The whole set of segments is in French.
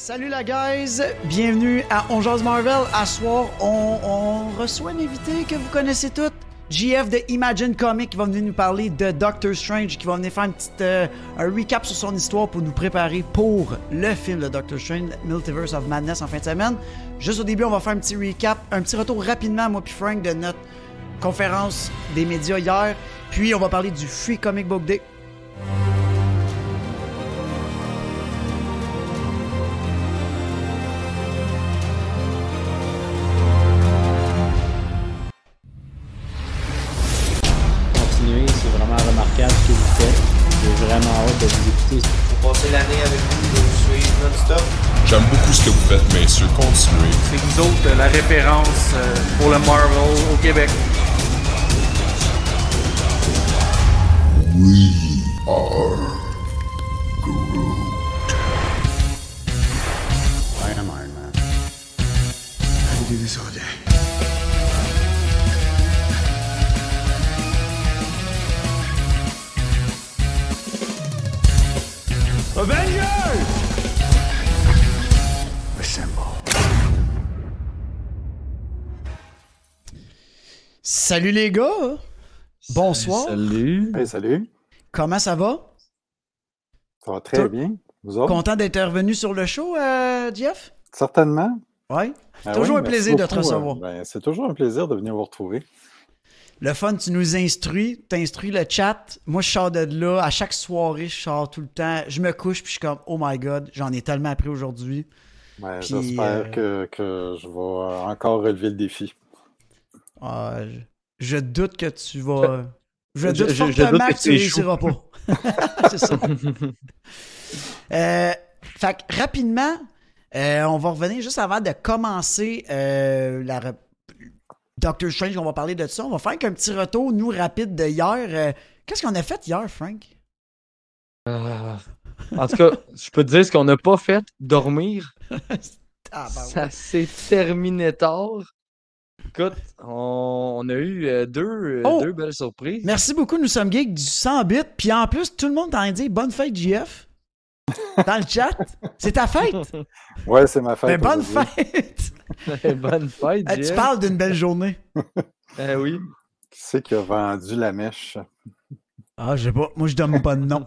Salut la guys, bienvenue à On Marvel. À soir, on, reçoit un invité que vous connaissez toutes. JF de Imagine Comics qui va venir nous parler de Doctor Strange, qui va venir faire une petite, euh, un recap sur son histoire pour nous préparer pour le film de Doctor Strange, Multiverse of Madness en fin de semaine. Juste au début, on va faire un petit recap, un petit retour rapidement, moi puis Frank, de notre conférence des médias hier. Puis on va parler du Free Comic Book Day. Salut les gars! Bonsoir! Salut. Hey, salut. Comment ça va? Ça va très bien. Vous autres? Content d'être revenu sur le show, euh, Jeff? Certainement. Ouais. Ah Toujours oui, un plaisir de te beaucoup, recevoir. euh, ben, c'est toujours un plaisir de venir vous retrouver. Le fun, tu nous instruis, t'instruis le chat. Moi, je sors de là. À chaque soirée, je sors tout le temps. Je me couche, puis je suis comme, oh my god, j'en ai tellement appris aujourd'hui. Ben, Puis, J'espère euh, que, que je vais encore relever le défi. Ah, je, doute que tu vas. Je doute je- je fortement doute que, que tu réussiras pas. C'est ça. Euh, fait que, rapidement, euh, on va revenir juste avant de commencer euh, la re- Doctor Strange, on va parler de ça. On va faire un petit retour, nous, rapide de hier. Euh, Qu'est-ce qu'on a fait hier, Frank? En tout cas, je peux te dire ce qu'on n'a pas fait, dormir. Ah, ben ouais. Ça s'est terminé tard. Écoute, on, on a eu euh, deux, euh, Oh! deux belles surprises. Merci beaucoup, nous sommes geeks du 100 bits. Puis en plus, tout le monde t'a dit bonne fête, JF. Dans le chat. C'est ta fête. Ouais, c'est ma fête. Mais bonne aujourd'hui. fête. Bonne fête, Euh, tu parles d'une belle journée. Eh oui. Qui c'est qui a vendu la mèche? Ah, je sais pas. Moi, je donne pas de nom.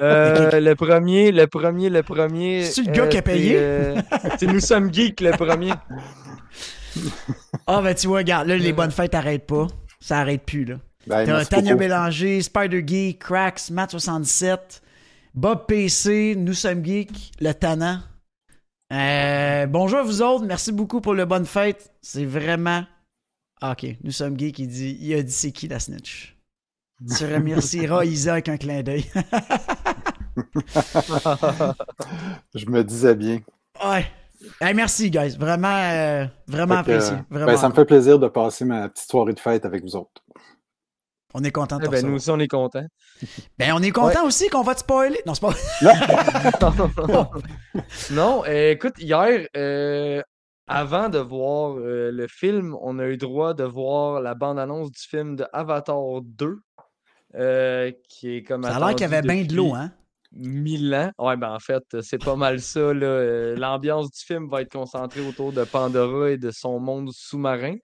Euh, le premier, le premier, le premier. C'est-tu le gars qui a payé? c'est, euh, C'est Nous sommes geeks, le premier. Ah, ben tu vois, regarde, là, les bonnes fêtes arrêtent pas. Ça arrête plus, là. Ben, T'as Tania beaucoup. Bélanger, Spider Geek, Cracks, Matt77, Bob PC, Nous sommes geeks, le Tannant. Euh, bonjour à vous autres, merci beaucoup pour le bonne fête. C'est vraiment. Ah, ok, Nous sommes geeks, il dit, il a dit c'est qui la snitch? Tu remercieras Isa avec un clin d'œil. Je me disais bien. ouais. Hey, merci, guys. Vraiment, euh, vraiment que, apprécié. euh, Vraiment. ben, ça me fait plaisir de passer ma petite soirée de fête avec vous autres. On est content de Eh ben, nous aussi, on est contents. Ben, on est content aussi qu'on va te spoiler. Non, c'est pas. non, euh, écoute, hier, euh, avant de voir euh, le film, on a eu droit de voir la bande-annonce du film de Avatar 2, euh, qui est comme Ça a l'air qu'il y avait attendu bien de l'eau, depuis hein? Mille ans. Ouais, ben en fait, c'est pas mal ça. Euh, L'ambiance du film va être concentrée autour de Pandora et de son monde sous-marin,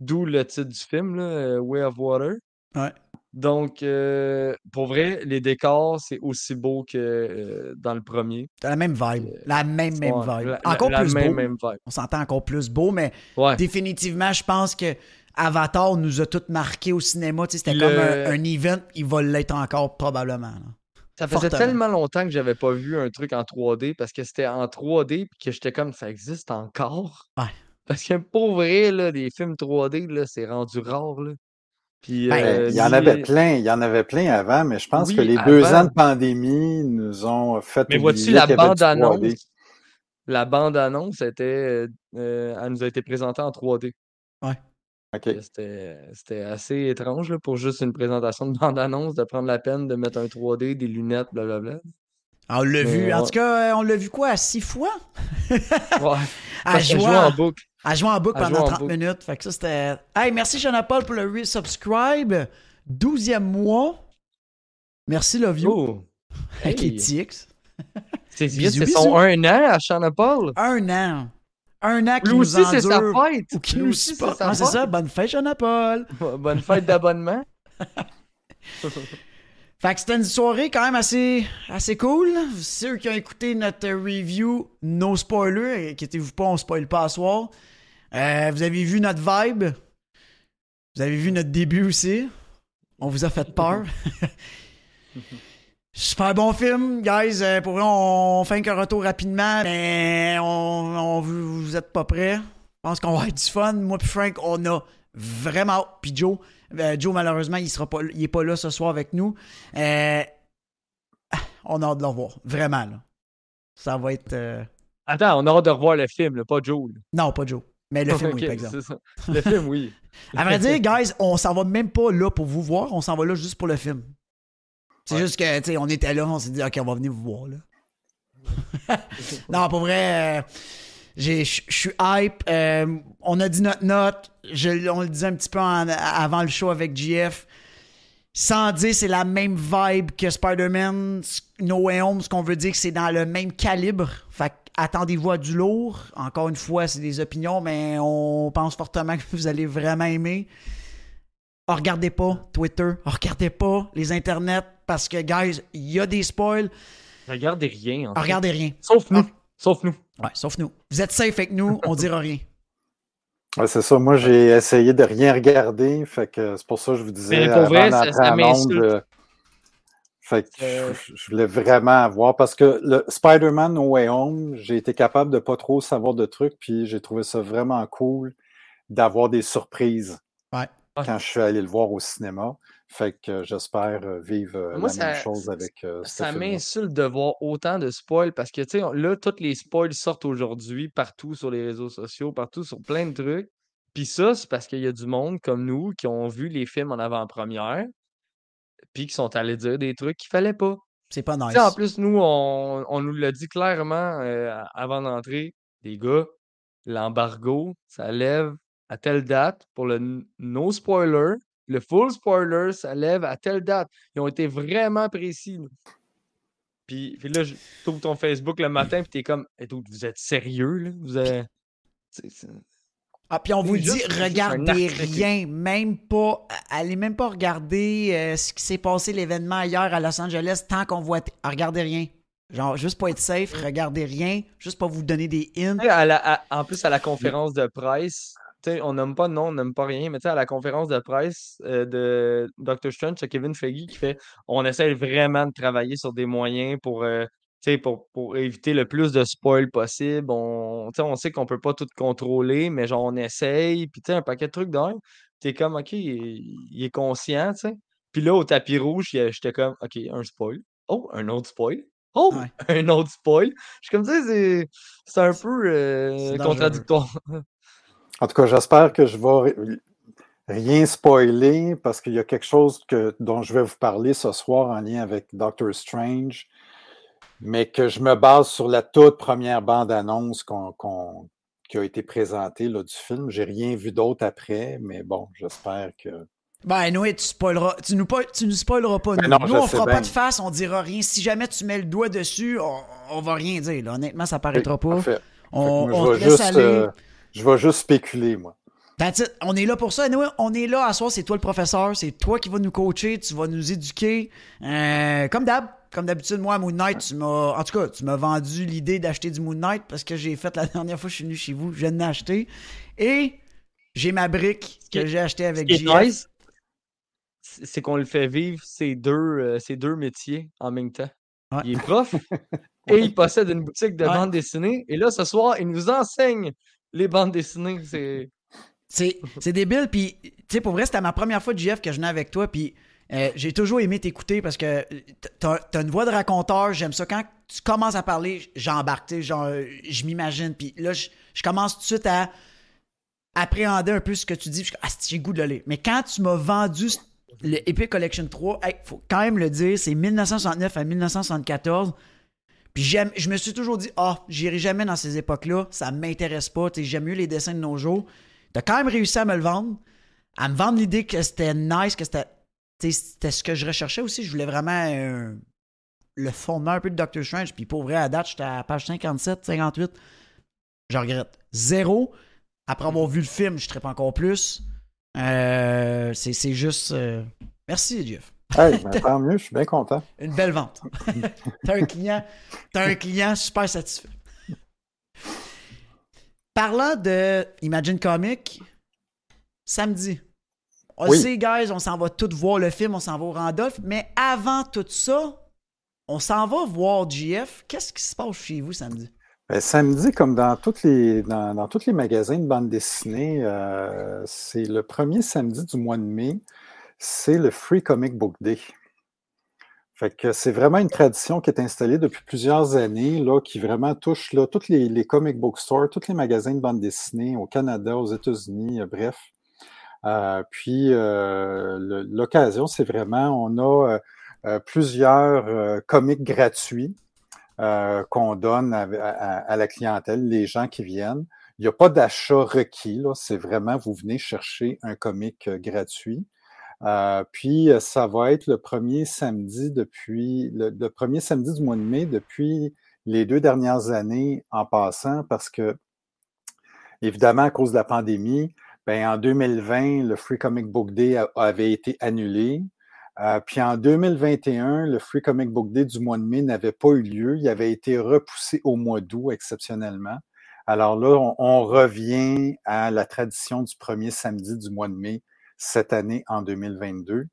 d'où le titre du film, là, euh, Way of Water. Ouais. Donc, euh, pour vrai, les décors, c'est aussi beau que euh, dans le premier. T'as la même vibe. La même, même Ouais, vibe. la- la- encore la plus même, beau. même vibe. On s'entend encore plus beau, mais Ouais. définitivement, je pense que Avatar nous a tous marqué au cinéma. C'était Le- comme un, un event. Il va l'être encore probablement. là. Ça faisait Fortement. tellement longtemps que j'avais pas vu un truc en 3D parce que c'était en 3D puis que j'étais comme ça existe encore? Ouais. Parce que pour vrai, là, des films 3D, là, c'est rendu rare. Là. Puis, Ben, euh, il y en avait plein, il y en avait plein avant, mais je pense Oui, que les deux ans de pandémie nous ont fait Mais vois-tu, la avait du 3D. bande-annonce, la bande-annonce était, euh, elle nous a été présentée en 3D. OK. C'était c'était assez étrange là, pour juste une présentation de bande-annonce, de prendre la peine de mettre un 3D, des lunettes, blablabla. Ah, on l'a vu. En tout cas, euh, on l'a vu quoi? Six fois? Ouais. À jouer joue en boucle. à jouer en boucle À pendant jouer en 30 boucle. minutes. Fait que ça, c'était. Hey, merci, Jean Paul, pour le resubscribe. 12e mois. Merci, Love You. Oh! Avec les! TX. C'est son un an à Sean Paul. Un an. Un an qui Lui nous aussi, c'est sa endure. fête. Ou qui nous c'est Ah, ça, bonne fête, Jean Paul. Bonne fête d'abonnement. Fait que c'était une soirée quand même assez, assez cool. Ceux qui ont écouté notre review, no spoiler, inquiétez-vous pas, on spoil pas à soir. Euh, vous avez vu notre vibe. Vous avez vu notre début aussi. On vous a fait peur. Super bon film, guys. Euh, pour vrai, on fait un retour rapidement, mais on, on- vous, vous êtes pas prêts. Je pense qu'on va avoir du fun. Moi puis Frank, on a vraiment. Puis Joe, euh, Joe malheureusement, il sera pas, il est pas là ce soir avec nous. Euh, on a hâte de le revoir, vraiment là. Ça va être Attends, on a hâte de revoir le film, là, pas Joe. là. non pas Joe, mais le film oui par exemple. ça. Le film, oui. À vrai dire, guys, on s'en va même pas là pour vous voir, on s'en va là juste pour le film. C'est Ouais. juste que, tu sais, on était là, on s'est dit, OK, on va venir vous voir, là. non, pour vrai, euh, je suis hype. euh, on a dit notre note. Je- on le disait un petit peu en- avant le show avec GF. Sans dire c'est la même vibe que Spider-Man, No Way Home, ce qu'on veut dire que c'est dans le même calibre. Fait attendez-vous à du lourd. Encore une fois, c'est des opinions, mais on pense fortement que vous allez vraiment aimer. Oh, regardez pas Twitter, oh, regardez pas les internets, parce que, guys, il y a des spoils. Regardez rien. en Oh, fait. regardez rien. Sauf nous. Sauf nous. Ouais, sauf nous. Vous êtes safe avec nous, on dira rien. Ouais, c'est ça. Moi, j'ai essayé de rien regarder. Fait que c'est pour ça que je vous disais. Mais pour vrai, avant ça- m'insulte. euh, Fait que Euh, je, je voulais vraiment voir. Parce que le Spider-Man No Way Home, j'ai été capable de pas trop savoir de trucs. Puis j'ai trouvé ça vraiment cool d'avoir des surprises Ouais. quand je suis allé le voir au cinéma. Fait que j'espère vivre Moi, la ça- même chose avec euh, Ça m'insulte de voir autant de spoils parce que, tu sais, là, tous les spoils sortent aujourd'hui partout sur les réseaux sociaux, partout sur plein de trucs. Puis ça, c'est parce qu'il y a du monde comme nous qui ont vu les films en avant-première, puis qui sont allés dire des trucs qu'il fallait pas. C'est pas nice. en plus, nous, on, on nous l'a dit clairement euh, avant d'entrer, les gars, l'embargo, ça lève à telle date pour le no spoiler. Le full spoiler, ça lève à telle date. Ils ont été vraiment précis. Puis, puis là, je trouve ton Facebook le matin, puis t'es comme, dude, vous êtes sérieux, là? Vous Ah, puis on vous dit, juste regardez rien, même pas, allez même pas regarder euh, ce qui s'est passé l'événement hier à Los Angeles tant qu'on voit, ah, regardez rien. Genre, juste pour être safe, regardez rien, juste pour vous donner des hints. Tu sais, à la- à- en plus, à la conférence de presse, on nomme pas de nom, on nomme pas rien, mais tu sais, à la conférence de presse euh, de Dr. Strange, c'est Kevin Feige qui fait on essaie vraiment de travailler sur des moyens pour, euh, pour, pour éviter le plus de spoil possible. On, on sait qu'on peut pas tout contrôler, mais genre, on essaye, puis tu un paquet de trucs d'un. T'es comme, OK, il, il est conscient, tu sais. Puis là, au tapis rouge, j'étais comme, OK, un spoil. Oh, un autre spoil. Oh, Ouais. un autre spoil. Je suis comme, sais, c'est- un peu euh, contradictoire. En tout cas, j'espère que je vais ri- rien spoiler parce qu'il y a quelque chose que, dont je vais vous parler ce soir en lien avec Doctor Strange, mais que je me base sur la toute première bande-annonce qu'on- qu'on- qui a été présentée là, du film. J'ai rien vu d'autre après, mais bon, j'espère que. Ben, Noé, tu spoileras, tu nous, tu nous spoileras pas. Ben nous, non, Nous, on fera pas de face, on dira rien. Si jamais tu mets le doigt dessus, on, on va rien dire. là. Honnêtement, ça paraîtra pas. Parfait. On, moi, on te vais laisse juste, aller. euh, je vais juste spéculer, moi. That's it. On est là pour ça. Anyway, on est là à soir. C'est toi le professeur. C'est toi qui vas nous coacher. Tu vas nous éduquer. Euh, comme d'hab. Comme d'habitude, moi, à Moon Knight, tu m'as. En tout cas, tu m'as vendu l'idée d'acheter du Moon Knight parce que j'ai fait la dernière fois que je suis venu chez vous. Je viens de l'acheter. Et j'ai ma brique que j'ai achetée avec nice, c'est c'est qu'on le fait vivre ces deux, euh, ces deux métiers en même temps. Ouais. Il est prof et il possède une boutique de Ouais. bande dessinée. Et là, ce soir, il nous enseigne les bandes dessinées. C'est C'est, débile, puis tu sais, pour vrai, c'était ma première fois JF que je venais avec toi, puis euh, j'ai toujours aimé t'écouter parce que t'as, t'as une voix de raconteur, j'aime ça. Quand tu commences à parler, j'embarque, tu sais, genre, euh, je m'imagine, puis là, je, commence tout de suite à appréhender un peu ce que tu dis, puis ah, j'ai goût de le. Mais quand tu m'as vendu le Epic Collection 3, hey, faut quand même le dire, c'est 1969 à 1974. Puis j'aime, je me suis toujours dit, ah, j'irai jamais dans ces époques-là, ça m'intéresse pas, j'aime mieux les dessins de nos jours. T'as quand même réussi à me le vendre, à me vendre l'idée que c'était nice, que c'était, c'était ce que je recherchais aussi. Je voulais vraiment un, le fondement un peu de Doctor Strange. Puis pour vrai, à date, j'étais à page 57, 58. Je regrette. Zéro. Après avoir vu le film, je ne pas encore plus. Euh, c'est c'est juste. euh, Merci, Jeff. Hey, ben, tant mieux, je suis bien content. Une belle vente. t'as un client, t'as un client super satisfait. Parlant de Imagine Comic, samedi. On Oui. sait, guys, on s'en va tous voir le film, on s'en va au Randolph, mais avant tout ça, on s'en va voir GF. Qu'est-ce qui se passe chez vous samedi? Ben, samedi, comme dans, toutes les, dans, dans tous les magasins de bande dessinée, euh, c'est le premier samedi du mois de mai, c'est le Free Comic Book Day. Fait c'est vraiment une tradition qui est installée depuis plusieurs années, là, qui vraiment touche là, tous les, comic book stores, tous les magasins de bande dessinée au Canada, aux États-Unis, euh, bref. Euh, puis euh, l'occasion, c'est vraiment, on a plusieurs comics gratuits qu'on donne à, à- la clientèle, les gens qui viennent. Il n'y a pas d'achat requis, c'est vraiment, vous venez chercher un comic gratuit. Euh, puis, euh, ça va être le premier samedi depuis, le, premier samedi du mois de mai depuis les deux dernières années en passant, parce que, évidemment, à cause de la pandémie, ben, en 2020, le Free Comic Book Day avait été annulé. Euh, puis en 2021, le Free Comic Book Day du mois de mai n'avait pas eu lieu. Il avait été repoussé au mois d'août exceptionnellement. Alors là, on revient à la tradition du premier samedi du mois de mai cette année en 2022.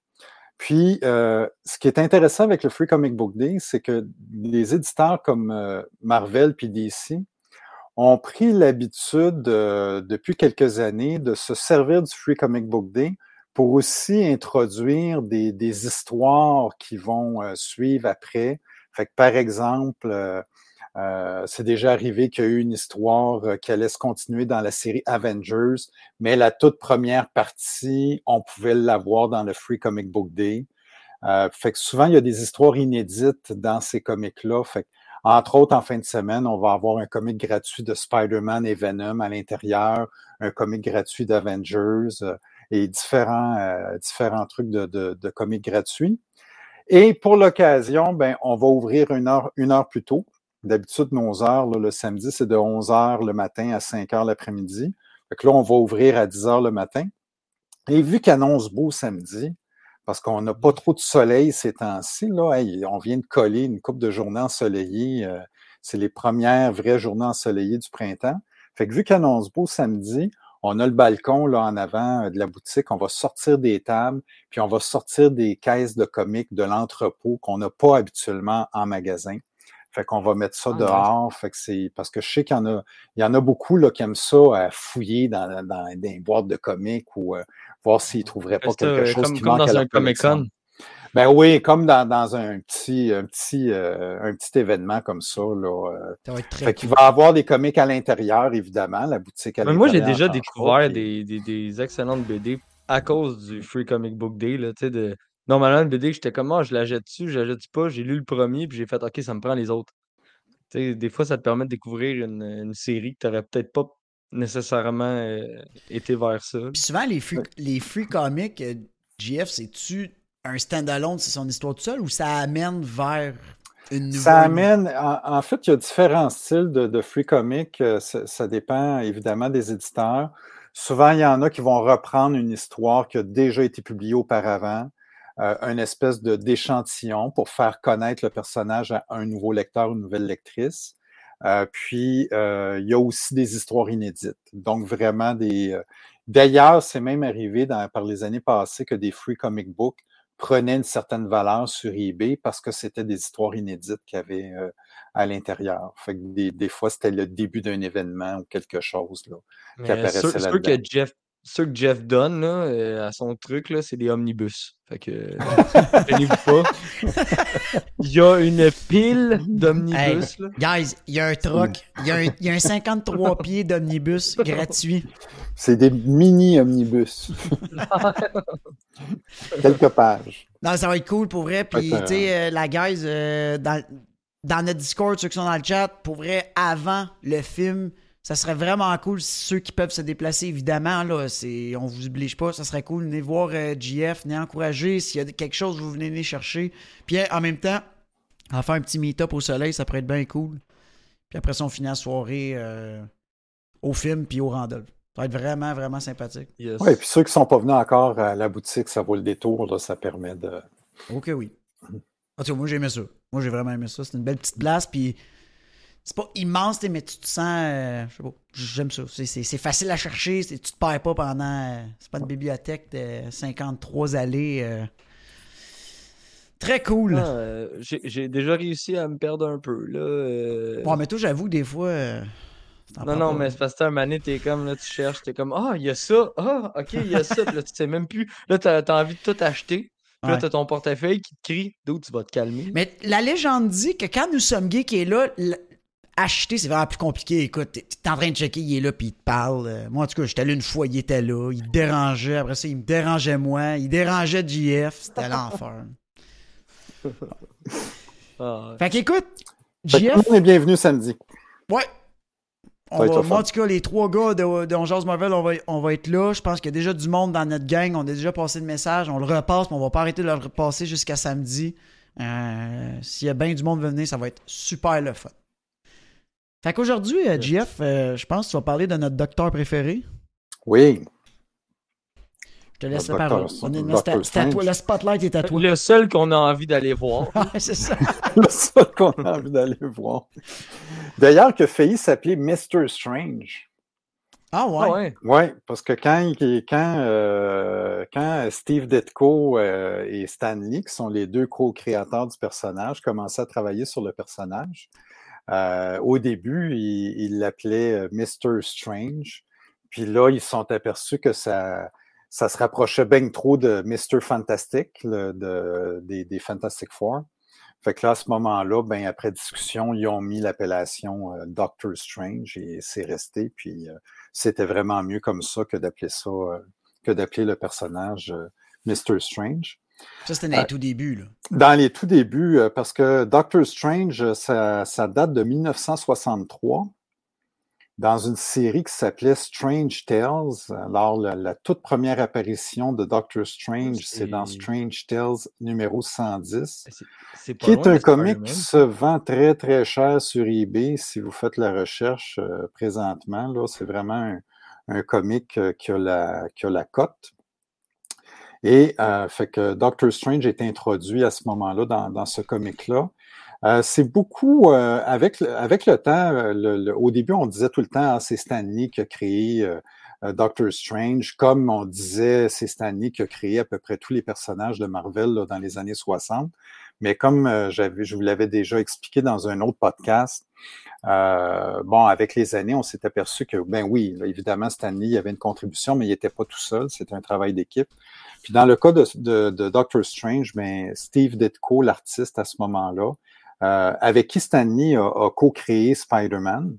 Puis, euh, ce qui est intéressant avec le Free Comic Book Day, c'est que les éditeurs comme euh, Marvel puis DC ont pris l'habitude euh, depuis quelques années de se servir du Free Comic Book Day pour aussi introduire des, des histoires qui vont suivre après. Par exemple, euh, c'est déjà arrivé qu'il y a eu une histoire euh, qui allait se continuer dans la série Avengers, mais la toute première partie, on pouvait l'avoir dans le Free Comic Book Day. Euh, fait que souvent, il y a des histoires inédites dans ces comics-là. Fait que, entre autres, en fin de semaine, on va avoir un comic gratuit de Spider-Man et Venom à l'intérieur, un comic gratuit d'Avengers euh, et différents, euh, différents trucs de, de, de comics gratuits. Et pour l'occasion, ben, on va ouvrir une heure, une heure plus tôt. D'habitude, nos heures, le samedi, c'est de 11 heures le matin à 5 heures l'après-midi. Fait là, on va ouvrir à 10 heures le matin. Et vu qu'il annonce beau samedi, parce qu'on n'a pas trop de soleil ces temps-ci, là, on vient de coller une coupe de journées ensoleillées. euh, c'est les premières vraies journées ensoleillées du printemps. Fait que vu qu'il annonce beau samedi, on a le balcon là en avant euh, de la boutique, on va sortir des tables, puis on va sortir des caisses de comics de l'entrepôt qu'on n'a pas habituellement en magasin. Fait qu'on va mettre ça Ah, dehors. Fait que c'est parce que je sais qu'il y en a, il y en a beaucoup là, qui aiment ça à fouiller dans, dans, dans des boîtes de comics ou euh, voir s'ils trouveraient pas quelque euh, chose comme, qui comme manque dans un Comic. Con. Ben oui, comme dans, dans un petit, un petit, euh, un petit événement comme ça. Là, euh. Ça va être très Fait qu'il va y avoir des comics à l'intérieur, évidemment, la boutique à Mais l'intérieur. moi, j'ai déjà pas, découvert des, des, des excellentes BD à cause du Free Comic Book Day. Là, tu sais, de... Normalement, une BD, j'étais comme, Ah, je la jette-tu, je la jette pas. J'ai lu le premier, puis j'ai fait, OK, ça me prend les autres. Tu sais, des fois, ça te permet de découvrir une, une série que tu n'aurais peut-être pas nécessairement euh, été vers ça. Puis souvent, les free, les free comics, euh, GF, c'est-tu un stand-alone, c'est son histoire tout seul, ou ça amène vers une nouvelle... Ça amène, en, en fait, il y a différents styles de, de free comic. euh, Ça, ça dépend évidemment des éditeurs. Souvent, il y en a qui vont reprendre une histoire qui a déjà été publiée auparavant, euh, une espèce de d'échantillon pour faire connaître le personnage à un nouveau lecteur ou une nouvelle lectrice. Euh, puis, euh, il y a aussi des histoires inédites. Donc, vraiment des. euh, D'ailleurs, c'est même arrivé dans, par les années passées que des free comic books prenaient une certaine valeur sur eBay parce que c'était des histoires inédites qu'il y avait euh, à l'intérieur. Fait que des, des fois, c'était le début d'un événement ou quelque chose là, qui Mais apparaissait là-dedans. que Jeff, ceux que Jeff donne là, euh, à son truc, là, c'est des omnibus. Fait que, euh, pas. Il y a une pile d'omnibus. là. Guys, il y a un troc, il y, a un- il y a un 53 pieds d'omnibus gratuit. C'est des mini-omnibus. Quelques pages. Non, ça va être cool pour vrai. Puis, Fait que, tu sais, euh, la guys, euh, dans, dans notre Discord, ceux qui sont dans le chat, pour vrai, avant le film, ça serait vraiment cool. Ceux qui peuvent se déplacer, évidemment, là, c'est, on vous oblige pas, ça serait cool. Venez voir euh, GF, venez encourager. S'il y a quelque chose, vous venez les chercher. Puis, euh, en même temps, En faire un petit meet-up au soleil, ça pourrait être bien cool. Puis après ça, on finit la soirée euh, au film puis au Randolph. Ça va être vraiment, vraiment sympathique. Yes. Oui, puis ceux qui ne sont pas venus encore à la boutique, ça vaut le détour, là, ça permet de. Ok, oui. En tout cas, moi, j'ai aimé ça. Moi, j'ai vraiment aimé ça. C'est une belle petite place, puis c'est pas immense, mais tu te sens. euh, je sais pas. J'aime ça. C'est- facile à chercher. Tu te perds pas pendant. euh, c'est pas une bibliothèque de 53 allées. euh. Très cool. Ah, j'ai déjà réussi à me perdre un peu. Là. Bon, mais toi, j'avoue, des fois. Non, non, mais c'est parce que un mané, t'es comme, là, tu cherches, t'es comme, ah, il y a ça, ah, ok, il y a ça, puis là, tu sais même plus. Là, t'as as envie de tout acheter, puis là, Ouais. t'as ton portefeuille qui te crie, d'où tu vas te calmer. Mais la légende dit que quand nous sommes gays qui est là, acheter, c'est vraiment plus compliqué. Écoute, t'es en train de checker, il est là, puis il te parle. Euh, Moi, en tout cas, j'étais là une fois, il était là, il te dérangeait. Après ça, il me dérangeait moi, il dérangeait JF. C'était l'enfer. Ah, Fait qu'écoute, JF, tout le monde est bienvenu samedi. ouais. On va moi, en tout cas, les trois gars de, de On Jase Marvel, on va, on va être là. Je pense qu'il y a déjà du monde dans notre gang. On a déjà passé le message. On le repasse, mais on va pas arrêter de le repasser jusqu'à samedi. Euh, S'il y a bien du monde venir, ça va être super le fun. Fait qu'aujourd'hui, euh, JF, euh, je pense que tu vas parler de notre docteur préféré. Oui. Je te laisse la parole. est-. Le spotlight est à toi. Le seul qu'on a envie d'aller voir. Ouais, c'est ça. le seul qu'on a envie d'aller voir. D'ailleurs, qui a failli s'appeler Mr. Strange. Ah ouais. Ah ouais. Oui, parce que quand, il- quand, euh, quand Steve Ditko euh, et Stan Lee, qui sont les deux co-créateurs du personnage, commençaient à travailler sur le personnage, euh, au début, ils l'appelaient euh, Mr. Strange. Puis là, ils se sont aperçus que ça, ça se rapprochait bien trop de Mr. Fantastic, le- de, des, des Fantastic Four. Fait que là, à ce moment-là, ben, après discussion, ils ont mis l'appellation euh, Doctor Strange et c'est resté. Puis euh, c'était vraiment mieux comme ça que d'appeler ça, euh, que d'appeler le personnage euh, Mr. Strange. Ça, c'était dans les tout débuts. Là. Dans les tout débuts, euh, parce que Doctor Strange, euh, ça, ça date de 1963, dans une série qui s'appelait Strange Tales. Alors, la, la toute première apparition de Doctor Strange, c'est dans Strange Tales numéro 110 C'est- C'est pas qui est un comic qui se vend très, très cher sur eBay si vous faites la recherche euh, présentement. C'est vraiment un, un comic euh, qui, a la, qui a la cote. Et euh, fait que Doctor Strange est introduit à ce moment-là dans, ce comic-là. Euh, c'est beaucoup, euh, avec, le, avec le temps, le- le- au début, on disait tout le temps, ah, c'est Stan Lee qui a créé euh, Doctor Strange, comme on disait, c'est Stan Lee qui a créé à peu près tous les personnages de Marvel dans les années 60. Mais comme euh, je vous l'avais déjà expliqué dans un autre podcast, euh, bon, avec les années, on s'est aperçu que, ben oui, évidemment, Stan Lee avait une contribution, mais il n'était pas tout seul, c'était un travail d'équipe. Puis dans le cas de, de, Doctor Strange, ben, Steve Ditko, l'artiste à ce moment-là, euh, avec qui Stan Lee a, a co-créé Spider-Man,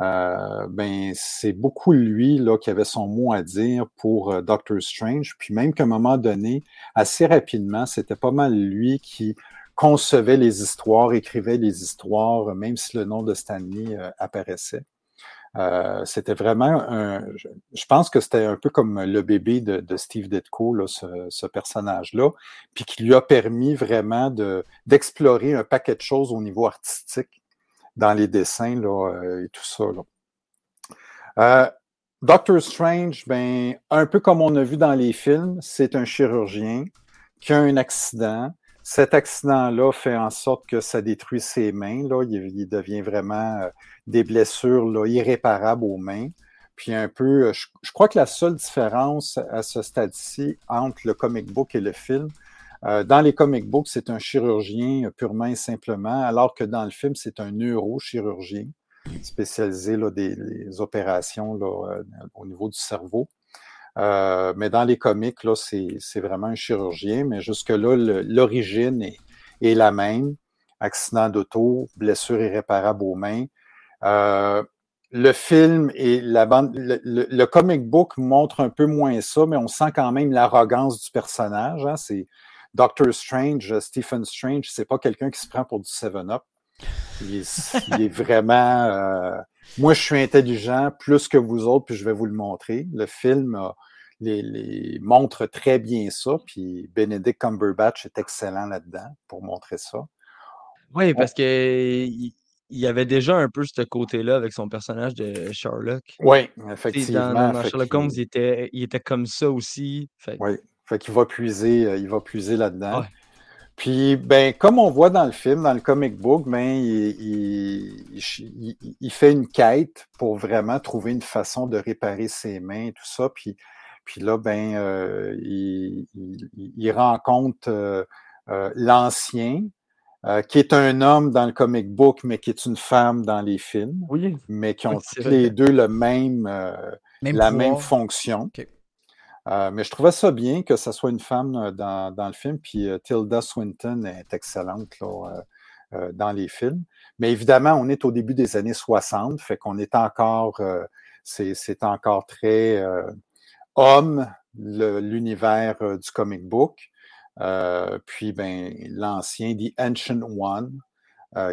euh, ben, c'est beaucoup lui là, qui avait son mot à dire pour euh, Doctor Strange. Puis même qu'à un moment donné, assez rapidement, c'était pas mal lui qui concevait les histoires, écrivait les histoires, même si le nom de Stanley euh, apparaissait. Euh, c'était vraiment un. Je, pense que c'était un peu comme le bébé de, Steve Ditko, là, ce, personnage-là, puis qui lui a permis vraiment de, d'explorer un paquet de choses au niveau artistique dans les dessins là, euh, et tout ça. Là. Euh, Doctor Strange, ben, un peu comme on a vu dans les films, c'est un chirurgien qui a un accident. Cet accident-là fait en sorte que ça détruit ses mains. Là. Il, devient vraiment euh, des blessures là, irréparables aux mains. Puis un peu, je, crois que la seule différence à ce stade-ci entre le comic book et le film, dans les comic books, c'est un chirurgien purement et simplement, alors que dans le film, c'est un neurochirurgien spécialisé là, des, opérations là, euh, au niveau du cerveau. Euh, mais dans les comics, là, c'est, vraiment un chirurgien, mais jusque-là, l'origine est, est, la même. Accident d'auto, blessure irréparable aux mains. Euh, le film et la bande, le, comic book montre un peu moins ça, mais on sent quand même l'arrogance du personnage. Hein. C'est Doctor Strange, Stephen Strange, c'est pas quelqu'un qui se prend pour du 7-Up. Il est, il est vraiment. Euh, moi, je suis intelligent plus que vous autres, puis je vais vous le montrer. Le film euh, les, les montre très bien ça, puis Benedict Cumberbatch est excellent là-dedans pour montrer ça. Oui, parce que il y avait déjà un peu ce côté-là avec son personnage de Sherlock. Oui, effectivement. dans, Sherlock Holmes, il était, il était comme ça aussi. Fait ouais, fait qu'il va puiser, euh, il va puiser là-dedans. Ouais. Puis, ben, comme on voit dans le film, dans le comic book, ben, il, il- il- il- il fait une quête pour vraiment trouver une façon de réparer ses mains et tout ça. Puis, puis là, ben, euh, il, rencontre euh, euh, l'ancien, qui est un homme dans le comic book, mais qui est une femme dans les films, Oui, mais qui ont vrai. les deux le même, Même la pouvoir. même fonction. Euh, mais je trouvais ça bien que ce soit une femme euh, dans, dans le film. Puis euh, Tilda Swinton est excellente là, dans les films. Mais évidemment, on est au début des années 60, fait qu'on est encore, c'est encore très homme, l'univers du comic book. Puis, ben, l'ancien, The Ancient One,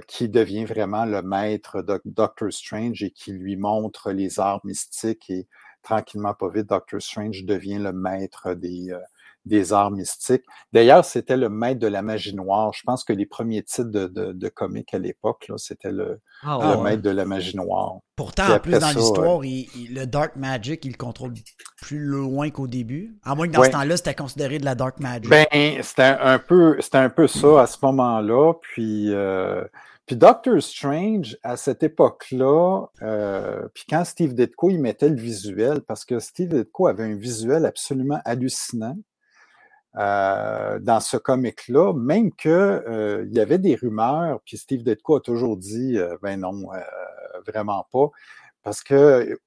qui devient vraiment le maître de Doctor Strange et qui lui montre les arts mystiques et tranquillement, pas vite, Doctor Strange devient le maître des, euh, des arts mystiques. D'ailleurs, c'était le maître de la magie noire. Je pense que les premiers titres de, de, de comics à l'époque, là, c'était le, Ah, le ouais. maître de la magie noire. Pourtant, en plus, dans l'histoire, il- il- le Dark Magic, il le contrôle plus loin qu'au début. À moins que dans Ouais. ce temps-là, c'était considéré de la Dark Magic. Ben, c'était un peu, c'était un peu ça à ce moment-là. Puis, euh, puis Doctor Strange, à cette époque-là, euh, puis quand Steve Ditko, il mettait le visuel, parce que Steve Ditko avait un visuel absolument hallucinant euh, dans ce comic-là, même que euh, il y avait des rumeurs, puis Steve Ditko a toujours dit, ben non, vraiment pas, parce que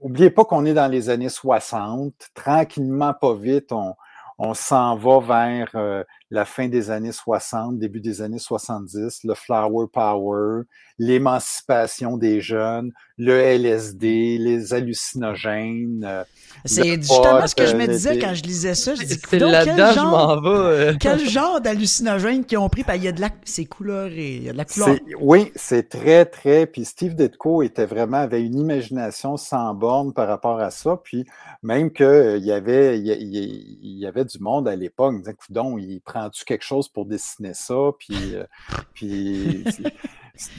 Oubliez pas qu'on est dans les années 60. Tranquillement, pas vite, on, on s'en va vers la fin des années 60, début des années 70, le Flower Power, l'émancipation des jeunes, le LSD, les hallucinogènes. euh, c'est le justement pot, ce que je me euh, disais des- quand je lisais ça. Je dis, C'est Coudonc, là-dedans, quel je genre, m'en vais. euh. quel genre d'hallucinogène qu'ils ont pris? Parce qu'il y a de la... C'est coloré. Il y a de la couleur. C'est- Oui, c'est très, très. Puis Steve Ditko était vraiment, avait une imagination sans borne par rapport à ça. Puis même qu'il y avait, il y, il il avait du monde à l'époque qui disait, Coudon, il prend-tu quelque chose pour dessiner ça? Puis, euh, puis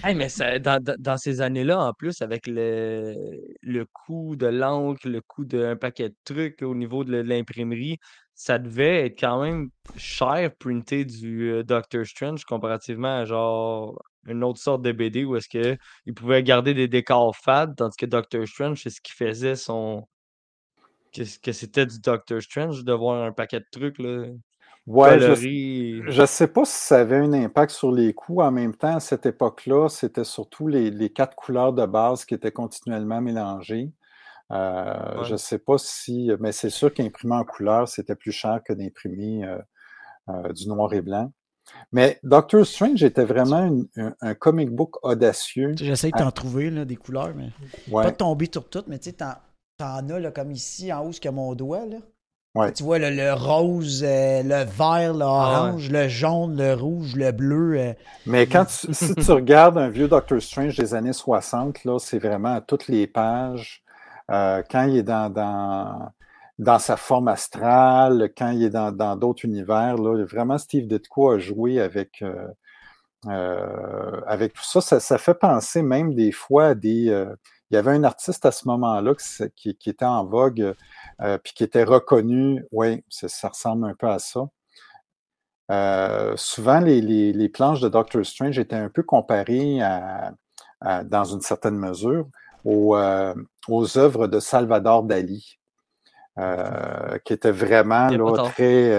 mais dans, dans- ces années-là, en plus, avec le, le coût de l'encre, le coût d'un paquet de trucs au niveau de l'imprimerie, ça devait être quand même cher printer du euh, Doctor Strange comparativement à genre une autre sorte de BD où est-ce que il pouvait garder des décors fades, tandis que Doctor Strange, c'est ce qui faisait son. que, que c'était du Doctor Strange de voir un paquet de trucs là, ouais, je, ne sais pas si ça avait un impact sur les coûts. En même temps, à cette époque-là, c'était surtout les, les quatre couleurs de base qui étaient continuellement mélangées. Euh, Ouais. Je ne sais pas si, mais c'est sûr qu'imprimer en couleur, c'était plus cher que d'imprimer euh, euh, du noir et blanc. Mais Doctor Strange était vraiment une- un, un comic book audacieux. J'essaie de t'en trouver là, des couleurs, mais Ouais, pas de tomber sur toutes, mais tu sais, t'en, t'en as là, comme ici, en haut, ce que mon doigt. Là. Ouais. Tu vois le, le rose, euh, le vert, Ah l'orange, le jaune, le rouge, le bleu. euh, Mais quand tu, si tu regardes un vieux Doctor Strange des années 60, là, c'est vraiment à toutes les pages. Euh, quand il est dans, dans, dans sa forme astrale, quand il est dans dans d'autres univers, là, vraiment Steve Ditko a joué avec, euh, euh, avec tout ça. ça. ça fait penser même des fois à des. Il y avait un artiste à ce moment-là qui, s- qui- qui était en vogue, euh, puis qui était reconnu. Oui, ça, ça ressemble un peu à ça. Euh, souvent, les, les- les planches de Doctor Strange étaient un peu comparées à, à- dans une certaine mesure aux, euh, aux œuvres de Salvador Dali, euh, qui étaient vraiment là, très.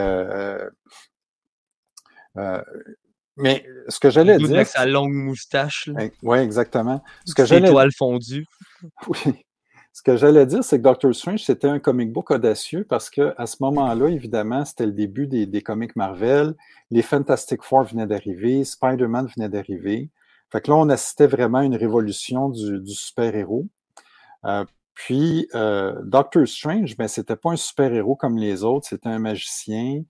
Euh, euh, mais ce que j'allais dire. avec sa longue moustache, là, Oui, exactement. Ce que toiles fondues. oui. Ce que j'allais dire, c'est que Doctor Strange, c'était un comic book audacieux parce que à ce moment-là, évidemment, c'était le début des, des comics Marvel. Les Fantastic Four venaient d'arriver, Spider-Man venait d'arriver. Fait que là, on assistait vraiment à une révolution du, du super-héros. Euh, puis, euh, Doctor Strange, ben, c'était pas un super-héros comme les autres, c'était un magicien,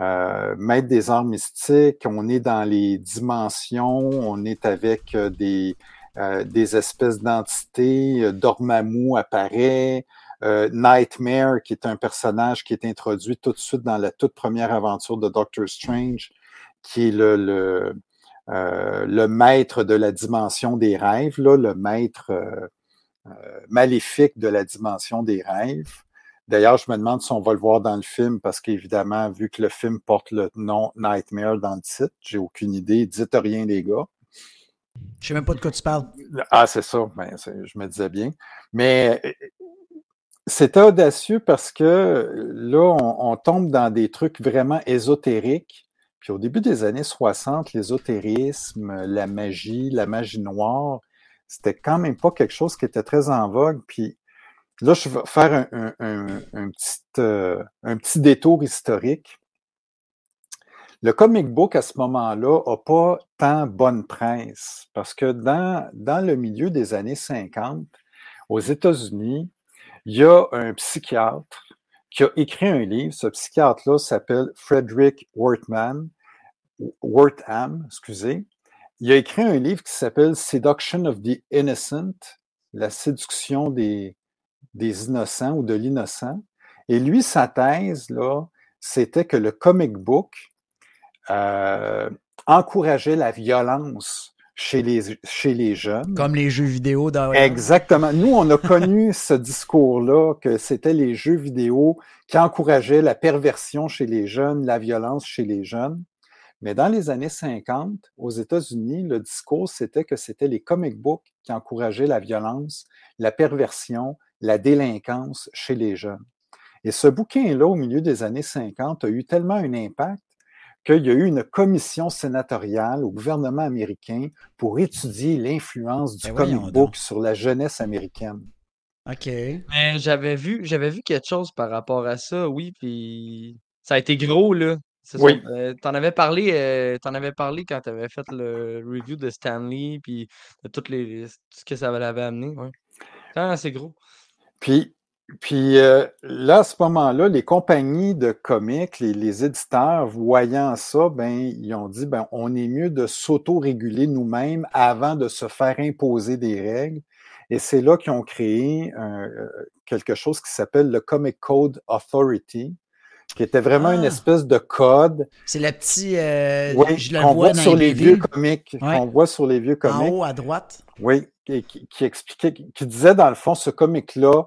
euh, maître des arts mystiques. On est dans les dimensions, on est avec euh, des, euh, des espèces d'entités. Dormammu apparaît. Nightmare, qui est un personnage qui est introduit tout de suite dans la toute première aventure de Doctor Strange, qui est le, le, maître de la dimension des rêves, là, le maître maléfique de la dimension des rêves. D'ailleurs, je me demande si on va le voir dans le film, parce qu'évidemment, vu que le film porte le nom Nightmare dans le titre, j'ai aucune idée. Dites rien, les gars. Je sais même pas de quoi tu parles. Ah, c'est ça. Ben, je me disais bien. Mais c'est audacieux parce que là, on, on, tombe dans des trucs vraiment ésotériques. Puis au début des années 60, l'ésotérisme, la magie, la magie noire, c'était quand même pas quelque chose qui était très en vogue. Puis là, je vais faire euh, un petit détour historique. Le comic book à ce moment-là n'a pas tant bonne presse parce que dans, dans le milieu des années 50, aux États-Unis, il y a un psychiatre qui a écrit un livre. Ce psychiatre-là s'appelle Frederick Wortham, Wortham, excusez. Il a écrit un livre qui s'appelle Seduction of the Innocent, la séduction des, des innocents ou de l'innocent. Et lui, sa thèse, là, c'était que le comic book euh, encourageait la violence chez les, chez les jeunes. Comme les jeux vidéo. Dans... Exactement. Nous, on a connu ce discours-là, que c'était les jeux vidéo qui encourageaient la perversion chez les jeunes, la violence chez les jeunes. Mais dans les années 50, aux États-Unis, le discours, c'était que c'était les comic books qui encourageaient la violence, la perversion, la délinquance chez les jeunes. Et ce bouquin-là, au milieu des années 50, a eu tellement un impact qu'il y a eu une commission sénatoriale au gouvernement américain pour étudier l'influence du Ben comic book donc. sur la jeunesse américaine. OK. Mais j'avais vu, j'avais vu quelque chose par rapport à ça, oui, puis ça a été gros, là. C'est ça. Oui. Euh, t'en avais parlé, euh, t'en avais parlé quand t'avais fait le review de Stanley, puis de toutes les, tout ce que ça l'avait amené, ouais. C'est gros. Puis, puis euh, là, à ce moment-là, les compagnies de comics, les, les éditeurs, voyant ça, ben, ils ont dit, ben, on est mieux de s'auto-réguler nous-mêmes avant de se faire imposer des règles. Et c'est là qu'ils ont créé euh, quelque chose qui s'appelle le Comic Code Authority, qui était vraiment une Ah. espèce de code C'est le petit. euh, oui, je vois voit dans sur les vieux comics, Ouais. qu'on voit sur les vieux En comics. haut à droite. Oui, qui, qui- qui expliquait, qui disait dans le fond, ce comic-là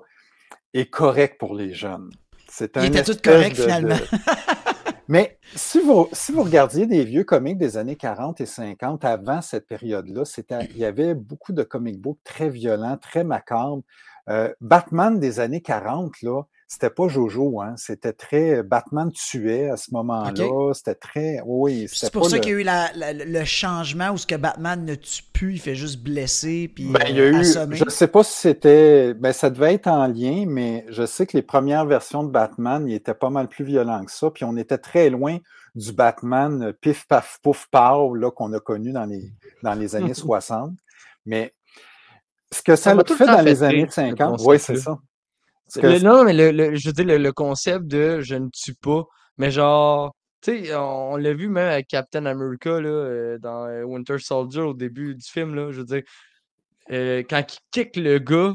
est correct pour les jeunes. C'est Il était tout correct, de- finalement. de- Mais si vous, si vous regardiez des vieux comics des années 40 et 50, avant cette période-là, il y avait beaucoup de comic books très violents, très macabres. Euh, Batman des années 40, là, c'était pas Jojo, hein, c'était très. Batman tuait à ce moment-là, c'était très. Oui, C'est pour pas ça le- qu'il y a eu la- la- le changement où ce que Batman ne tue plus, il fait juste blesser puis Ben, il y a euh, eu, assommer. je ne sais pas si c'était, ben, ça devait être en lien, mais je sais que les premières versions de Batman, ils étaient pas mal plus violents que ça, puis on était très loin du Batman euh, pif paf pouf pow là qu'on a connu dans les dans les années 60. Mais ce que ça Ça fait dans fait les années rire, ce 50, oui, c'est ça. Le- non, mais le, le- je veux dire, le, le concept de je ne tue pas, mais genre, tu sais, on, on l'a vu même avec Captain America, là, euh, dans euh, Winter Soldier au début du film, là, je veux dire, euh, quand il kick le gars,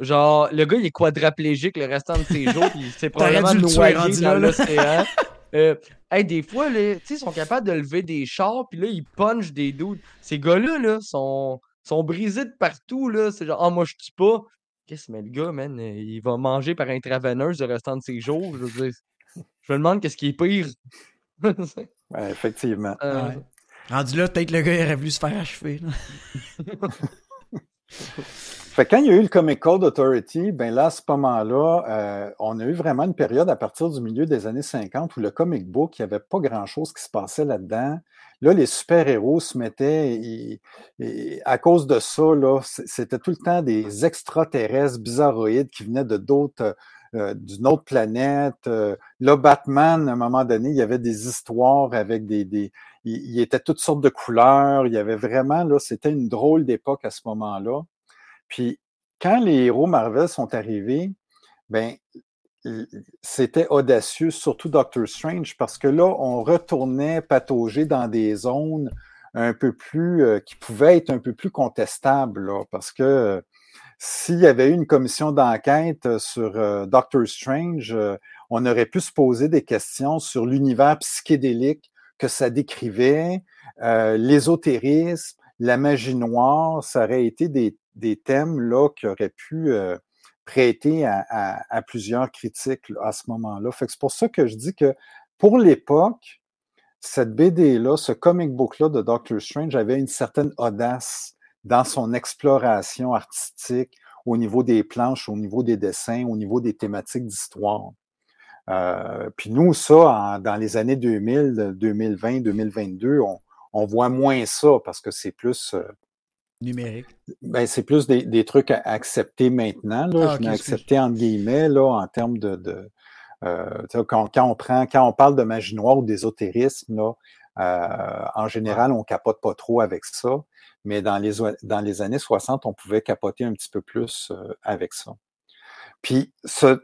genre, le gars, il est quadraplégique le restant de ses jours, puis T'aurais probablement tuer noyé dans l'océan. Euh, hey, des fois, là, tu sais, ils sont capables de lever des chars, puis là, ils punchent des dudes. Ces gars-là, là, sont, sont brisés de partout, là. C'est genre, ah, moi, je tue pas. Qu'est-ce mais le gars, man, il va manger par intraveineuse le restant de ses jours. Je veux dire, je me demande qu'est-ce qui est pire. ouais, effectivement. Euh, Ouais. Rendu là, peut-être le gars il aurait voulu se faire achever. Fait que quand il y a eu le Comic Code Authority, ben là, à ce moment-là, euh, on a eu vraiment une période à partir du milieu des années 50 où le comic book, il n'y avait pas grand-chose qui se passait là-dedans. Là, les super-héros se mettaient, et, et à cause de ça, c'était tout le temps des extraterrestres bizarroïdes qui venaient de d'autres, euh, d'une autre planète. Euh, là, Batman, à un moment donné, il y avait des histoires avec des, des il, il était toutes sortes de couleurs. Il y avait vraiment, là, c'était une drôle d'époque à ce moment-là. Puis quand les héros Marvel sont arrivés, ben c'était audacieux, surtout Doctor Strange, parce que là, on retournait patauger dans des zones un peu plus euh, qui pouvaient être un peu plus contestables, parce que euh, s'il y avait eu une commission d'enquête euh, sur euh, Doctor Strange, on aurait pu se poser des questions sur l'univers psychédélique que ça décrivait, l'ésotérisme, la magie noire, ça aurait été des, des thèmes là qui auraient pu prêter à, plusieurs critiques à ce moment-là. C'est pour ça que je dis que pour l'époque, cette BD-là, ce comic book-là de Doctor Strange avait une certaine audace dans son exploration artistique au niveau des planches, au niveau des dessins, au niveau des thématiques d'histoire. Euh, puis nous, ça, dans les années 2000, 2020, 2022, on, on voit moins ça parce que c'est plus, euh, Numérique. ben, c'est plus des, des trucs à accepter maintenant. Là. Ah, je ok, mets excuse. accepter entre guillemets là, en termes de. de euh, quand, quand on prend, quand on parle de magie noire ou d'ésotérisme, là, euh, en général, on capote pas trop avec ça. Mais dans les, dans les années 60, on pouvait capoter un petit peu plus euh, avec ça. Puis ce,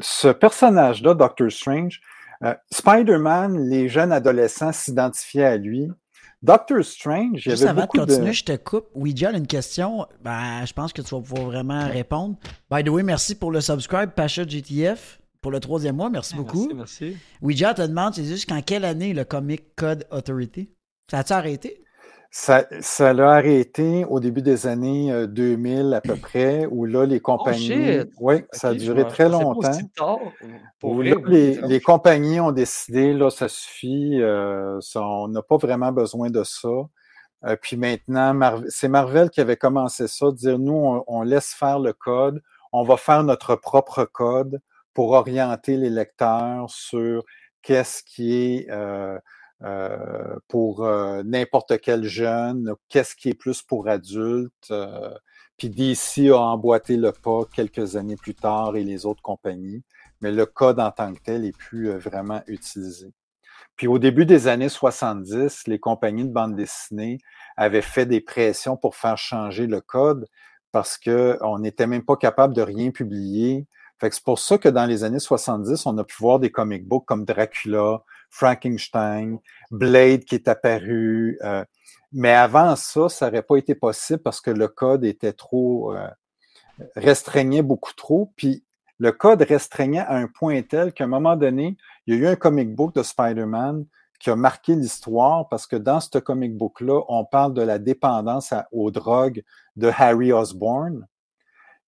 ce personnage-là, Doctor Strange, euh, Spider-Man, les jeunes adolescents s'identifiaient à lui. Doctor Strange, il y Juste avait avant de continuer, de... je te coupe. Ouija, une question. Ben, je pense que tu vas pouvoir vraiment répondre. By the way, merci pour le subscribe, Pacha GTF, pour le troisième mois. Merci beaucoup. Merci, merci. Ouija te demande, c'est juste qu'en quelle année le Comic Code Authority? Ça a-tu arrêté? Ça, ça l'a arrêté au début des années euh, 2000 à peu près, où là, les compagnies... shit! oui, ça a duré très longtemps. tard. Où vrai, là, les, les compagnies ont décidé, là, ça suffit, euh, ça- on n'a pas vraiment besoin de ça. Euh, puis maintenant, Mar- c'est Marvel qui avait commencé ça, de dire, nous, on, on laisse faire le code, on va faire notre propre code pour orienter les lecteurs sur qu'est-ce qui est euh, euh, pour euh, n'importe quel jeune, qu'est-ce qui est plus pour adultes. euh, puis DC a emboîté le pas quelques années plus tard et les autres compagnies mais le code en tant que tel est plus euh, vraiment utilisé. Puis au début des années 70, les compagnies de bande dessinée avaient fait des pressions pour faire changer le code parce qu'on n'était même pas capable de rien publier. Fait que c'est pour ça que dans les années 70, on a pu voir des comic books comme Dracula, Frankenstein, Blade qui est apparu. euh, mais avant ça, ça n'aurait pas été possible parce que le code était trop euh, restreignait beaucoup trop. Puis le code restreignait à un point tel qu'à un moment donné, il y a eu un comic book de Spider-Man qui a marqué l'histoire parce que dans ce comic book-là, on parle de la dépendance aux drogues de Harry Osborne,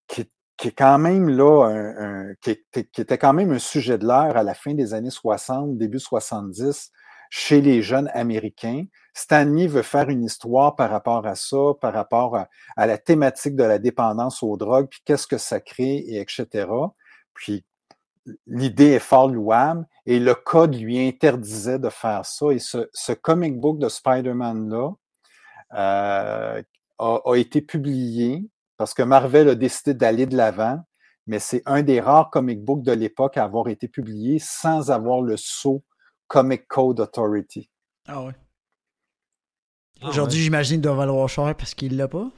qui, qui est quand même là, qui, était, quand même un sujet de l'heure à la fin des années 60, début 70, chez les jeunes Américains. Stanley veut faire une histoire par rapport à ça, par rapport à, la thématique de la dépendance aux drogues, puis qu'est-ce que ça crée, et etc. Puis l'idée est fort louable et le code lui interdisait de faire ça. Et ce, comic book de Spider-Man-là euh, a été publié parce que Marvel a décidé d'aller de l'avant, mais c'est un des rares comic books de l'époque à avoir été publié sans avoir le sceau Comic Code Authority. Ah ouais. Ah Aujourd'hui, j'imagine qu'il doit valoir cher parce qu'il l'a pas.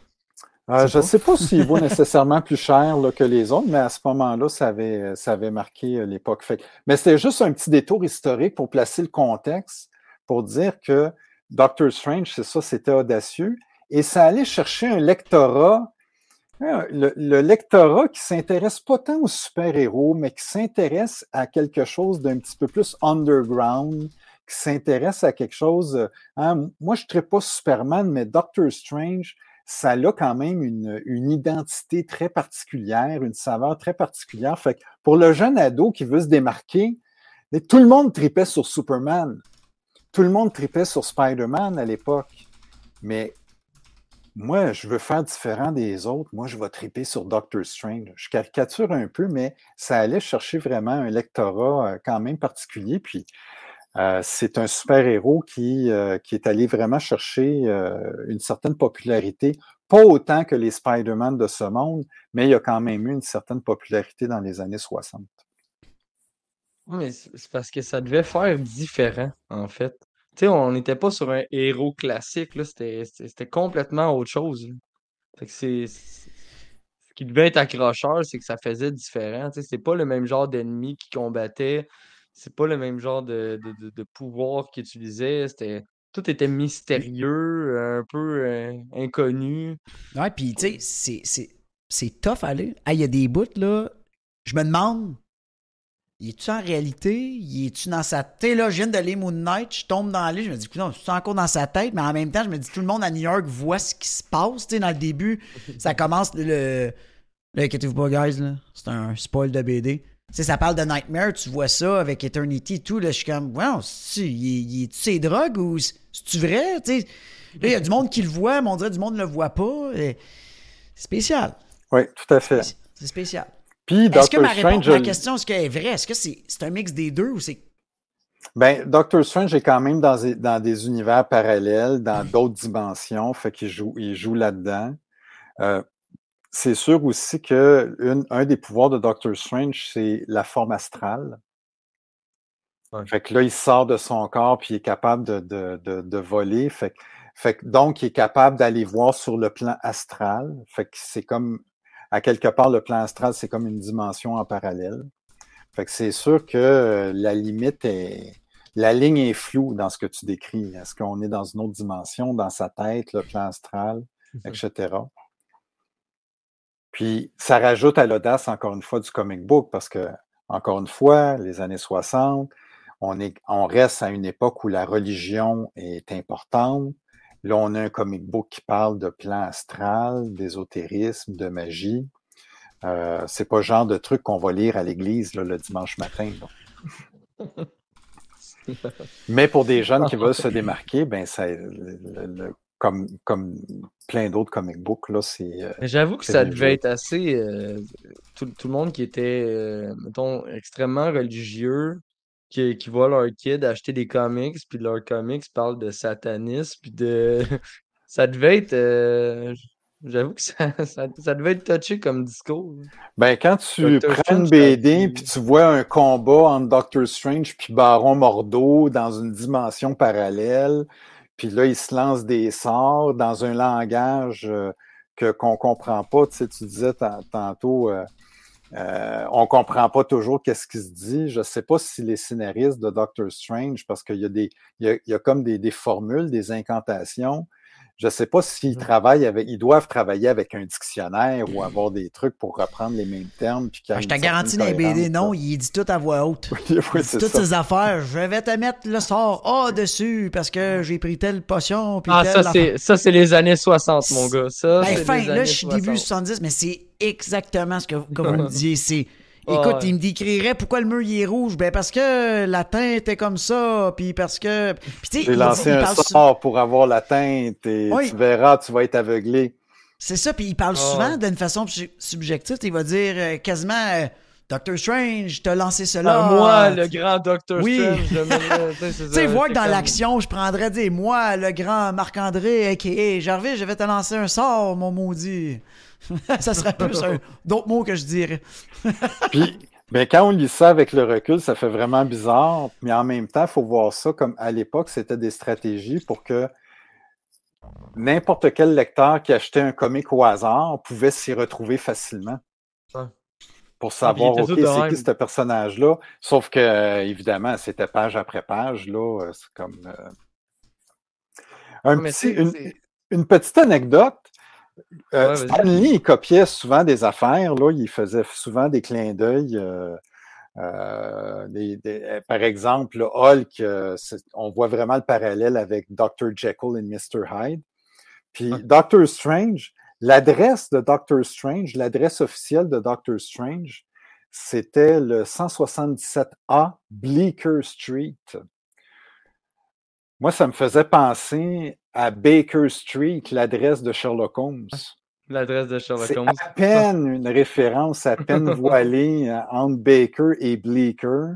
Euh, je ne sais pas s'il vaut nécessairement plus cher là, que les autres, mais à ce moment-là, ça avait, ça avait marqué euh, l'époque. Mais c'était juste un petit détour historique pour placer le contexte, pour dire que Doctor Strange, c'est ça, c'était audacieux. Et ça allait chercher un lectorat, le, le lectorat qui s'intéresse pas tant aux super-héros, mais qui s'intéresse à quelque chose d'un petit peu plus underground, qui s'intéresse à quelque chose. euh, hein, moi, je ne pas Superman, mais Doctor Strange, ça a quand même une, une identité très particulière, une saveur très particulière. Fait pour le jeune ado qui veut se démarquer, tout le monde tripait sur Superman. Tout le monde tripait sur Spider-Man à l'époque. Mais moi, je veux faire différent des autres. Moi, je vais triper sur Doctor Strange. Je caricature un peu, mais ça allait chercher vraiment un lectorat euh, quand même particulier. Puis, euh, c'est un super-héros qui, euh, qui est allé vraiment chercher une certaine popularité. Pas autant que les Spider-Man de ce monde, mais il a quand même eu une certaine popularité dans les années 60. Ouais, mais c'est parce que ça devait faire différent, en fait. Sais, on n'était pas sur un héros classique, là, c'était complètement autre chose. c'est. Ce qui devait être accrocheur, c'est que ça faisait différent. C'est pas le même genre d'ennemi qui combattait, c'est pas le même genre de, de, de- pouvoir qu'il utilisait. C'était. Tout était mystérieux, un peu euh, inconnu. Ouais, puis tu sais, c'est- tough à. Ah, il y a des bouts, là. Je me demande. Il est-tu en réalité? Il est-tu dans sa tête? Là, je viens de lire Moon Knight, je tombe dans l'île, je me dis, non, c'est encore dans sa tête, mais en même temps, je me dis, tout le monde à New York voit ce qui se passe. Tu sais, dans le début, ça commence le. Là, inquiétez-vous pas, guys, là. C'est un spoil de BD. Tu sais, ça parle de Nightmare, tu vois ça avec Eternity et tout. Là, je suis comme, wow, c'est, il, il est-tu ses drogues ou c'est-tu vrai? Tu sais, là, il y a du monde qui le voit, mais on dirait du monde ne le voit pas. Et C'est spécial. Oui, tout à fait. C'est spécial. Puis, Est-ce que Doctor ma, réponse, Strange, ma je- question, est-ce qu'elle est vraie? Est-ce que c'est, un mix des deux ou c'est. Ben, Doctor Strange est quand même dans des, dans des univers parallèles, dans d'autres dimensions, fait qu'il joue, il joue là-dedans. Euh, c'est sûr aussi que une- un des pouvoirs de Doctor Strange, c'est la forme astrale. Ouais. Fait que là, il sort de son corps puis il est capable de, de, de, de voler. Fait, fait que donc, il est capable d'aller voir sur le plan astral. Fait que c'est comme, à quelque part, le plan astral, c'est comme une dimension en parallèle. Fait que c'est sûr que euh, la limite est. La ligne est floue dans ce que tu décris. Est-ce qu'on est dans une autre dimension, dans sa tête, le plan astral, etc. Puis ça rajoute à l'audace, encore une fois, du comic book, parce que, encore une fois, les années 60, on, est, on reste à une époque où la religion est importante. Là, on a un comic book qui parle de plan astral, d'ésotérisme, de magie. Euh, c'est pas le genre de truc qu'on va lire à l'église le dimanche matin. Mais pour des jeunes qui veulent se démarquer, ben ça, le- le- le- comme, comme plein d'autres comic books, là, c'est. euh, Mais J'avoue que ça devait être assez. euh, tout, tout le monde qui était, mettons, extrêmement religieux, qui, qui voit leur kid acheter des comics, puis leurs comics parlent de satanisme, puis de. ça devait être. euh, J'avoue que ça, ça, ça devait être touché comme discours. Ben, quand tu Doctor prends une Strange, BD puis tu vois un combat entre Doctor Strange puis Baron Mordo dans une dimension parallèle, puis là, il se lance des sorts dans un langage euh, que qu'on comprend pas. Tu sais, tu disais tan- tantôt, euh, euh, on comprend pas toujours qu'est-ce qui se dit. Je sais pas si les scénaristes de Doctor Strange, parce qu'il y a des, il y a, il y a comme des, des formules, des incantations. Je sais pas s'ils travaillent avec, ils doivent travailler avec un dictionnaire ou avoir des trucs pour reprendre les mêmes termes. Puis Ah, je te garantis dans les BD, non, il dit tout à voix haute. Oui, Il oui, dit c'est toutes ça. ses affaires. Je vais te mettre le sort A dessus parce que j'ai pris telle potion. Puis Ah, telle ça, c'est, ça, c'est les années 60, mon gars. Ça, Ben, c'est fin, les là, je suis début 60. 70, mais c'est exactement ce que, que vous me disiez. C'est, Ah, écoute, ouais. il me décrirait pourquoi le mur il est rouge. Ben, parce que la teinte est comme ça, puis parce que. J'ai il lancé il un sort pour avoir la teinte et Oui. tu verras, tu vas être aveuglé. C'est ça, puis il parle Ah, souvent d'une façon su- subjective. Il va dire euh, quasiment euh, Doctor Strange, t'as lancé cela. Ah, moi, le grand Doctor Oui. Strange, tu sais, voir que dans comme- l'action, je prendrais dire moi, le grand Marc-André, a.k.a. Jarvis, je vais te lancer un sort, mon maudit. ça serait plus un- d'autres mots que je dirais. Puis, ben, quand on lit ça avec le recul, ça fait vraiment bizarre. Mais en même temps, il faut voir ça comme à l'époque, c'était des stratégies pour que n'importe quel lecteur qui achetait un comic au hasard pouvait s'y retrouver facilement. Ouais. Pour savoir, était OK, c'est qui ce personnage-là? Sauf que, évidemment, c'était page après page, là. euh, C'est comme. euh, Un petit- une petite anecdote. Euh, Ouais, vas-y. Stan Lee, il copiait souvent des affaires, là, il faisait souvent des clins d'œil. euh, euh, des- des- par exemple, le Hulk, on voit vraiment le parallèle avec Dr. Jekyll et Mr. Hyde. Puis. Doctor Strange, l'adresse de Doctor Strange, l'adresse officielle de Doctor Strange, c'était le 177A Bleecker Street. Moi, ça me faisait penser à Baker Street, l'adresse de Sherlock Holmes. L'adresse de Sherlock C'est Holmes. à peine une référence à peine voilée euh, entre Baker et Bleecker.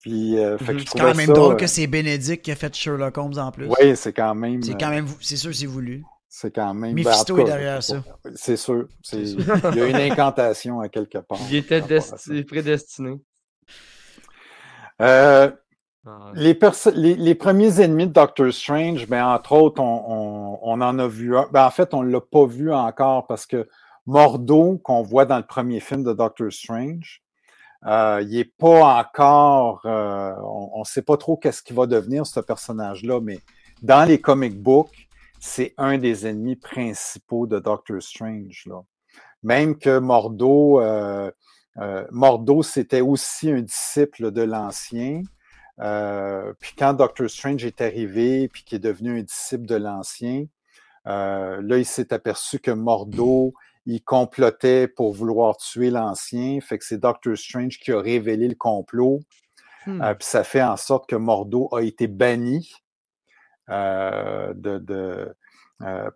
Puis, euh, fait que Mhm. je C'est quand même ça, drôle euh, que c'est Bénédicte qui a fait Sherlock Holmes en plus. Oui, c'est quand même. C'est quand même, c'est sûr, c'est voulu. C'est quand même. Mephisto ben, en tout est derrière ça. C'est sûr. c'est- Il y a une incantation à quelque part. Il était desti- prédestiné. Euh, les, perso- les, premiers ennemis de Doctor Strange, ben, entre autres, on, en a vu un. Ben, en fait, on ne l'a pas vu encore parce que Mordo, qu'on voit dans le premier film de Doctor Strange, euh, il n'est pas encore. euh, on ne sait pas trop qu'est-ce qu'il va devenir, ce personnage-là, mais dans les comic books, c'est un des ennemis principaux de Doctor Strange. Là. Même que Mordo, euh, Mordo, c'était aussi un disciple de l'ancien. Euh, puis quand Doctor Strange est arrivé, puis qui est devenu un disciple de l'ancien, euh, là, il s'est aperçu que Mordo, il complotait pour vouloir tuer l'ancien. Fait que c'est Doctor Strange qui a révélé le complot. Hmm. Euh, puis ça fait en sorte que Mordo a été banni de, de,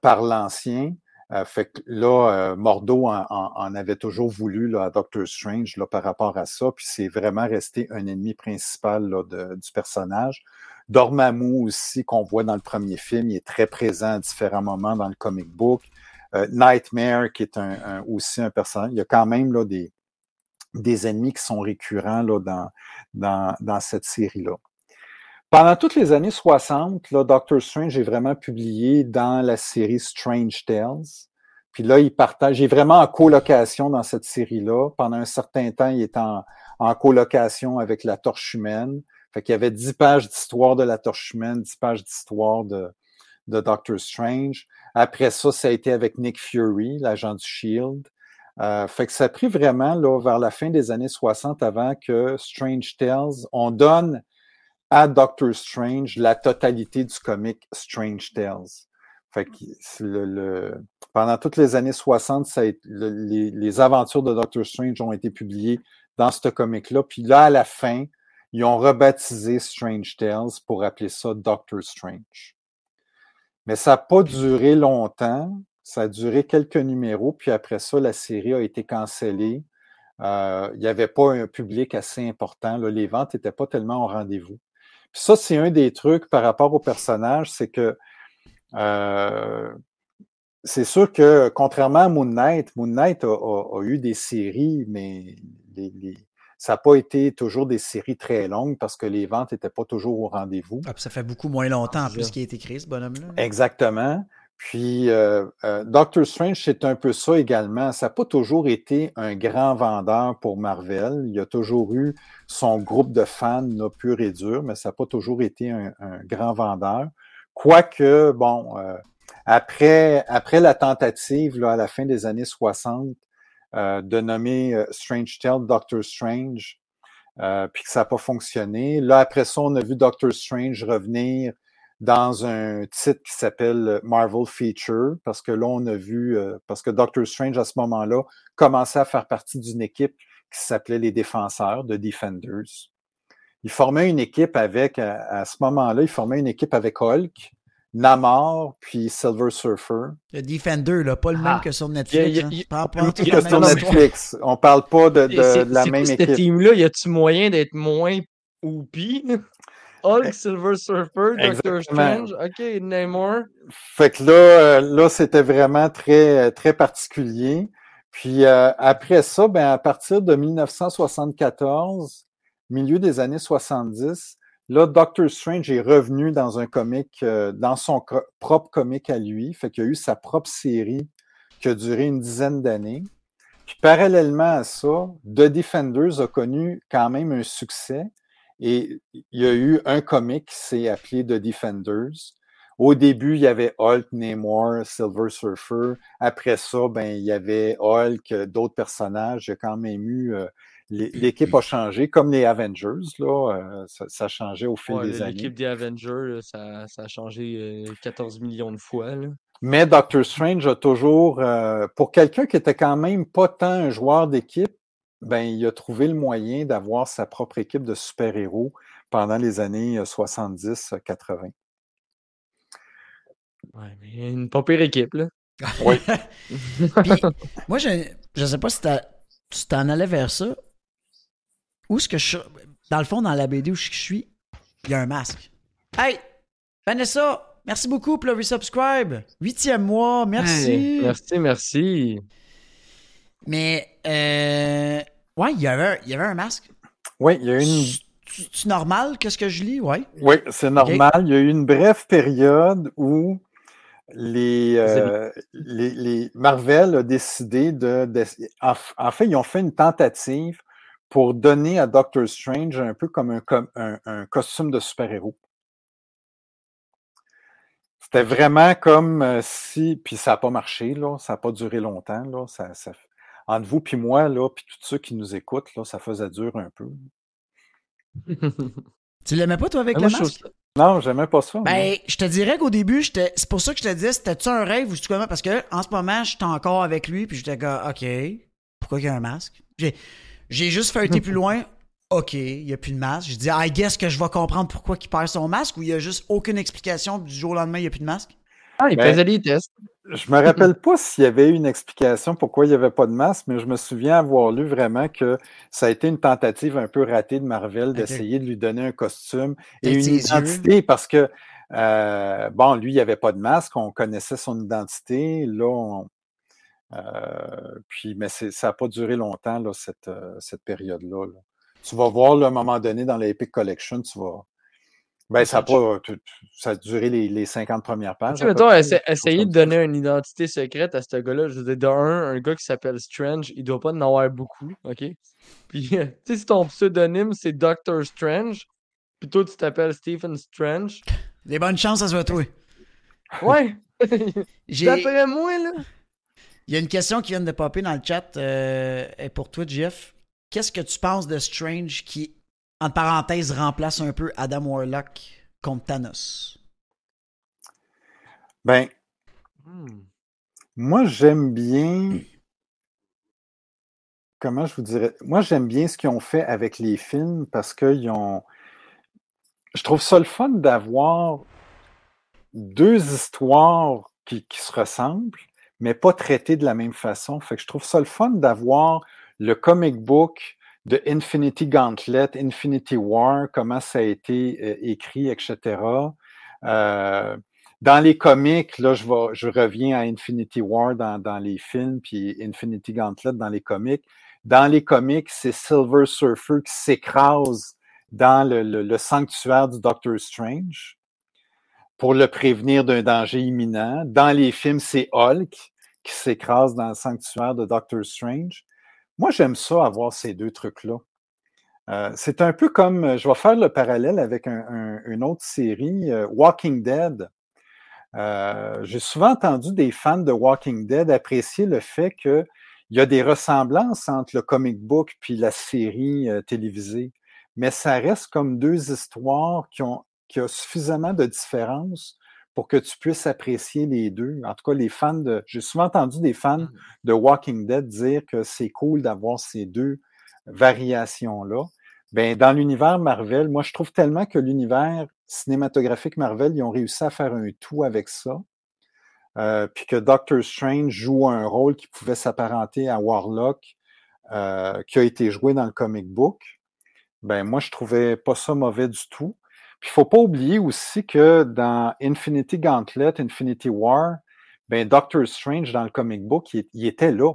par l'ancien. Euh, fait que là, euh, Mordo en, avait toujours voulu là, à Doctor Strange là, par rapport à ça, puis c'est vraiment resté un ennemi principal là, de- du personnage. Dormammu aussi, qu'on voit dans le premier film, il est très présent à différents moments dans le comic book. Euh, Nightmare, qui est un- aussi un personnage. Il y a quand même là, des, des ennemis qui sont récurrents là, dans, dans, dans cette série-là. Pendant toutes les années 60, là, Doctor Strange est vraiment publié dans la série Strange Tales. Puis là, il partage, il est vraiment en colocation dans cette série-là. Pendant un certain temps, il est en, en colocation avec la Torche humaine. Fait qu'il y avait 10 pages d'histoire de la Torche humaine, 10 pages d'histoire de, de Doctor Strange. Après ça, ça a été avec Nick Fury, l'agent du Shield. Euh, fait que ça a pris vraiment là, vers la fin des années 60 avant que Strange Tales, on donne à Doctor Strange la totalité du comic Strange Tales. Fait que le, le- pendant toutes les années 60, ça a été- le- les, les aventures de Doctor Strange ont été publiées dans ce comic-là. Puis là, à la fin, ils ont rebaptisé Strange Tales pour appeler ça Doctor Strange. Mais ça n'a pas duré longtemps. Ça a duré quelques numéros. Puis après ça, la série a été cancellée. Euh, il n'y avait pas un public assez important. là. Les ventes n'étaient pas tellement au rendez-vous. Ça, c'est un des trucs par rapport au personnage, c'est que euh, c'est sûr que contrairement à Moon Knight, Moon Knight a, a- a eu des séries, mais les- les- ça n'a pas été toujours des séries très longues parce que les ventes n'étaient pas toujours au rendez-vous. Ah, ça fait beaucoup moins longtemps en plus qu'il a été créé, ce bonhomme-là. Exactement. Puis euh, euh, Doctor Strange, c'est un peu ça également. Ça n'a pas toujours été un grand vendeur pour Marvel. Il a toujours eu son groupe de fans là, pur et dur, mais ça n'a pas toujours été un, grand vendeur. Quoique, bon, euh, après, après la tentative là, à la fin des années 60 euh, de nommer Strange Tale Doctor Strange, puis que ça n'a pas fonctionné. Là, après ça, on a vu Doctor Strange revenir dans un titre qui s'appelle Marvel Feature, parce que là, on a vu, euh, parce que Doctor Strange, à ce moment-là, commençait à faire partie d'une équipe qui s'appelait les Défenseurs, de Defenders. Il formait une équipe avec, à, à ce moment-là, il formait une équipe avec Hulk, Namor, puis Silver Surfer. Le Defender, là, pas le même Ah. que sur Netflix. Hein. Pas- Que sur. Netflix. On parle pas de, la même quoi cette équipe. team-là? Y a-tu moyen d'être moins oupi? Hulk, Silver Surfer, Doctor. Strange, ok, Namor. Fait que là, euh, là, c'était vraiment très, très particulier. Puis euh, après ça, ben, à partir de 1974, milieu des années 70, là, Doctor Strange est revenu dans un comic, euh, dans son co- propre comic à lui. Fait qu'il a eu sa propre série qui a duré une dizaine d'années. Puis parallèlement à ça, The Defenders a connu quand même un succès. Et il y a eu un comic qui s'est appelé The Defenders. Au début, il y avait Hulk, Namor, Silver Surfer. Après ça, ben, il y avait Hulk, euh, d'autres personnages. Il y a quand même eu. euh, l'é- L'équipe a changé, comme les Avengers, là. euh, ça, ça a changé au fil Ouais, des années. L'équipe des Avengers, ça, ça a changé euh, 14 millions de fois. Là. Mais Doctor Strange a toujours, euh, pour quelqu'un qui était quand même pas tant un joueur d'équipe, ben, il a trouvé le moyen d'avoir sa propre équipe de super-héros pendant les années euh, 70-80. Ouais, mais une pas pire équipe. Là. Oui. Puis, moi, je, je sais pas si t'as- tu t'en allais vers ça. Où est-ce que je. Dans le fond, dans la BD où je suis, il y a un masque. Hey! Vanessa! Merci beaucoup pour le resubscribe. Huitième mois, merci. Hey, merci, merci. Mais, euh. Ouais, il y avait, un- il y avait un masque. Oui, il y a eu une, C'est normal, qu'est-ce que je lis? Ouais. Oui, c'est normal. Il y a eu une brève période où les, euh, les, les Marvel a décidé de, de- en, fait, ils ont fait une tentative pour donner à Doctor Strange un peu comme un, com- un, un costume de super-héros. C'était vraiment comme euh, si, puis ça n'a pas marché, là, ça n'a pas duré longtemps. Là, ça, ça- entre vous puis moi, là, puis tous ceux qui nous écoutent, là, ça faisait dur un peu. Tu l'aimais pas, toi, avec je trouve masque? ça- Non, j'aimais pas ça. Ben, je te dirais qu'au début, j'étais. C'est pour ça que je te disais, c'était-tu un rêve ou c'est comment? Parce que en ce moment, j'étais encore avec lui, puis j'étais comme, OK, pourquoi il y a un masque? J'ai, j'ai juste feuilleté plus loin. OK, il n'y a plus de masque. Je dis, I guess que je vais comprendre pourquoi il perd son masque ou il n'y a juste aucune explication, puis du jour au lendemain, il n'y a plus de masque? Ah, il Ben, faisait des tests. Je me rappelle pas s'il y avait eu une explication pourquoi il n'y avait pas de masque, mais je me souviens avoir lu vraiment que ça a été une tentative un peu ratée de Marvel d'essayer de lui donner un costume et une identité parce que, euh, bon, lui, il n'y avait pas de masque, on connaissait son identité. Là, on- euh, puis, mais ça n'a pas duré longtemps, là, cette, euh, cette période-là. là. Tu vas voir, là, à un moment donné, dans l'Epic Collection, tu vas. Ben, ça a, pas, tu- tu- ça a duré les, les 50 premières pages. Tu sais, essayer de ça. donner une identité secrète à ce gars-là. Je veux dire, de un, un gars qui s'appelle Strange, il doit pas en avoir beaucoup, OK? Puis, tu sais, si ton pseudonyme, c'est Doctor Strange, puis toi, tu t'appelles Stephen Strange, Des bonnes chances, ça soit toi. ouais! J'ai... D'après moi, là... Il y a une question qui vient de popper dans le chat euh, pour toi, Jeff. Qu'est-ce que tu penses de Strange qui, entre parenthèses, remplace un peu Adam Warlock contre Thanos? Ben, Hmm. moi, j'aime bien. Comment je vous dirais? Moi, j'aime bien ce qu'ils ont fait avec les films parce qu'ils ont. Je trouve ça le fun d'avoir deux histoires qui, qui se ressemblent, mais pas traitées de la même façon. Fait que je trouve ça le fun d'avoir le comic book de Infinity Gauntlet, Infinity War, comment ça a été euh, écrit, etc. Euh, dans les comics, là, je, je reviens à Infinity War dans, les films, puis Infinity Gauntlet dans les comics. Dans les comics, c'est Silver Surfer qui s'écrase dans le, le sanctuaire du Doctor Strange pour le prévenir d'un danger imminent. Dans les films, c'est Hulk qui s'écrase dans le sanctuaire de Doctor Strange. Moi, j'aime ça, avoir ces deux trucs-là. Euh, c'est un peu comme, je vais faire le parallèle avec un, un, une autre série, euh, Walking Dead. Euh, J'ai souvent entendu des fans de Walking Dead apprécier le fait qu'il y a des ressemblances entre le comic book puis la série euh, télévisée, mais ça reste comme deux histoires qui ont, qui ont suffisamment de différences pour que tu puisses apprécier les deux. En tout cas, les fans de. J'ai souvent entendu des fans de Walking Dead dire que c'est cool d'avoir ces deux variations-là. Ben, dans l'univers Marvel, moi, je trouve tellement que l'univers cinématographique Marvel, ils ont réussi à faire un tout avec ça. Euh, puis que Doctor Strange joue un rôle qui pouvait s'apparenter à Warlock, euh, qui a été joué dans le comic book. Ben, moi, je trouvais pas ça mauvais du tout. Puis, il faut pas oublier aussi que dans Infinity Gauntlet, Infinity War, ben, Doctor Strange, dans le comic book, il, il était là.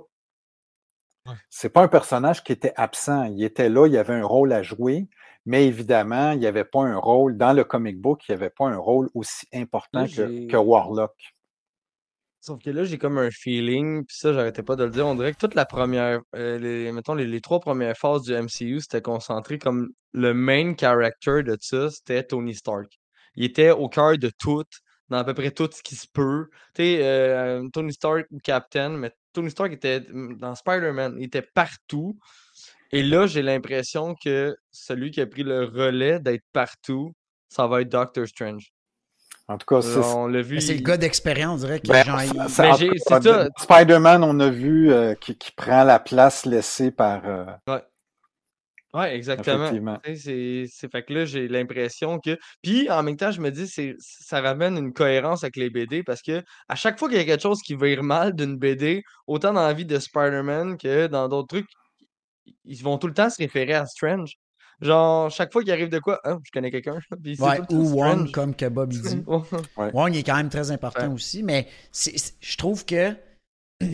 Ouais. C'est pas un personnage qui était absent. Il était là, il avait un rôle à jouer, mais évidemment, il n'y avait pas un rôle, dans le comic book, il n'y avait pas un rôle aussi important que, que, Warlock. Sauf que là, j'ai comme un feeling, puis ça, j'arrêtais pas de le dire. On dirait que toute la première, euh, les, mettons, les, trois premières phases du MCU, c'était concentré comme le main character de ça, c'était Tony Stark. Il était au cœur de tout, dans à peu près tout ce qui se peut. Euh, Tony Stark ou Captain, mais Tony Stark était dans Spider-Man, il était partout. Et là, j'ai l'impression que celui qui a pris le relais d'être partout, ça va être Doctor Strange. En tout cas, c'est. vu. C'est le gars d'expérience, on dirait que ben. Spider-Man, on a vu euh, qui, qui, prend la place laissée par. Euh... Ouais. Ouais, exactement. C'est fait que là, j'ai l'impression que. Puis en même temps, je me dis, ça ramène une cohérence avec les BD parce que à chaque fois qu'il y a quelque chose qui vire mal d'une BD, autant dans la vie de Spider-Man que dans d'autres trucs, ils vont tout le temps se référer à Strange. Genre, chaque fois qu'il arrive de quoi, oh, je connais quelqu'un. Ouais, ou Wong, comme que Bob dit. ouais. Wong est quand même très important ouais. aussi, mais c est, c est, je trouve que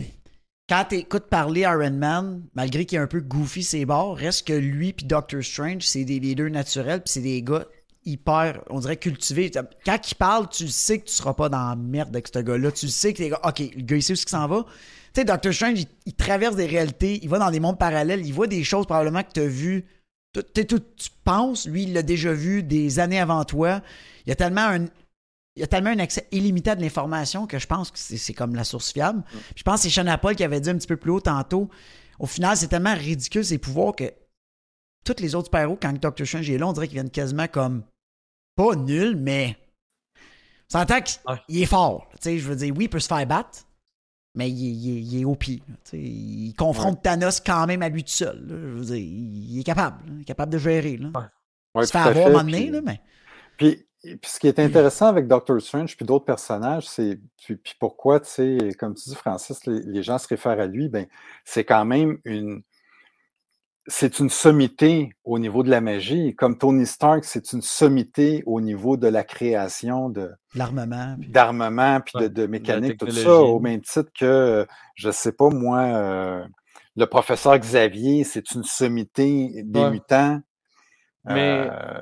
quand tu écoutes parler Iron Man, malgré qu'il est un peu goofy ses bords, reste que lui puis Doctor Strange, c'est des leaders naturels, puis c'est des gars hyper, on dirait, cultivés. Quand il parle, tu sais que tu seras pas dans la merde avec ce gars-là. Tu sais que les gars, OK, le gars, il sait où il s'en va. Tu sais, Doctor Strange, il, il, traverse des réalités, il va dans des mondes parallèles, il voit des choses probablement que tu as vues. Tu, tu, tu penses, lui, il l'a déjà vu des années avant toi. Il y a tellement un, il y a tellement un accès illimité à de l'information que je pense que c'est comme la source fiable. Mm. Je pense que c'est Shana Paul qui avait dit un petit peu plus haut tantôt. au final, c'est tellement ridicule ses pouvoirs que tous les autres super-héros, quand Doctor Strange est là, on dirait qu'ils viennent quasiment comme pas nuls, mais s'entend qu'il Ouais. est fort. Tu sais, je veux dire, oui, il peut se faire battre, mais il, est- il est- il est au pied. il confronte Thanos quand même à lui tout seul. là. Je veux dire, il il est capable. là. Il est capable de gérer. Là. Ouais, il se fait tout à avoir fait, un moment donné, puis- là, mais. Puis, puis ce qui est intéressant avec Doctor Strange puis d'autres personnages, c'est puis, puis pourquoi, tu sais, comme tu dis, Francis, les, les gens se réfèrent à lui, ben, c'est quand même une c'est une sommité au niveau de la magie. Comme Tony Stark, c'est une sommité au niveau de la création de L'armement. puis- d'armement puis de, mécanique, tout ça, au même titre que, je sais pas moi, euh, le professeur Xavier, c'est une sommité des Ouais. mutants. Mais- Euh,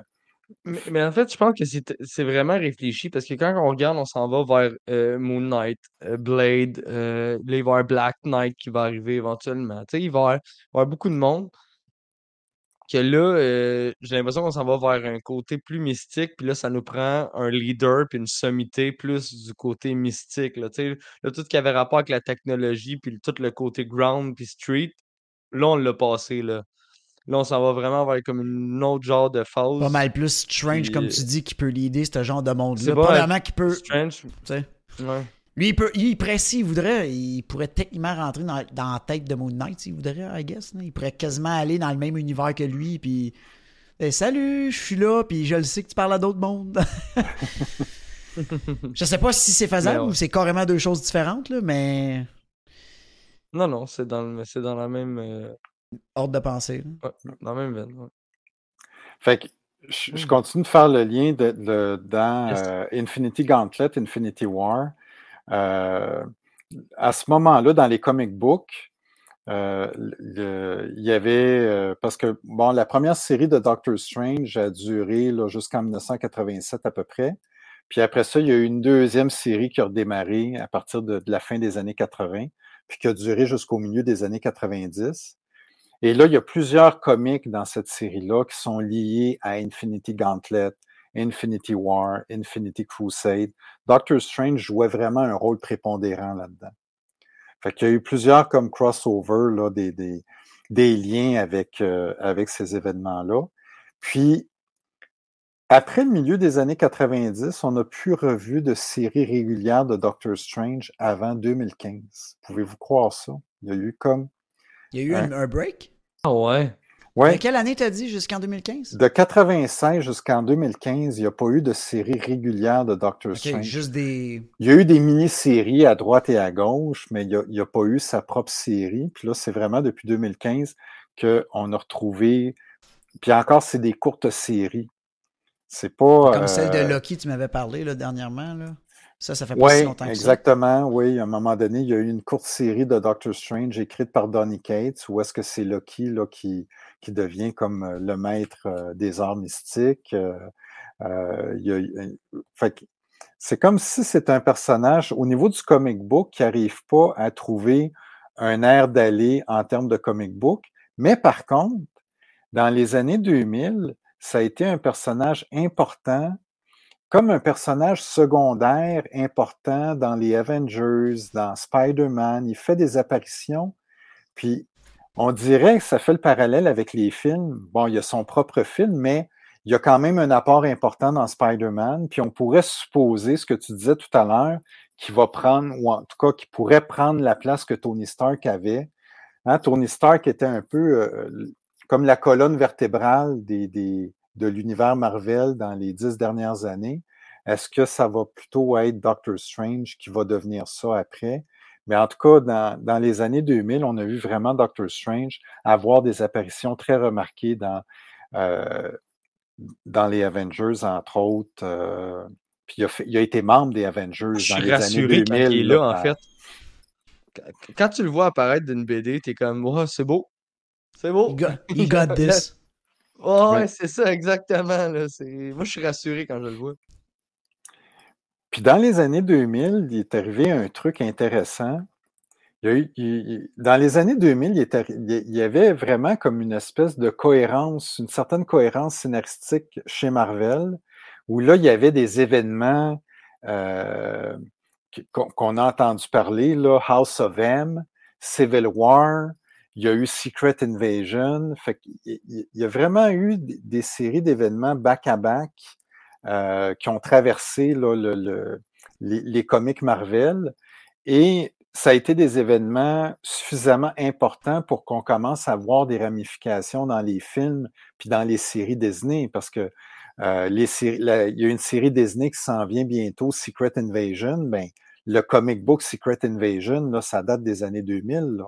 Mais, mais en fait, je pense que c'est c'est vraiment réfléchi parce que quand on regarde, on s'en va vers euh, Moon Knight, euh, Blade, là, il va y avoir Black Knight qui va arriver éventuellement. Tu sais, il va y avoir beaucoup de monde. Que là, euh, j'ai l'impression qu'on s'en va vers un côté plus mystique, puis là, ça nous prend un leader puis une sommité plus du côté mystique. Là, là, tout ce qui avait rapport avec la technologie, puis tout le côté ground puis street, là, on l'a passé. Là, là on s'en va vraiment vers comme une autre genre de phase. Pas mal plus Strange, Puis, comme euh, tu dis, qui peut l'aider ce genre de monde-là. un- vraiment qui peut. Tu Strange. sais. Ouais. Lui, il, peut, lui, il pourrait, s'il voudrait, il pourrait techniquement rentrer dans, dans la tête de Moon Knight, s'il voudrait, I guess. là. Il pourrait quasiment aller dans le même univers que lui, puis... Eh, salut, je suis là, puis je le sais que tu parles à d'autres mondes. je sais pas si c'est faisable ouais. ou c'est carrément deux choses différentes, là, mais... Non, non, c'est dans, le- c'est dans la même, euh, Ordre de pensée. ouais, dans la même veine. ouais. Fait que je, je continue de faire le lien de, de- dans euh, Infinity Gauntlet, Infinity War. Euh, à ce moment-là, dans les comic books, euh, il y avait euh, parce que bon, la première série de Doctor Strange a duré jusqu'en 1987 à peu près. Puis après ça, il y a eu une deuxième série qui a redémarré à partir de la fin des années 80, puis qui a duré jusqu'au milieu des années 90. Et là, il y a plusieurs comics dans cette série-là qui sont liés à Infinity Gauntlet, Infinity War, Infinity Crusade. Doctor Strange jouait vraiment un rôle prépondérant là-dedans. Fait qu'il y a eu plusieurs comme crossover, là, des, des, des liens avec, euh, avec ces événements-là. Puis, après le milieu des années 90, on n'a plus revu de série régulière de Doctor Strange avant 2015. Pouvez-vous croire ça? Il y a eu comme... Il y a eu un, un break? Ah ouais. Ouais, Mais quelle année t'as dit, jusqu'en 2015? de 85 jusqu'en 2015, il n'y a pas eu de série régulière de Doctor Ok, Strange. juste des... Il y a eu des mini-séries à droite et à gauche, mais il n'y a, a pas eu sa propre série. Puis là, c'est vraiment depuis 2015 qu'on a retrouvé. Puis encore, c'est des courtes séries. C'est pas. Comme celle de euh, Loki, tu m'avais parlé là, dernièrement. Là. Ça, ça fait pas si Oui, longtemps que ça. exactement. Oui, à un moment donné, il y a eu une courte série de Doctor Strange écrite par Donny Cates, où est-ce que c'est Loki là, qui, qui devient comme euh, le maître euh, des arts mystiques. Euh, euh, c'est comme si c'est un personnage, au niveau du comic book, qui n'arrive pas à trouver un air d'aller en termes de comic book. Mais par contre, dans les années 2000, ça a été un personnage important comme un personnage secondaire important dans les Avengers, dans Spider-Man. Il fait des apparitions, puis on dirait que ça fait le parallèle avec les films. Bon, il y a son propre film, mais il y a quand même un apport important dans Spider-Man, puis on pourrait supposer, ce que tu disais tout à l'heure, qu'il va prendre, ou en tout cas, qu'il pourrait prendre la place que Tony Stark avait. Hein, Tony Stark était un peu euh, comme la colonne vertébrale des, de l'univers Marvel dans les dix dernières années. Est-ce que ça va plutôt être Doctor Strange qui va devenir ça après? Mais en tout cas, dans, dans les années 2000, on a vu vraiment Doctor Strange avoir des apparitions très remarquées dans, euh, dans les Avengers, entre autres. euh, puis il a, fait- il a été membre des Avengers Je dans suis les années rassuré 2000. quand il est là, en fait. Quand- tu le vois apparaître d'une BD, t'es comme, ouais, c'est beau. C'est beau. You got, you got this. Ouais, Ouais. c'est ça, exactement. Là. Moi, je suis rassuré quand je le vois. Puis dans les années 2000, il est arrivé un truc intéressant. Il y a eu- il- dans les années 2000, il, est arri- il y- avait vraiment comme une espèce de cohérence, une certaine cohérence scénaristique chez Marvel, où là, il y avait des événements euh, qu'on a entendu parler, là, House of M, Civil War, Il y a eu Secret Invasion. Fait il, y a vraiment eu des, séries d'événements back-à-back euh, qui ont traversé là, le, le, les, comics Marvel. Et ça a été des événements suffisamment importants pour qu'on commence à voir des ramifications dans les films puis dans les séries Disney, parce que euh, les séries, il y a une série Disney qui s'en vient bientôt, Secret Invasion. Ben, le comic book Secret Invasion, là, ça date des années 2000. Là.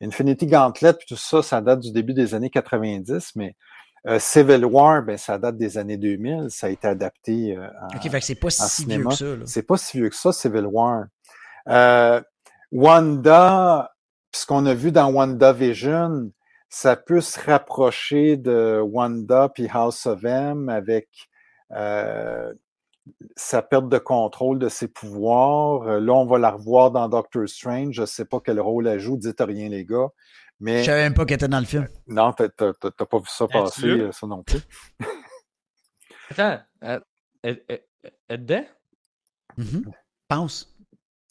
Infinity Gauntlet, puis tout ça, ça date du début des années 90, mais euh, Civil War, ben, ça date des années 2000. Ça a été adapté euh, en, Ok, fait que c'est pas si vieux que ça. Là. C'est pas si vieux que ça, Civil War. Euh, Wanda, ce qu'on a vu dans WandaVision, ça peut se rapprocher de Wanda puis House of M avec euh, sa perte de contrôle de ses pouvoirs. Euh, Là, on va la revoir dans Doctor Strange. Je ne sais pas quel rôle elle joue. Dites rien, les gars. Je Mais savais même pas qu'elle était dans le film. non, t'as pas vu ça passer, euh, ça non plus. Attends, elle, elle, elle- elle est dedans? Mhm. Pense.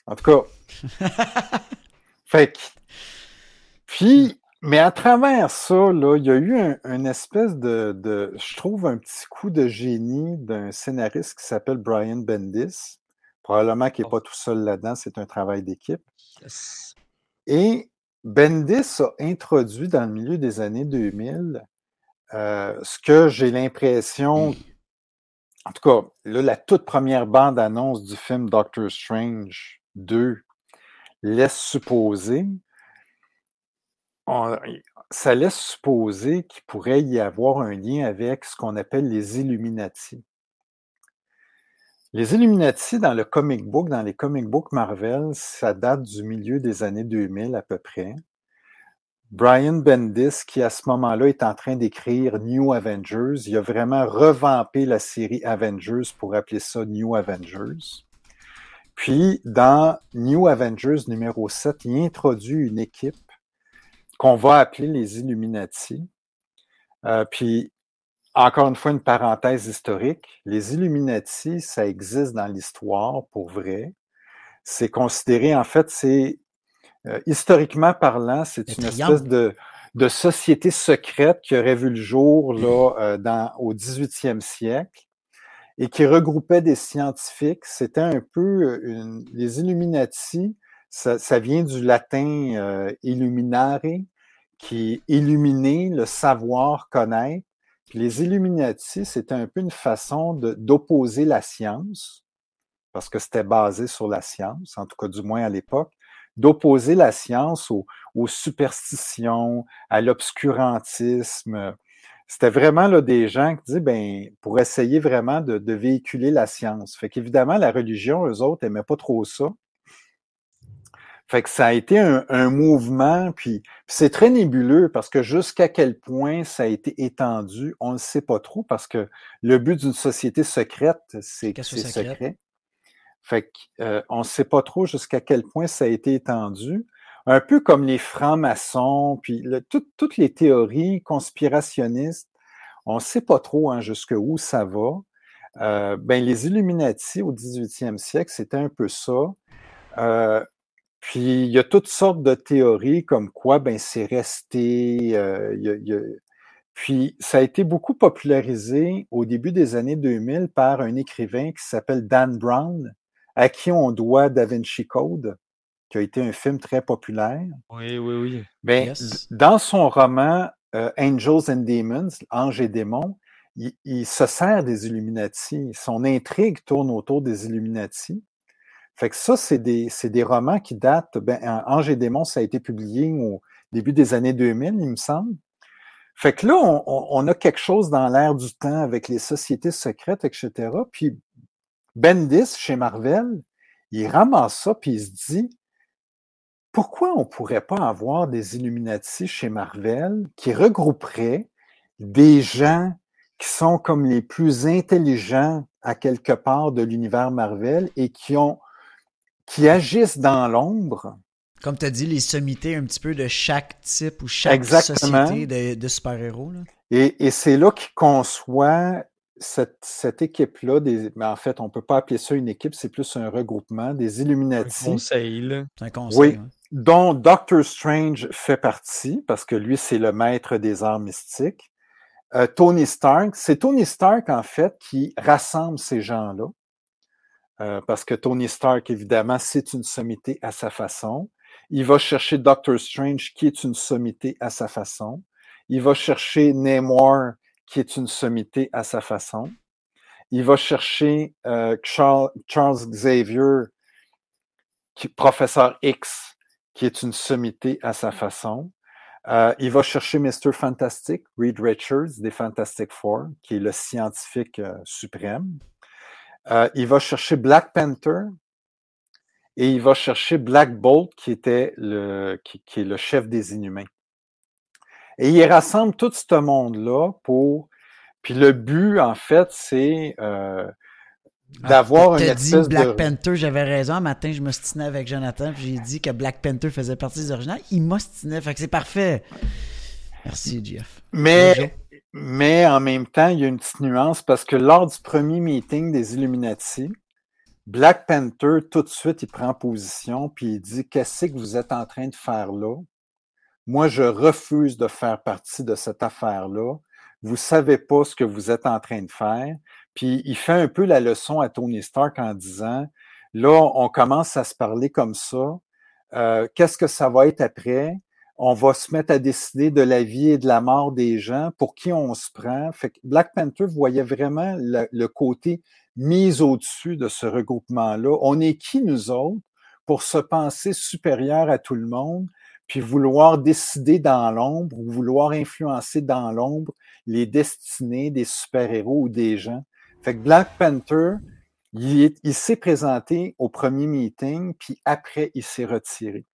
En tout cas. fait que. Puis, mais à travers ça, là, il y a eu un, une espèce de, de- Je trouve un petit coup de génie d'un scénariste qui s'appelle Brian Bendis. Probablement qu'il n'est pas tout seul là-dedans, c'est un travail d'équipe. Yes. Et Bendis a introduit dans le milieu des années 2000 euh, ce que j'ai l'impression, en tout cas, là, la toute première bande-annonce du film Doctor Strange 2 laisse supposer, on- ça laisse supposer qu'il pourrait y avoir un lien avec ce qu'on appelle les Illuminati. Les Illuminati, dans le comic book, dans les comic books Marvel, ça date du milieu des années 2000 à peu près. Brian Bendis, qui à ce moment-là est en train d'écrire New Avengers, il a vraiment revampé la série Avengers pour appeler ça New Avengers. Puis, dans New Avengers numéro 7, il introduit une équipe qu'on va appeler les Illuminati. Euh, puis, encore une fois, une parenthèse historique. Les Illuminati, ça existe dans l'histoire pour vrai. C'est considéré, en fait, c'est euh, historiquement parlant, c'est une triangle. espèce de, de société secrète qui aurait vu le jour là, euh, dans, au 18e siècle et qui regroupait des scientifiques. C'était un peu euh, une, les Illuminati, ça, ça vient du latin euh, illuminare, qui est illuminer, le savoir, connaître. Les Illuminati, c'était un peu une façon d'opposer la science, parce que c'était basé sur la science, en tout cas du moins à l'époque, d'opposer la science aux, aux superstitions, à l'obscurantisme. C'était vraiment là, des gens qui disaient, ben, pour essayer vraiment de, de véhiculer la science. Fait qu'évidemment, la religion, eux autres, n'aimaient pas trop ça. Fait que ça a été un, un mouvement, puis, puis c'est très nébuleux parce que jusqu'à quel point ça a été étendu, on ne sait pas trop parce que le but d'une société secrète, c'est que c'est secret. Fait qu'on ne sait pas trop jusqu'à quel point ça a été étendu. Un peu comme les francs-maçons, puis le- tout- toutes les théories conspirationnistes, on ne sait pas trop hein, jusqu'où ça va. Euh, ben, les Illuminati au 18e siècle, c'était un peu ça. Euh, puis il y a toutes sortes de théories comme quoi ben, c'est resté. euh, y a- y a- Puis ça a été beaucoup popularisé au début des années 2000 par un écrivain qui s'appelle Dan Brown, à qui on doit Da Vinci Code, qui a été un film très populaire. Oui, oui, oui. Ben, Yes. Dans son roman euh, Angels and Demons, Anges et démons, il, il se sert des Illuminati. Son intrigue tourne autour des Illuminati. Fait que ça, c'est des, des romans qui datent. Ben, Anges et démons, ça a été publié au début des années 2000, il me semble. Fait que là, on, on- on a quelque chose dans l'air du temps avec les sociétés secrètes, etc. Puis Bendis, chez Marvel, il ramasse ça, puis il se dit pourquoi on ne pourrait pas avoir des Illuminati chez Marvel qui regrouperaient des gens qui sont comme les plus intelligents à quelque part de l'univers Marvel et qui ont qui agissent dans l'ombre. Comme tu as dit, les sommités un petit peu de chaque type ou chaque Exactement. société de, de super-héros. là. Et, et c'est là qu'il conçoit cette, cette équipe-là. Mais en fait, on ne peut pas appeler ça une équipe, c'est plus un regroupement des Un Illuminati. conseil, là. C'est un conseil. Oui. hein. dont Doctor Strange fait partie, parce que lui, c'est le maître des arts mystiques. Euh, Tony Stark, c'est Tony Stark, en fait, qui rassemble ces gens-là. Euh, parce que Tony Stark, évidemment, c'est une sommité à sa façon. Il va chercher Doctor Strange, qui est une sommité à sa façon. Il va chercher Namor, qui est une sommité à sa façon. Il va chercher euh, Charles, Xavier, professeur X, qui est une sommité à sa façon. Euh, il va chercher Mr. Fantastic, Reed Richards des Fantastic Four, qui est le scientifique suprême. Euh, il va chercher Black Panther et il va chercher Black Bolt, qui était le, qui, qui est le chef des Inhumains. Et il rassemble tout ce monde-là pour. Puis le but, en fait, c'est euh, d'avoir une T'as espèce dit Black de. Panther, j'avais raison. Un matin, je m'ostinais avec Jonathan, puis j'ai dit que Black Panther faisait partie des originaux. Il m'ostinait, fait que c'est parfait. Merci, Jeff. Mais, mais en même temps, il y a une petite nuance parce que lors du premier meeting des Illuminati, Black Panther, tout de suite, il prend position puis il dit Qu'est-ce que vous êtes en train de faire là? Moi, je refuse de faire partie de cette affaire-là. Vous savez pas ce que vous êtes en train de faire. Puis il fait un peu la leçon à Tony Stark en disant Là, on commence à se parler comme ça. Euh, Qu'est-ce que ça va être après? On va se mettre à décider de la vie et de la mort des gens, pour qui on se prend. Black Panther voyait vraiment le, côté mis au-dessus de ce regroupement-là. On est qui, nous autres, pour se penser supérieur à tout le monde, puis vouloir décider dans l'ombre ou vouloir influencer dans l'ombre les destinées des super-héros ou des gens? Black Panther, il s'est présenté au premier meeting, puis après, il s'est retiré.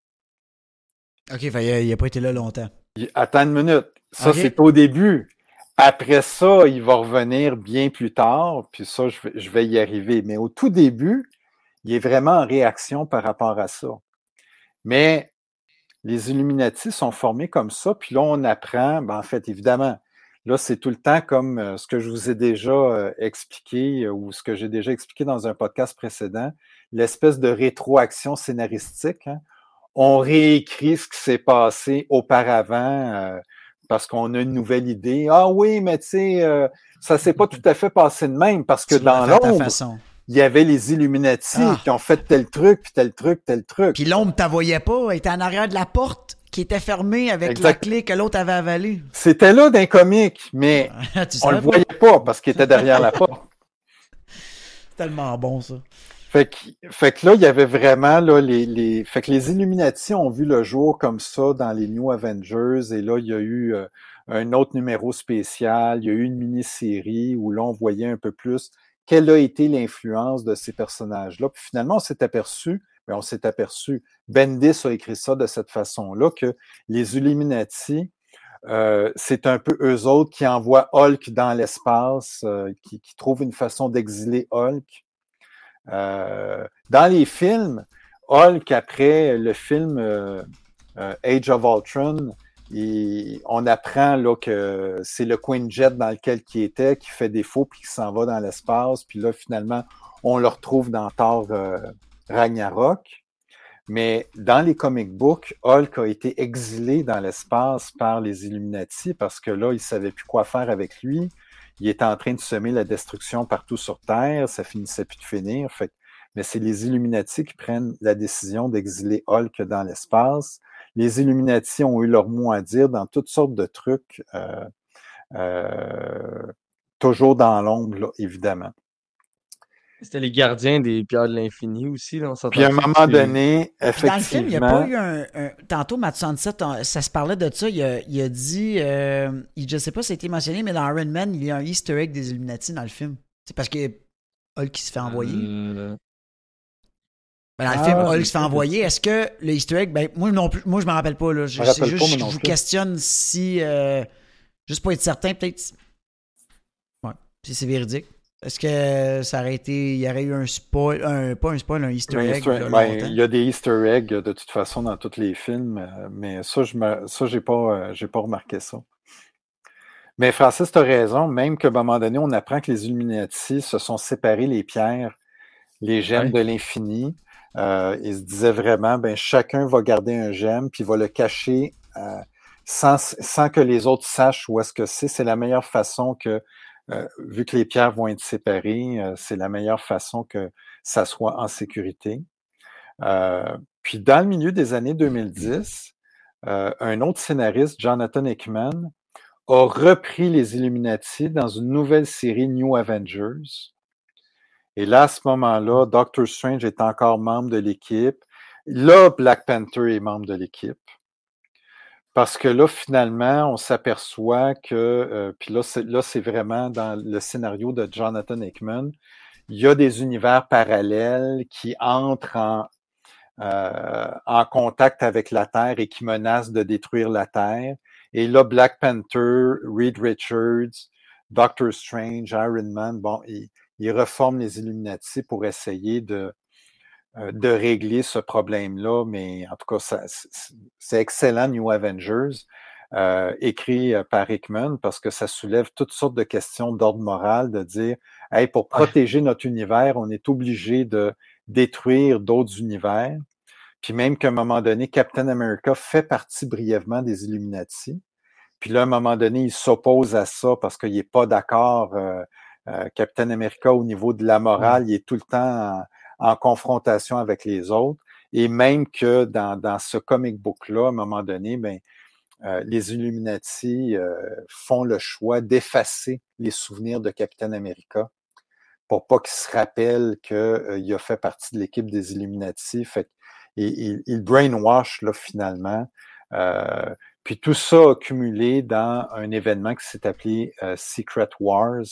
Ok, il, a, il a pas été là longtemps. Attends une minute. Ça, c'est au début. Après ça, il va revenir bien plus tard, puis ça, je vais, je vais y arriver. Mais au tout début, il est vraiment en réaction par rapport à ça. Mais les Illuminati sont formés comme ça, puis là, on apprend, ben, en fait, évidemment, là, c'est tout le temps comme euh, ce que je vous ai déjà euh, expliqué euh, ou ce que j'ai déjà expliqué dans un podcast précédent, l'espèce de rétroaction scénaristique. hein. On réécrit ce qui s'est passé auparavant euh, parce qu'on a une nouvelle idée. Ah oui, mais tu sais, euh, ça s'est pas tout à fait passé de même parce que Tu dans l'ombre, façon. il y avait les Illuminati Ah. qui ont fait tel truc, puis tel truc, tel truc. Puis l'ombre t'avoyait pas, elle était en arrière de la porte qui était fermée avec Exact. la clé que l'autre avait avalée. C'était là d'un comique, mais on le voyait pas parce qu'il était derrière la porte. C'est tellement bon, ça. Fait que, fait que là, il y avait vraiment là, les, les. Fait que les Illuminati ont vu le jour comme ça dans les New Avengers. Et là, il y a eu euh, un autre numéro spécial, il y a eu une mini-série où là, on voyait un peu plus quelle a été l'influence de ces personnages-là. Puis finalement, on s'est aperçu, mais on s'est aperçu, Bendis a écrit ça de cette façon-là, que les Illuminati, euh, c'est un peu eux autres qui envoient Hulk dans l'espace, euh, qui, qui trouvent une façon d'exiler Hulk. Euh, dans les films, Hulk, après le film euh, euh, Age of Ultron, on apprend que c'est le Quinjet dans lequel il était qui fait défaut puis qui s'en va dans l'espace. Puis là, finalement, on le retrouve dans Thor Ragnarok. Mais dans les comic books, Hulk a été exilé dans l'espace par les Illuminati parce que là, il ne savait plus quoi faire avec lui. Il était en train de semer la destruction partout sur Terre. Ça finissait plus de finir. Mais c'est les Illuminati qui prennent la décision d'exiler Hulk dans l'espace. Les Illuminati ont eu leur mot à dire dans toutes sortes de trucs, euh, euh, toujours dans l'ombre, évidemment. C'était les gardiens des pierres de l'infini aussi. Là, on Puis à un moment donné, Puis Dans le film, il n'y a pas effectivement, eu un. un- tantôt, Matt Sunset, on- ça se parlait de ça. Il a, il a dit. euh, il- je sais pas si ça a été mentionné, mais dans Iron Man, il y a un Easter egg des Illuminati dans le film. C'est parce que Hulk qui se fait envoyer. Euh, Ben, dans le Ah, film, Hulk se fait envoyer. Est-ce que le Easter egg. Ben, moi non plus. Moi, je m'en rappelle pas. Là. Je, me c'est rappelle juste je vous plus. questionne si. euh, juste pour être certain, peut-être. Ouais, si c'est véridique. Est-ce que ça aurait été. Il y aurait eu un spoil. Un, pas un spoil, un Easter un egg. Ben, il y a des Easter eggs de toute façon dans tous les films, euh, mais ça, je me, ça, j'ai pas, euh, j'ai pas remarqué ça. Mais Francis, tu as raison, même qu'à un moment donné, on apprend que les Illuminati se sont séparés les pierres, les gemmes Ouais. de l'infini. Euh, il se disait vraiment, ben, chacun va garder un gemme, puis va le cacher euh, sans, sans que les autres sachent où est-ce que c'est. C'est la meilleure façon que, euh, vu que les pierres vont être séparées, euh, c'est la meilleure façon que ça soit en sécurité. Euh, puis dans le milieu des années 2010, euh, un autre scénariste, Jonathan Hickman, a repris les Illuminati dans une nouvelle série New Avengers. Et là, à ce moment-là, Doctor Strange est encore membre de l'équipe. Là, Black Panther est membre de l'équipe. Parce que là, finalement, on s'aperçoit que, euh, puis là, c'est, vraiment dans le scénario de Jonathan Hickman, il y a des univers parallèles qui entrent en, euh, en contact avec la Terre et qui menacent de détruire la Terre. Et là, Black Panther, Reed Richards, Doctor Strange, Iron Man, bon, ils, ils reforment les Illuminati pour essayer de, de régler ce problème-là. Mais en tout cas, ça- c'est excellent, New Avengers, euh, écrit euh, par Hickman, parce que ça soulève toutes sortes de questions d'ordre moral, de dire, hey, pour protéger notre univers, on est obligé de détruire d'autres univers. Puis même qu'à un moment donné, Captain America fait partie brièvement des Illuminati. Puis là, à un moment donné, il s'oppose à ça parce qu'il n'est pas d'accord. euh, euh, Captain America, au niveau de la morale, il est tout le temps en, en confrontation avec les autres. Et même que dans, dans ce comic book-là, à un moment donné, ben, euh, les Illuminati euh, font le choix d'effacer les souvenirs de Captain America pour pas qu'il se rappelle qu'il a fait partie de l'équipe des Illuminati. Fait et, il, il brainwash là, finalement. Euh, puis tout ça accumulé dans un événement qui s'est appelé euh, Secret Wars,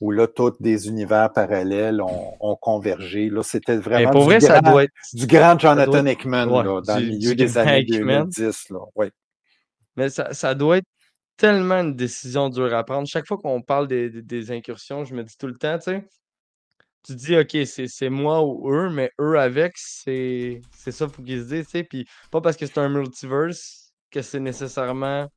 où là, tous des univers parallèles ont, ont convergé. Là, c'était vraiment pour du, vrai, ça grand, doit être. du grand Jonathan Hickman ouais, dans du- le milieu des années Hickman. 2010. Là. Ouais. Mais ça, ça doit être tellement une décision dure à prendre. Chaque fois qu'on parle des, des- des incursions, je me dis tout le temps, tu sais, tu dis, OK, c'est moi ou eux, mais eux avec, c'est ça faut qu'ils se disent, tu sais. Puis pas parce que c'est un multiverse que c'est nécessairement.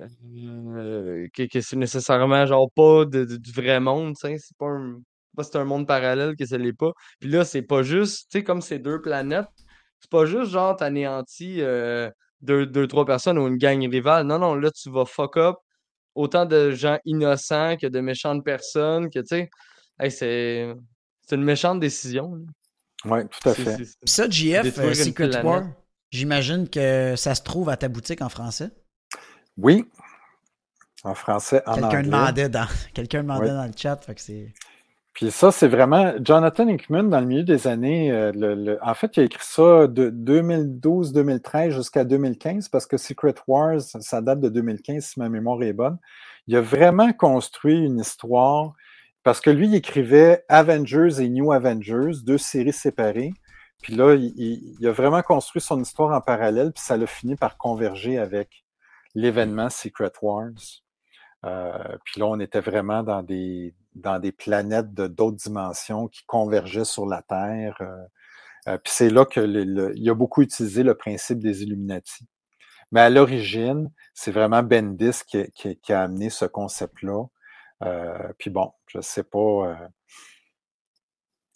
Euh, que, que c'est nécessairement genre pas de- de- du vrai monde, tu sais. C'est pas un. Pas c'est un monde parallèle que ça l'est pas. Puis là, c'est pas juste, tu sais, comme ces deux planètes, c'est pas juste genre t'anéantis euh, deux, deux, trois personnes ou une gang rivale. Non, non, là, tu vas fuck up autant de gens innocents que de méchantes personnes, que tu sais, hey, c'est c'est une méchante décision. Oui, tout à fait. c'est- c'est- Puis ça, JF, euh, Secret. War, j'imagine que ça se trouve à ta boutique en français. Oui, en français, en Quelqu'un demandait dans quelqu'un demandait Oui. dans le chat, fait que c'est Puis ça, c'est vraiment Jonathan Hickman dans le milieu des années. euh, le- le- en fait, il a écrit ça de 2012-2013 jusqu'à 2015 parce que Secret Wars, ça date de 2015 si ma mémoire est bonne. Il a vraiment construit une histoire parce que lui, il écrivait Avengers et New Avengers, deux séries séparées. Puis là, il, il- il a vraiment construit son histoire en parallèle, puis ça l'a fini par converger avec l'événement Secret Wars. Euh, puis là, on était vraiment dans des, dans des planètes de d'autres dimensions qui convergeaient sur la Terre. euh, euh, puis c'est là que a beaucoup utilisé le principe des Illuminati. Mais à l'origine, c'est vraiment Bendis qui, qui- a amené ce concept-là. Puis bon, je sais pas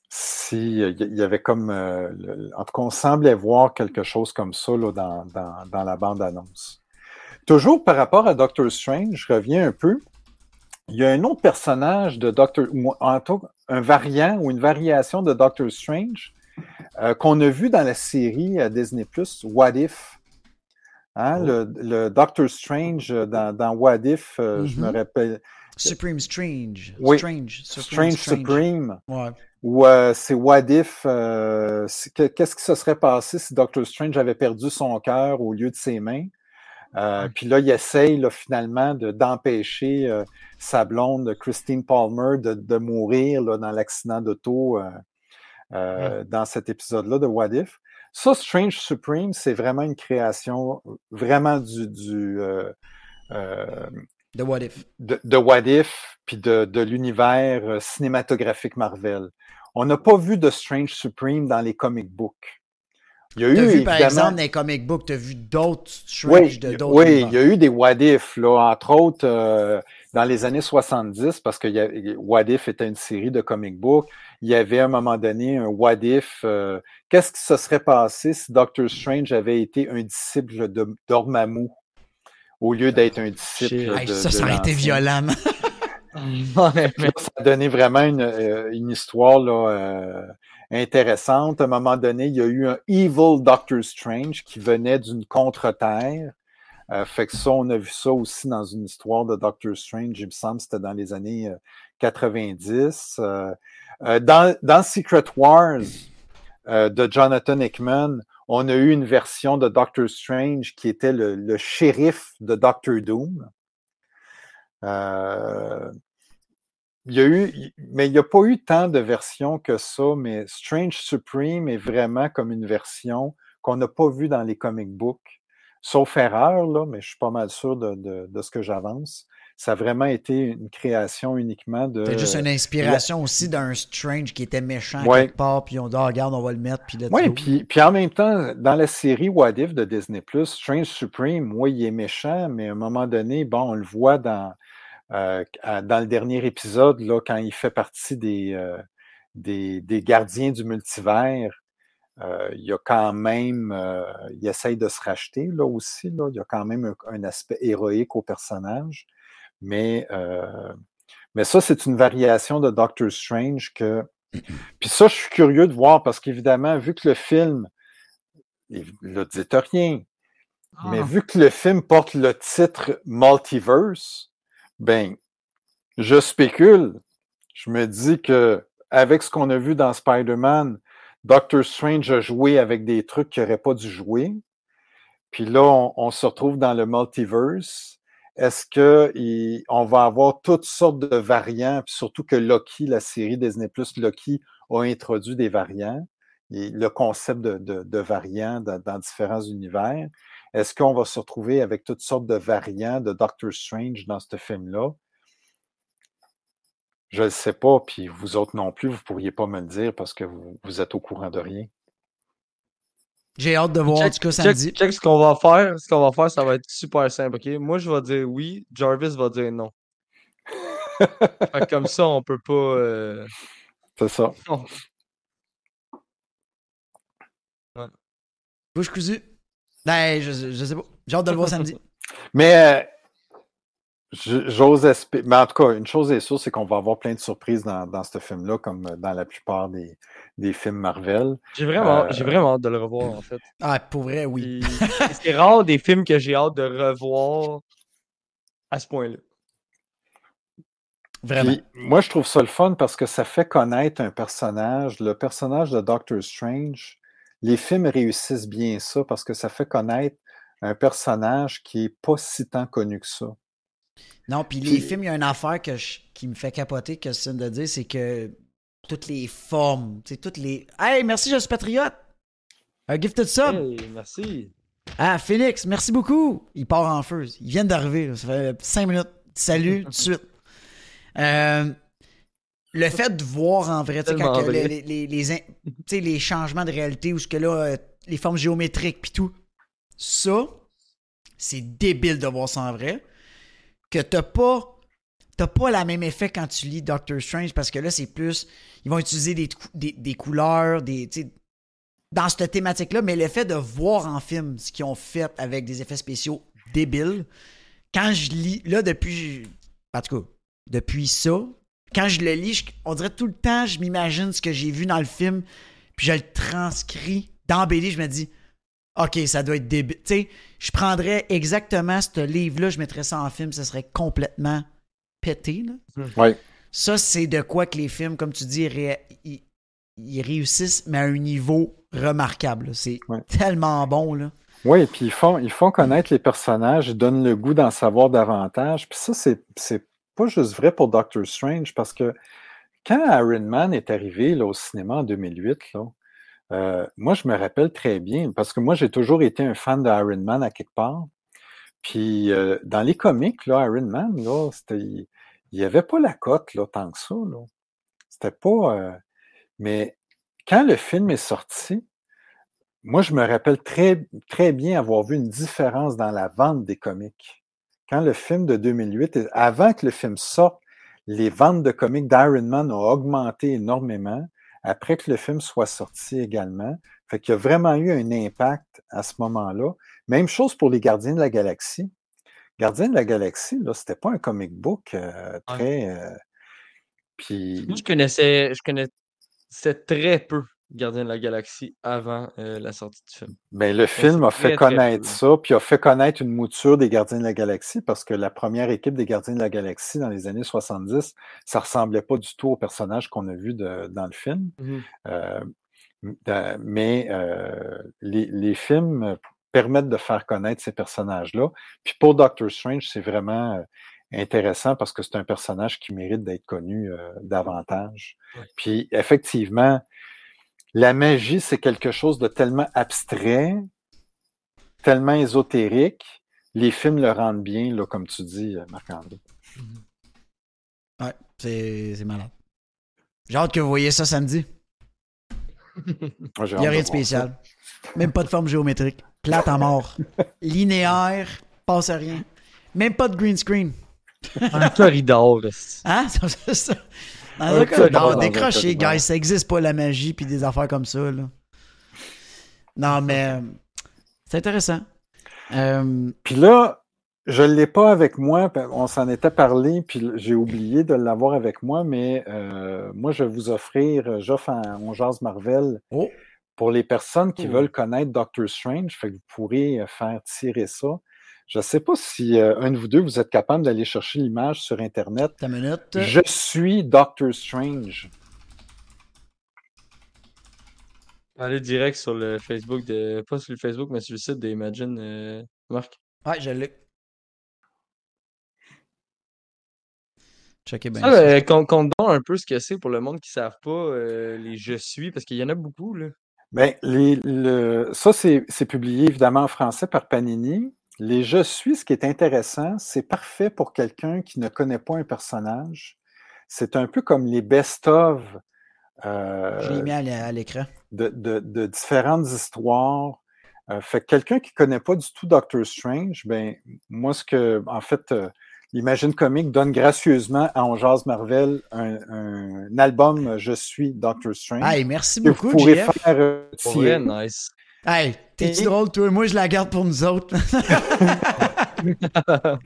si il y avait comme, en tout cas, on semblait voir quelque chose comme ça là, dans, dans, dans la bande-annonce. Toujours par rapport à Doctor Strange, je reviens un peu. Il y a un autre personnage de Doctor, ou en tout cas, un variant ou une variation de Doctor Strange euh, qu'on a vu dans la série à Disney Plus, What If. Hein, Oh. le, le Doctor Strange euh, dans, dans What If, euh, je me Mhm. rappelle, Supreme Strange. Oui. Strange. Strange Supreme. Ouais. Ou euh, c'est What If, euh, qu'est-ce qui se serait passé si Doctor Strange avait perdu son cœur au lieu de ses mains? Euh, Puis là, il essaye là, finalement de- d'empêcher euh, sa blonde, Christine Palmer, de, de mourir là, dans l'accident d'auto euh, euh, dans cet épisode-là de What If. Ça, Strange Supreme, c'est vraiment une création vraiment du, du euh, euh, The What If. de, de What If, puis de, de l'univers cinématographique Marvel. On n'a pas vu de Strange Supreme dans les comic books. Il y a eu, T'as vu, par exemple, dans les comic books, t'as vu d'autres Strange oui, de il y- d'autres oui, il y a eu des What If, là, entre autres, euh, dans les années 70, parce que y a, What If était une série de comic books, il y avait à un moment donné un What If. euh, Qu'est-ce qui se serait passé si Doctor Strange avait été un disciple de Dormammu au lieu d'être un disciple de, Hey, ça, de ça aurait été violent. ça a donné vraiment une, euh, une histoire là, euh, intéressante. À un moment donné, il y a eu un Evil Doctor Strange qui venait d'une contre-terre. Euh, fait que ça, on a vu ça aussi dans une histoire de Doctor Strange, il me semble, c'était dans les années euh, 90. Euh, euh, dans, Secret Wars de Jonathan Hickman, on a eu une version de Doctor Strange qui était le shérif de Doctor Doom. Il y a eu, mais il n'y a pas eu tant de versions que ça, mais Strange Supreme est vraiment comme une version qu'on n'a pas vue dans les comic books. Sauf erreur, là, mais je suis pas mal sûr de, de, de ce que j'avance. Ça a vraiment été une création uniquement de. C'est juste une inspiration aussi d'un Strange qui était méchant Ouais. quelque part, puis on dit, Ah, regarde, on va le mettre, puis Oui, puis, puis en même temps, dans la série What If de Disney, Strange Supreme, oui, il est méchant, mais à un moment donné, bon, on le voit dans, euh, dans le dernier épisode, là, quand il fait partie des, euh, des, des gardiens du multivers. euh, il y a quand même, euh, il essaye de se racheter là aussi. Là, il y a quand même un, un aspect héroïque au personnage. Mais, euh, mais ça, c'est une variation de Doctor Strange que. Puis ça, je suis curieux de voir parce qu'évidemment, vu que le film, il ne dit rien, mais Ah. vu que le film porte le titre Multiverse, ben, je spécule. Je me dis que avec ce qu'on a vu dans Spider-Man, Doctor Strange a joué avec des trucs qu'il n'aurait pas dû jouer. Puis là, on, se retrouve dans le multiverse. Est-ce qu'on va avoir toutes sortes de variants, puis surtout que Loki, la série Disney Plus Loki, a introduit des variants, et le concept de, variants dans différents univers. Est-ce qu'on va se retrouver avec toutes sortes de variants de Doctor Strange dans ce film-là? Je ne le sais pas, puis vous autres non plus, vous ne pourriez pas me le dire parce que vous, vous êtes au courant de rien. J'ai hâte de voir, Check, ce qu'on va faire. Ce qu'on va faire, ça va être super simple, ok? Moi, je vais dire oui, Jarvis va dire non. Fait comme ça, on peut pas. euh, C'est ça. non. Bouche cousue. Ben, je, je sais pas. J'ai hâte de le voir samedi. Mais euh, j'ose espérer. Mais en tout cas, une chose est sûre, c'est qu'on va avoir plein de surprises dans, dans ce film-là, comme dans la plupart des, des films Marvel. J'ai vraiment, Euh, j'ai vraiment hâte de le revoir, en fait. Ah, pour vrai, oui. C'est rare des films que j'ai hâte de revoir à ce point-là. Vraiment. Puis, moi, je trouve ça le fun parce que ça fait connaître un personnage. Le personnage de Doctor Strange, les films réussissent bien ça parce que ça fait connaître un personnage qui est pas si tant connu que ça. Non, puis les films, il y a une affaire que je- qui me fait capoter, que c'est de dire, c'est que toutes les formes, tu sais, toutes les. Hey, merci, je suis patriote! Un gifted sub! Hey, merci. Ah, Phoenix, merci beaucoup! Il part en feu. Ils viennent d'arriver, ça fait cinq minutes. Salut, tout de suite. Euh, le fait de voir en vrai, tu sais, quand Tellement que vrai. les, changements de réalité ou ce que là, euh, les formes géométriques puis tout, ça, c'est débile de voir ça en vrai. Que t'as pas, t'as pas la même effet quand tu lis Doctor Strange parce que là, c'est plus, ils vont utiliser des, des, des couleurs, des, dans cette thématique-là, mais le fait de voir en film ce qu'ils ont fait avec des effets spéciaux débiles, quand je lis, là, depuis, en tout cas, depuis ça, quand je le lis, je- on dirait tout le temps, je m'imagine ce que j'ai vu dans le film, puis je le transcris dans BD, je me dis, OK, ça doit être débile. Tu sais, je prendrais exactement ce livre-là, je mettrais ça en film, ça serait complètement pété. Là. Ça, c'est de quoi que les films, comme tu dis, ils, ils réussissent, mais à un niveau remarquable. C'est Ouais. tellement bon. Là. Oui, puis ils font, ils font connaître les personnages, ils donnent le goût d'en savoir davantage. Puis ça, c'est pas juste vrai pour Doctor Strange, parce que quand Iron Man est arrivé là, au cinéma en 2008, là, euh, moi, je me rappelle très bien, parce que moi, j'ai toujours été un fan de Iron Man à quelque part. Puis euh, dans les comics, là, Iron Man, là, il n'y avait pas la cote là, tant que ça. C'était pas. euh, Mais quand le film est sorti, moi, je me rappelle très, très bien avoir vu une différence dans la vente des comics. Quand le film de 2008, est- avant que le film sorte, les ventes de comics d'Iron Man ont augmenté énormément. Après que le film soit sorti également. Fait qu'il y a vraiment eu un impact à ce moment-là. Même chose pour les Gardiens de la Galaxie. Gardiens de la Galaxie, là, c'était pas un comic book euh, très. euh, puis, Moi, je connaissais, je connaissais très peu Gardien de la Galaxie avant euh, la sortie du film. ben, le film a très, fait très connaître ça, puis a fait connaître une mouture des Gardiens de la Galaxie, parce que la première équipe des Gardiens de la Galaxie dans les années 70, ça ressemblait pas du tout au personnage qu'on a vu de- dans le film. Mhm. Euh, mais euh, les, les films permettent de faire connaître ces personnages-là. Puis pour Doctor Strange, c'est vraiment intéressant parce que c'est un personnage qui mérite d'être connu davantage. Ouais. Puis effectivement, la magie, c'est quelque chose de tellement abstrait, tellement ésotérique. Les films le rendent bien, là, comme tu dis, euh, Marc-André. Ouais, c'est c'est malade. J'ai hâte que vous voyez ça samedi. Il n'y a rien de spécial. Même pas de forme géométrique. Plate à mort. Linéaire, passe à rien. Même pas de green screen. Un corridor. Hein? C'est ça. Dans Un un cas, corridor non, décrochez, guys. Ça existe pas la magie puis des affaires comme ça. Là. Non, mais euh, c'est intéressant. Euh, Puis là, je ne l'ai pas avec moi. ben, On s'en était parlé, puis j'ai oublié de l'avoir avec moi, mais euh, moi, je vais vous offrir, j'offre un On Jase Marvel Oh, pour les personnes qui Oh. veulent connaître Doctor Strange. Fait que vous pourrez faire tirer ça. Je ne sais pas si euh, un de vous deux, vous êtes capable d'aller chercher l'image sur Internet. ta minute. Je suis Doctor Strange. Allez direct sur le Facebook de. Pas sur le Facebook, mais sur le site d'Imagine, euh, Marc. Ouais, je l'ai. Checkez bien. Ça, ça. euh, qu'on qu'on te donne un peu ce que c'est pour le monde qui ne savent pas euh, les Je suis, parce qu'il y en a beaucoup, là. Ben, les, le, ça, c'est c'est publié évidemment en français par Panini. Les Je suis, ce qui est intéressant, c'est parfait pour quelqu'un qui ne connaît pas un personnage. C'est un peu comme les best-of euh, Je l'ai mis à l'é- à l'écran. de, de- de différentes histoires. Euh, fait que quelqu'un qui ne connaît pas du tout Doctor Strange, ben, moi, ce que, en fait, euh, Imagine Comics donne gracieusement à On Marvel un, un album euh, Je suis Doctor Strange. Hey, merci vous beaucoup, pourrez JF. faire euh, Pour tirer. vrai, nice. Hey, Et- drôle, toi? Moi, je la garde pour nous autres.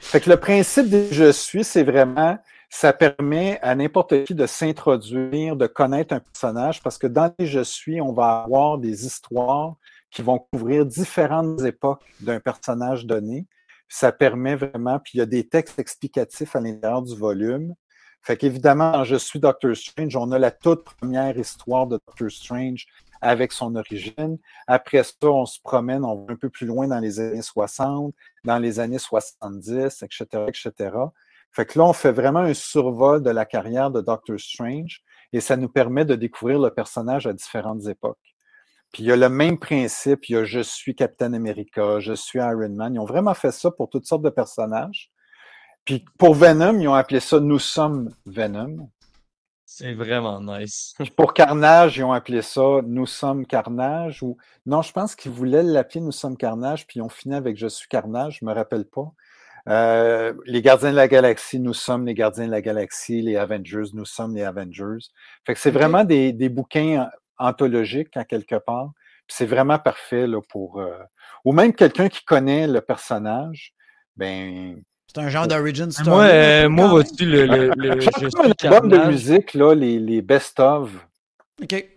Fait que le principe des Je suis, c'est vraiment, ça permet à n'importe qui de s'introduire, de connaître un personnage, parce que dans les Je suis, on va avoir des histoires qui vont couvrir différentes époques d'un personnage donné. Ça permet vraiment, puis il y a des textes explicatifs à l'intérieur du volume. Fait qu'évidemment, dans Je suis Doctor Strange, on a la toute première histoire de Doctor Strange avec son origine. Après ça, on se promène, on va un peu plus loin dans les années 60, dans les années 70, etc., etc. Fait que là, on fait vraiment un survol de la carrière de Doctor Strange et ça nous permet de découvrir le personnage à différentes époques. Puis il y a le même principe, il y a Je suis Captain America, Je suis Iron Man. Ils ont vraiment fait ça pour toutes sortes de personnages. Puis pour Venom, ils ont appelé ça Nous sommes Venom. C'est vraiment nice. Pour Carnage, ils ont appelé ça Nous sommes Carnage. Ou non, je pense qu'ils voulaient l'appeler Nous sommes Carnage, puis ils ont fini avec Je suis Carnage, je me rappelle pas. Euh, les Gardiens de la Galaxie, nous sommes les Gardiens de la Galaxie, les Avengers, nous sommes les Avengers. Fait que c'est vraiment des, des bouquins anthologiques à quelque part. C'est vraiment parfait là, pour. euh, ou même quelqu'un qui connaît le personnage, ben. C'est un genre d'origin story. Moi, euh, moi, vois-tu, le, le, le Je album de musique, là, les, les best-of. OK.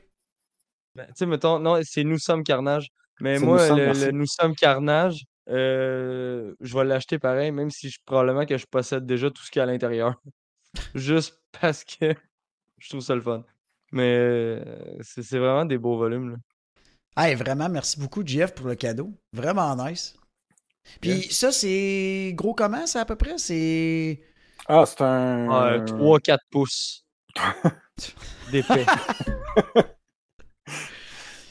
Ben, tu sais, mettons, non, c'est Nous sommes Carnage. Mais moi, Nous sommes, le, Nous sommes Carnage, euh, je vais l'acheter pareil, même si je, probablement que je possède déjà tout ce qu'il y a à l'intérieur. Juste parce que je trouve ça le fun. Mais euh, c'est c'est vraiment des beaux volumes. Là. Hey, vraiment, merci beaucoup, JF, pour le cadeau. Vraiment nice. Puis ça, c'est gros comment, ça, à peu près? C'est... Ah, c'est un. 3-4 pouces d'épais.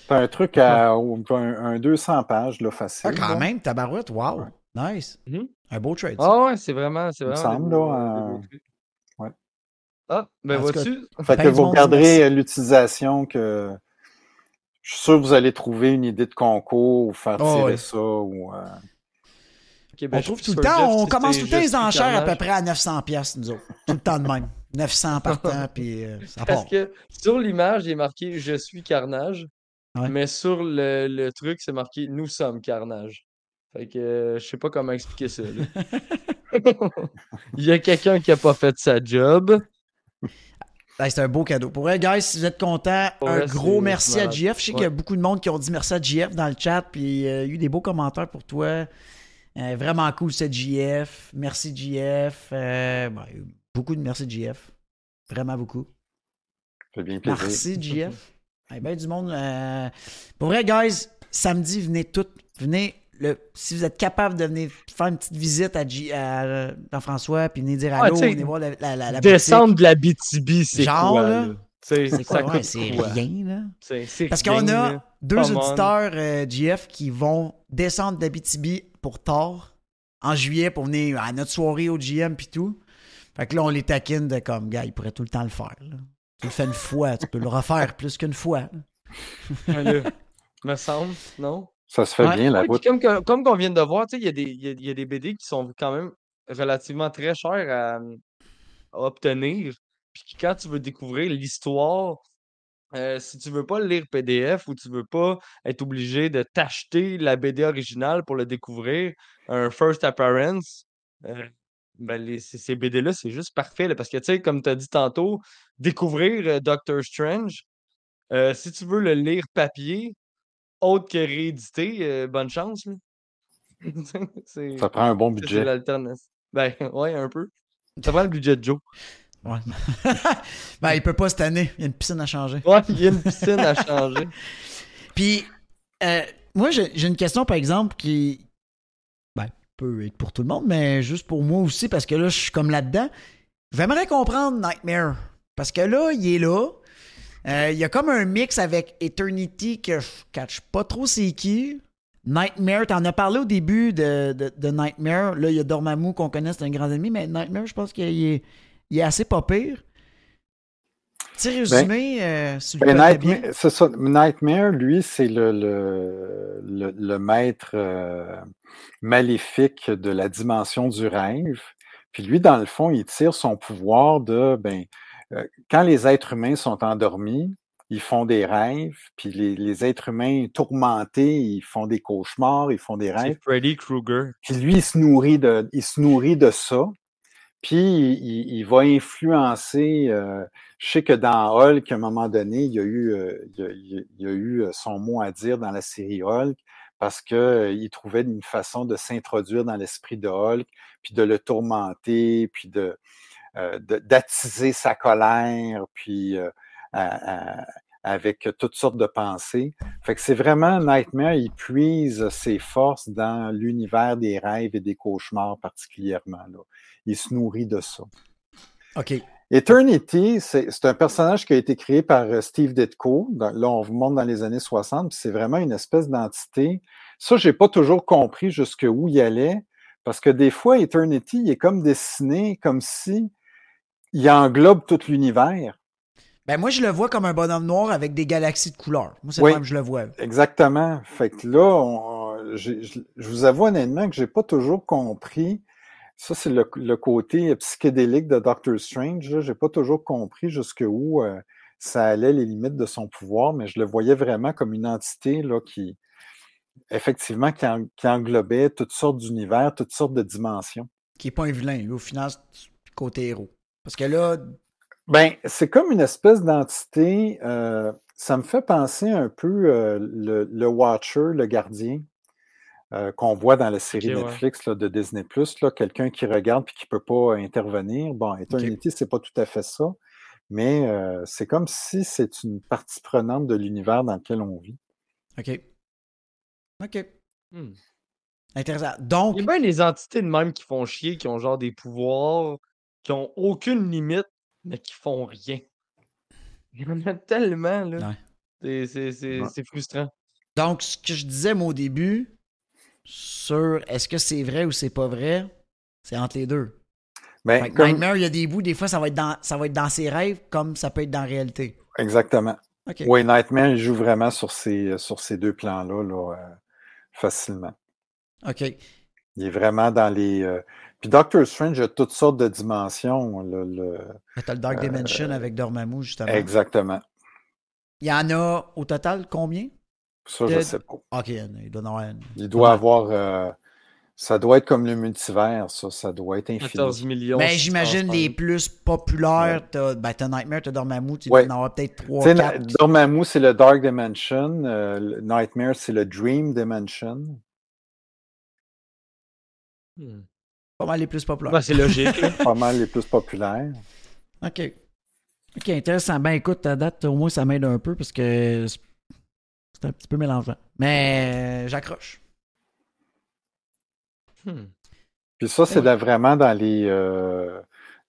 C'est un truc à un, un 200 pages, là, facile. Ah, quand là. même, tabarouette, wow. Nice. Mhm. Un beau trade. Ah ouais, c'est vraiment, c'est Il me vraiment. semble, beaux- là, euh, ouais. Ah, ben vois-tu? Fait que vous regarderez euh, l'utilisation que je suis sûr que vous allez trouver une idée de concours ou faire Oh, tirer ouais. ça ou euh, On trouve tout le temps, on commence tout le temps les enchères à peu près à 900 pièces nous autres. Tout le temps de même. 900 par temps, puis euh, ça Parce part. que sur l'image, il est marqué Je suis Carnage. Ouais. Mais sur le, le truc, c'est marqué Nous sommes Carnage. Fait que euh, je sais pas comment expliquer ça. il y a quelqu'un qui a pas fait sa job. Hey, c'est un beau cadeau. Pour vrai, guys, si vous êtes contents, un vrai, gros merci à. JF. Je sais qu'il y a beaucoup de monde qui ont dit merci à JF dans le chat, puis euh, il y a eu des beaux commentaires pour toi. Euh, vraiment cool, c'est JF. Merci, JF. Euh, beaucoup de merci, JF. Vraiment beaucoup. Ça fait bien plaisir. Merci, JF. Hey, ben du monde. euh, Pour vrai, guys, samedi, venez toutes. Venez. Le... Si vous êtes capable de venir faire une petite visite à, J... à Jean-François, puis venir dire Ah, allô, venir voir la, la, la, la Descendre de la BTB, c'est Genre, quoi? là? là? C'est quoi? Ouais, c'est quoi? rien, là. C'est- c'est Parce qu'on a là. deux auditeurs euh, GF qui vont descendre d'Abitibi pour tard en juillet pour venir à notre soirée au GM puis tout. Fait que là, on les taquine de comme, gars, ils pourraient tout le temps le faire. là. Tu le fais une fois, tu peux le refaire plus qu'une fois. me semble, non? Ça se fait Ouais. bien, la route. comme, comme qu'on vient de voir, tu sais, il y, a des- il y a- il y a des BD qui sont quand même relativement très chers à, à obtenir. Puis quand tu veux découvrir l'histoire, euh, si tu veux pas le lire PDF ou tu veux pas être obligé de t'acheter la BD originale pour le découvrir, un first appearance, euh, ben les, ces, ces BD-là, c'est juste parfait. là, parce que, tu sais, comme tu as dit tantôt, découvrir euh, Doctor Strange, si tu veux le lire papier, autre que réédité, bonne chance. Ça prend un bon ça, c'est budget. l'alternative. Ben, ouais, un peu. Ça prend le budget de Joe. Ouais. ben, il peut pas cette année. Il y a une piscine à changer. Ouais, il y a une piscine à changer. Puis, euh, moi, j'ai une question, par exemple, qui ben, peut être pour tout le monde, mais juste pour moi aussi, parce que là, je suis comme là-dedans. J'aimerais comprendre Nightmare. Parce que là, il est là. Euh, Il y a comme un mix avec Eternity que je catch pas trop c'est qui. Nightmare, t'en as parlé au début de, de, de Nightmare. Là, il y a Dormammu qu'on connaît, c'est un grand ennemi, mais Nightmare, je pense qu'il est, il est assez pas pire. Petit résumé, euh, si Ben, connaissez bien. Nightmare, c'est ça. Nightmare, lui, c'est le, le, le, le maître euh, maléfique de la dimension du rêve. Puis lui, dans le fond, il tire son pouvoir de, ben, euh, quand les êtres humains sont endormis, ils font des rêves, puis les, les êtres humains tourmentés, ils font des cauchemars, ils font des rêves. C'est Freddy Krueger. Puis lui, il se nourrit de, il se nourrit de ça. Puis il, il va influencer. euh, je sais que dans Hulk, à un moment donné, il y a eu, euh, il il a- eu euh, son mot à dire dans la série Hulk parce que euh, trouvait une façon de s'introduire dans l'esprit de Hulk, puis de le tourmenter, puis de euh, d'attiser sa colère, puis avec toutes sortes de pensées. Fait que c'est vraiment Nightmare, il puise ses forces dans l'univers des rêves et des cauchemars particulièrement. Là. Il se nourrit de ça. OK. Eternity, c'est un personnage qui a été créé par euh, Steve Ditko. Dans- là, on vous montre dans les années 60, puis c'est vraiment une espèce d'entité. Ça, j'ai pas toujours compris jusqu'où il allait, parce que des fois, Eternity, il est comme dessiné comme si il englobe tout l'univers. Ben moi, je le vois comme un bonhomme noir avec des galaxies de couleurs. Moi, c'est Oui. même je le vois. Exactement. Fait que là, on- j'ai- je, je vous avoue honnêtement que j'ai pas toujours compris. Ça, c'est le, le côté psychédélique de Doctor Strange. J'ai pas toujours compris jusqu'où euh, ça allait les limites de son pouvoir, mais je le voyais vraiment comme une entité là, qui, effectivement, qui, en- qui englobait toutes sortes d'univers, toutes sortes de dimensions. Qui est pas un vilain. Lui, au final, côté héros. Parce que là, Ben, c'est comme une espèce d'entité. euh, ça me fait penser un peu euh, le, le Watcher, le gardien, euh, qu'on voit dans la série ouais. Netflix là, de Disney là, quelqu'un qui regarde et qui ne peut pas intervenir. Bon, Eternity, c'est pas tout à fait ça, mais euh, c'est comme si c'est une partie prenante de l'univers dans lequel on vit. OK. OK. Hmm. Intéressant. Donc, Il y a bien des entités de même qui font chier, qui ont genre des pouvoirs, qui ont aucune limite, mais qui font rien. Il y en a tellement, là. Ouais. C'est- C'est c'est- Ouais. c'est frustrant. donc, ce que je disais, moi, au début, sur est-ce que c'est vrai ou c'est pas vrai, c'est entre les deux. Ben, comme- Nightmare, il y a des bouts, des fois, ça va, être dans, ça va être dans ses rêves comme ça peut être dans la réalité. Exactement. OK. Oui, Nightmare, il joue vraiment sur ces, sur ces deux plans-là là, euh, facilement. OK. Il Il est vraiment dans les. euh, Puis Doctor Strange a toutes sortes de dimensions. le- le- T'as le Dark Dimension avec Dormammu, justement. Exactement. Il y en a au total combien? Ça, je De- sais pas. Ok, il doit en avoir une. Il doit avoir. euh, Ça doit être comme le multivers, ça. Ça doit être infini. 14 millions. Mais Ben, j'imagine les plus populaires, t'as ben, t'as Nightmare, t'as Dormammu, tu Ouais. dois en avoir peut-être Tu 3 sais, 4. Dormammu, c'est le Dark Dimension. euh, Nightmare, c'est le Dream Dimension. Hmm. Pas mal les plus populaires. C'est logique. là. Pas mal les plus populaires. OK. OK, intéressant. Ben écoute, à date, au moins, ça m'aide un peu parce que c'est un petit peu mélangeant. Mais j'accroche. Hmm. Puis ça, c'est Ouais. vraiment dans les, euh,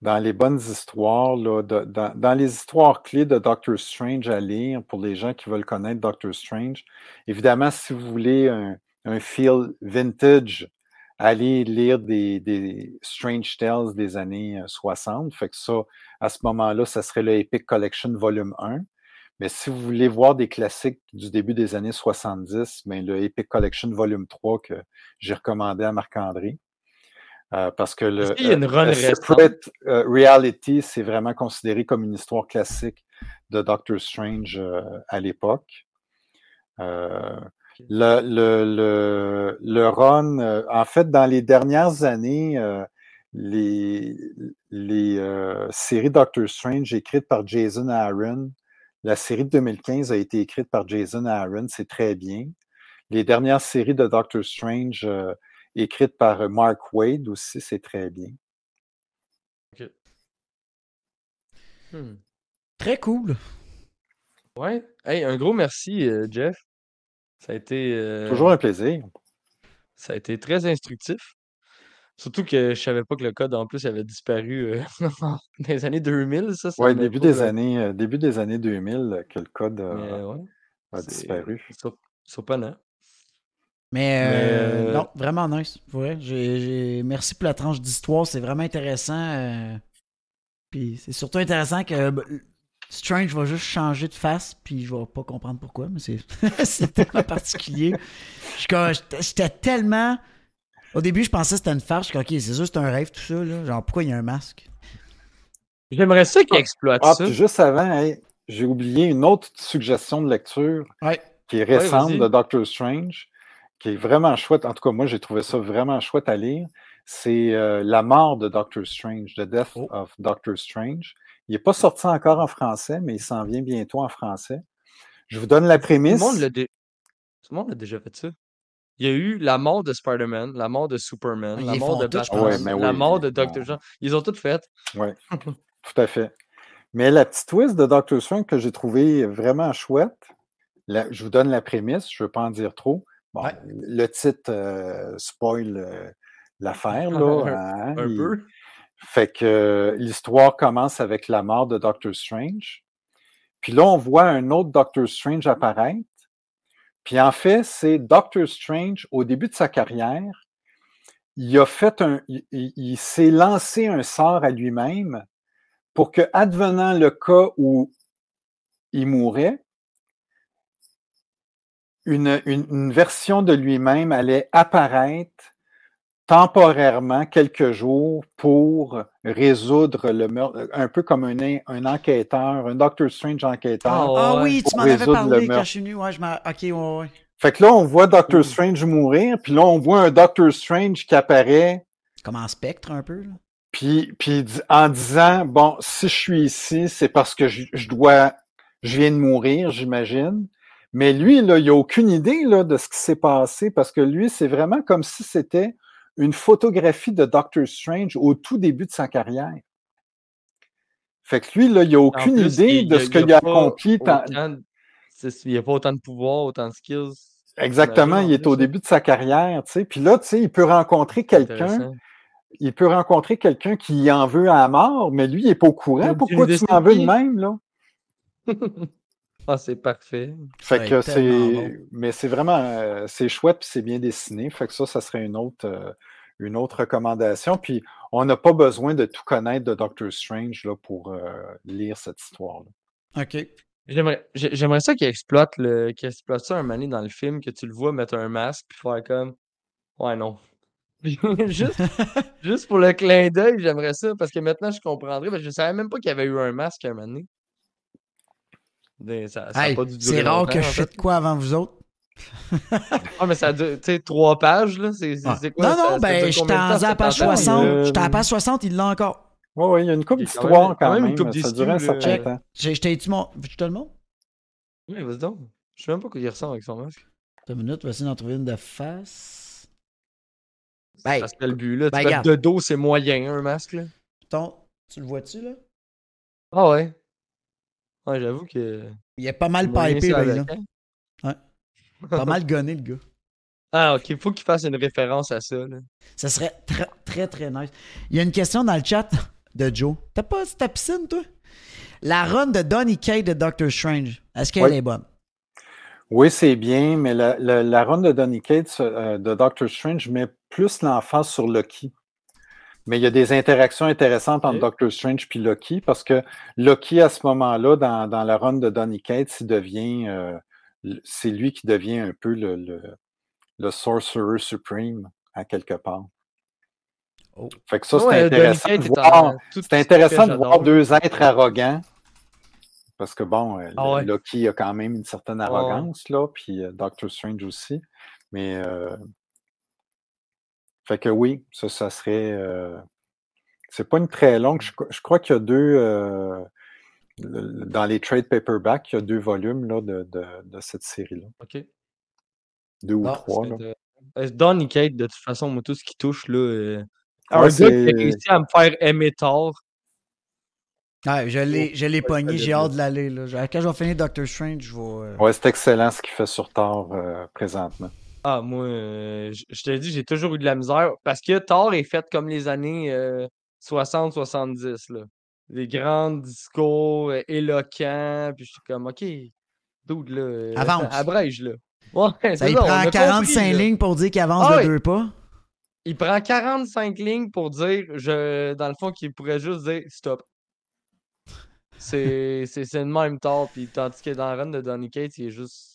dans les bonnes histoires, là, de- dans, dans les histoires clés de Doctor Strange à lire pour les gens qui veulent connaître Doctor Strange. Évidemment, si vous voulez un, un feel vintage, allez lire des, des Strange Tales des années euh, 60. Fait que ça, à ce moment-là, ça serait le Epic Collection Volume 1. Mais si vous voulez voir des classiques du début des années 70, ben, le Epic Collection Volume 3 que j'ai recommandé à Marc-André. Euh, parce que le, Est-ce qu'il y a une euh, run? Separate euh, Reality, c'est vraiment considéré comme une histoire classique de Doctor Strange à l'époque. Le, le, le, le run, euh, en fait, dans les dernières années, euh, les, les euh, séries Doctor Strange écrites par Jason Aaron, la série de 2015 a été écrite par Jason Aaron, c'est très bien. Les dernières séries de Doctor Strange euh, écrites par Mark Wade aussi, c'est très bien. Hmm. Très cool. Ouais. Hey, un gros merci, euh, Jeff. Ça a été. euh, Toujours un plaisir. Ça a été très instructif. Surtout que je savais pas que le code en plus avait disparu euh, dans les années 2000, ça. ça Oui, m'a début pas, des euh, années, euh, début des années 2000 euh, que le code a, Mais ouais, a c'est disparu. sur- surprenant. Mais, Mais, euh, euh, non, vraiment nice. Merci pour la tranche d'histoire. C'est vraiment intéressant. euh, Puis c'est surtout intéressant que euh, Strange va juste changer de face. Puis je vais pas comprendre pourquoi, mais c'est c'est tellement particulier. J'étais j'étais tellement. Au début, je pensais que c'était une farce. Je suis comme, ok, c'est sûr, c'est un rêve, tout ça. Là. Genre, pourquoi il y a un masque? J'aimerais ça qu'il exploite Ah, ça. puis juste avant, hey, j'ai oublié une autre suggestion de lecture Ouais. qui est récente de Doctor Strange, qui est vraiment chouette. En tout cas, moi, j'ai trouvé ça vraiment chouette à lire. C'est euh, La mort de Doctor Strange, The Death Oh. of Doctor Strange. Il n'est pas sorti encore en français, mais il s'en vient bientôt en français. Je vous donne la Tout le prémisse. monde l'a dé- Tout le monde a déjà fait ça. Il y a eu la mort de Spider-Man, la mort de Superman, Ils la mort de Batman, pense. Ouais, mais la mort ils de Doctor Jean. Ils ont toutes fait. Oui, tout à fait. Mais la petite twist de Doctor Strange que j'ai trouvé vraiment chouette, la- je vous donne la prémisse, je ne veux pas en dire trop. Bon, Ouais. Le titre euh, spoil euh, l'affaire, là. hein, Un il- peu. Fait que euh, l'histoire commence avec la mort de Doctor Strange. Puis là, on voit un autre Doctor Strange apparaître. Puis en fait, c'est Doctor Strange, au début de sa carrière, il a fait un. Il, s'est lancé un sort à lui-même pour que, advenant le cas où il mourrait, une, une- une version de lui-même allait apparaître temporairement quelques jours pour résoudre le meurtre, un peu comme un, en- un enquêteur, un Doctor Strange enquêteur. Ah, Ah ouais. oui, tu m'en avais parlé quand je suis venu. Ouais, je m'en. Ok, ouais, ouais. Fait que là, on voit Doctor. Strange mourir, puis là, on voit un Doctor Strange qui apparaît, Comme en spectre un peu. Là. puis, puis en disant, bon, si je suis ici, c'est parce que je, je dois, je viens de mourir, j'imagine. Mais lui, là, il n'a aucune idée là, de ce qui s'est passé, parce que lui, c'est vraiment comme si c'était une photographie de Doctor Strange au tout début de sa carrière. Fait que lui, là, il n'a aucune plus, idée il- de il- ce il qu'il a accompli. Il n'y a pas autant de pouvoir, autant de skills. Exactement, il est au hein. début de sa carrière, tu sais. Puis là, tu sais, il peut rencontrer quelqu'un, il peut rencontrer quelqu'un qui en veut à mort, mais lui, il n'est pas au courant. Pourquoi tu m'en veux de même, là? Ah, c'est parfait. Fait que c'est, mais c'est vraiment, euh, c'est chouette puis c'est bien dessiné. Fait que ça, ça serait une autre, euh, une autre recommandation. Puis on n'a pas besoin de tout connaître de Doctor Strange là pour euh, lire cette histoire-là. Ok. J'aimerais j'ai- j'aimerais ça qu'il exploite le qu'il exploite ça un moment donné dans le film, que tu le vois mettre un masque puis faire comme Ouais non. Juste, juste pour le clin d'œil, j'aimerais ça, parce que maintenant je comprendrais, parce que je savais même pas qu'il y avait eu un masque à un moment donné. Mais Ça, ça a Hey, c'est rare que je fais de quoi avant vous autres. Ah, mais ça tu sais, trois pages, là. C'est c'est- Ouais. c'est quoi? non, non, ça ben, de en temps, à la page campagne? 60. Euh, J'étais à la page 60, il l'a encore. Oui, oui, il y a une y a quand même- quand, quand même une même. couple ça durait un certain temps. Tu te le montre? Oui, vas-y donc. Je sais même pas quoi il ressemble avec son masque. Attends une minute, on va essayer d'en trouver une de face. Ben, Ça serait le but, là. Tu ben, de dos, c'est moyen, un masque, là. ton, tu le vois-tu, là? Ah ouais. Ouais, j'avoue que. Il est pas mal pipé, par exemple. hein? Pas mal gonné, le gars. Ah, ok. Faut qu'il fasse une référence à ça, là. Ça serait très, très, très nice. Il y a une question dans le chat de Joe. T'as pas ta piscine, toi? La run de Donny Kate de Doctor Strange, est-ce qu'elle Oui. est bonne? Oui, c'est bien, mais la, la, la run de Donny Cates euh, de Doctor Strange met plus l'emphase sur Loki. Mais il y a des interactions intéressantes entre. Doctor Strange et Loki parce que Loki, à ce moment-là, dans, dans la run de Donny Cates, il devient. euh, c'est lui qui devient un peu le, le, le Sorcerer Supreme, à quelque part. Oh. Fait que ça, c'est Ouais, intéressant, Cates de voir, c'est intéressant de voir deux êtres arrogants. Parce que bon, euh, Ah ouais. Loki a quand même une certaine ouais. arrogance, là, puis euh, Doctor Strange aussi. Mais euh, fait que oui, ça, ça serait. euh, c'est pas une très longue. Je, je crois qu'il y a deux. euh, dans les trade paperbacks, il y a deux volumes là, de, de, de cette série-là. Ok. Deux ou trois. Là. Euh, Donny Kate, de toute façon, moi, tout ce qui touche, là. euh, Ouais, un gars qui a réussi à me faire aimer Thor. Ouais, je l'ai, je l'ai Ouais, pogné, j'ai hâte de l'aller. là. Quand je vais finir Doctor Strange, je vais. Ouais, c'est excellent ce qu'il fait sur Thor euh, présentement. Ah, moi, euh, je je te dis, j'ai toujours eu de la misère parce que Thor est fait comme les années euh, 60-70, là. Des grands discours euh, éloquents, puis je suis comme, OK, dude, là, euh, Avance. abrège, là. Ouais, Ça c'est il on prend a 45 compris, là. lignes pour dire qu'il avance Ah de oui. deux pas? Il prend 45 lignes pour dire, je, dans le fond, qu'il pourrait juste dire stop. C'est c'est c'est le même Thor, puis tandis que dans la run de Donny Cates, il est juste.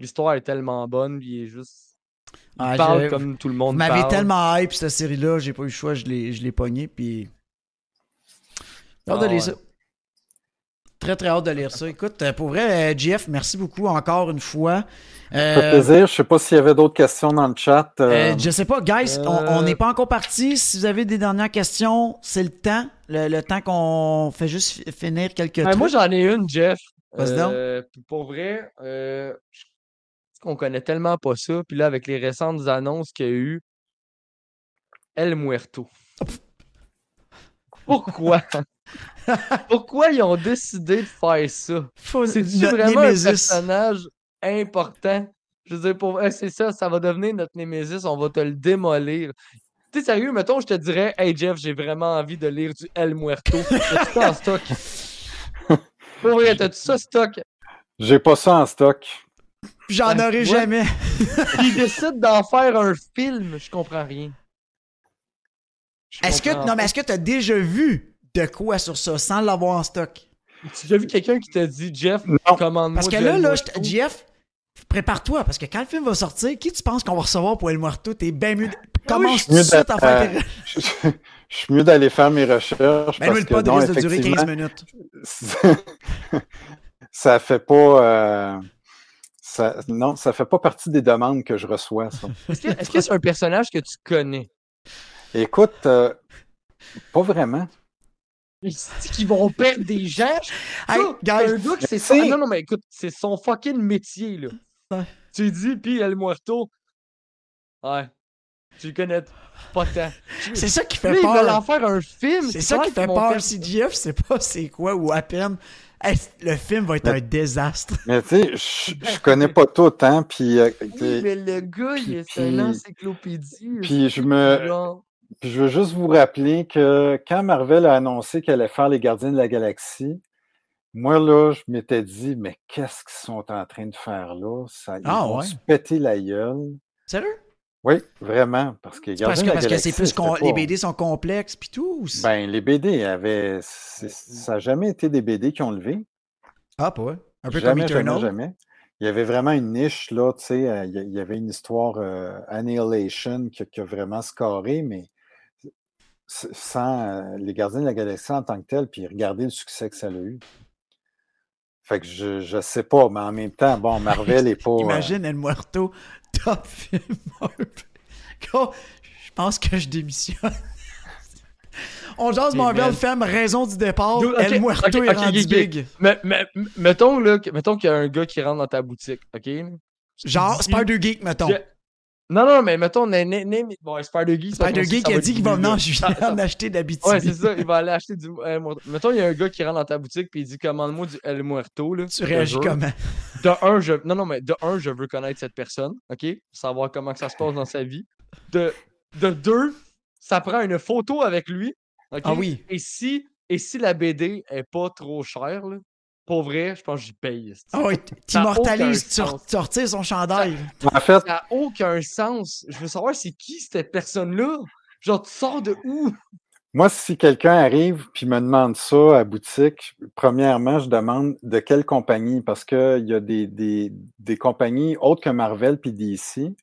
L'histoire est tellement bonne, puis il est juste. Il Ah, parle comme tout le Vous monde m'avez parle. tellement hype cette série-là, j'ai pas eu le choix, je l'ai, je l'ai pogné, puis. J'ai hâte de Ah, lire ouais. ça. Très, très hâte de lire ça. Écoute, euh, pour vrai, euh, JF, merci beaucoup encore une fois. Ça fait Euh, plaisir. Je sais pas s'il y avait d'autres questions dans le chat. euh, euh, je sais pas, guys, on- on n'est pas encore parti. Si vous avez des dernières questions, c'est le temps. Le, le temps qu'on fait juste fi- finir quelques Ouais, trucs. moi, j'en ai une, Jeff. Euh, pour vrai, euh, je qu'on connaît tellement pas ça. Puis là, avec les récentes annonces qu'il y a eu, El Muerto. Pourquoi? Pourquoi ils ont décidé de faire ça? Notre vraiment un personnage important? Je veux dire, pour c'est ça, ça va devenir notre Némésis, on va te le démolir. Tu sais, sérieux, mettons, je te dirais, hey Jeff, j'ai vraiment envie de lire du El Muerto. T'as-tu ça en stock? Pour vrai, t'as-tu ça stock? J'ai pas ça en stock. J'en Ouais, aurai ouais. jamais. Ils décident d'en faire un film, je comprends rien. Je Est-ce que, non, mais pas. est-ce que tu as déjà vu de quoi sur ça sans l'avoir en stock? Tu as déjà vu quelqu'un qui t'a dit, Jeff, Non. commande-moi Parce que là, là, je- JF, prépare-toi, parce que quand le film va sortir, qui tu penses qu'on va recevoir pour El Muerto? T'es bien mieux. de- Commence tout de mieux suite d'a- à faire euh, tes. je, je suis mieux d'aller faire mes recherches Ben, parce que pod non, risque de durer 15 effectivement, minutes. ça fait pas. Ça, non, ça fait pas partie des demandes que je reçois. Est-ce que est-ce que c'est un personnage que tu connais? Écoute, euh, pas vraiment. Ils vont perdre des gens? Hey, un gars que c'est ça. c'est- Non, non, mais écoute, c'est son fucking métier, là. Ouais. Tu lui dis, puis El Muerto. Ouais. Tu le connais pas tant. c'est ça qui fait ils veulent peur. en faire un film. C'est ça qui fait qu'ils vont peur. Si JF sait pas c'est quoi ou à peine, hey, le film va être Mais- un désastre. Mais tu sais, je, connais pas tout, hein. Puis, euh, Oui, mais le gars, il est puis- une encyclopédie. puis je me- Genre, Puis je veux juste vous rappeler que quand Marvel a annoncé qu'elle allait faire les Gardiens de la Galaxie, moi, là, je m'étais dit, mais qu'est-ce qu'ils sont en train de faire là? Ça, ils Ah, vont ouais? se péter la gueule. Sérieux? Oui, vraiment. Parce que Parce que parce c'est plus les BD sont complexes puis tout. Ben, les BD avaient. Ça n'a jamais été des BD qui ont levé. ah, pas ouais. Un peu jamais, comme jamais, Eternal. jamais. il y avait vraiment une niche, là, tu sais, euh, il y avait une histoire euh, Annihilation qui, a- qui a vraiment scoré, mais sans euh, les Gardiens de la Galaxie en tant que tel, puis regardez le succès que ça a eu. Fait que je, je sais pas, mais en même temps, bon, Marvel est pas. Imagine El Muerto, top film Marvel. Gros, Je pense que je démissionne. On jase Hey, Marvel, femme, raison du départ. Dude, ok, El Muerto ok, est rendu big. Mais, mais- mettons, là, mettons qu'il y a un gars qui rentre dans ta boutique, OK? Genre Dis- Spider-Geek, mettons. Non, non, mais mettons, na- na- name it- bon, Spider-Geek. Spider-Geek ça a dit qu'il va venir en juillet en acheter d'habitude. Ouais, c'est ça, il va aller acheter du Muerto. Mettons, il y a un gars qui rentre dans ta boutique puis il dit commande-moi du El Muerto. Là, Tu réagis comment? De un, je... Non, non, mais de un, je veux connaître cette personne, OK? Savoir comment que ça se passe dans sa vie. De, de deux, ça prend une photo avec lui, OK? Ah oui. Et si, et si la BD est pas trop chère, là, pour vrai, je pense que j'y paye. Ah ouais, Ça a t'immortalises, tu tu retires son chandail. En fait, Ça n'a aucun sens. Je veux savoir c'est qui cette personne-là? Genre, tu sors de où? Moi, si quelqu'un arrive puis me demande ça à boutique, premièrement, je demande de quelle compagnie, parce qu'il y a des, des, des compagnies autres que Marvel puis DC.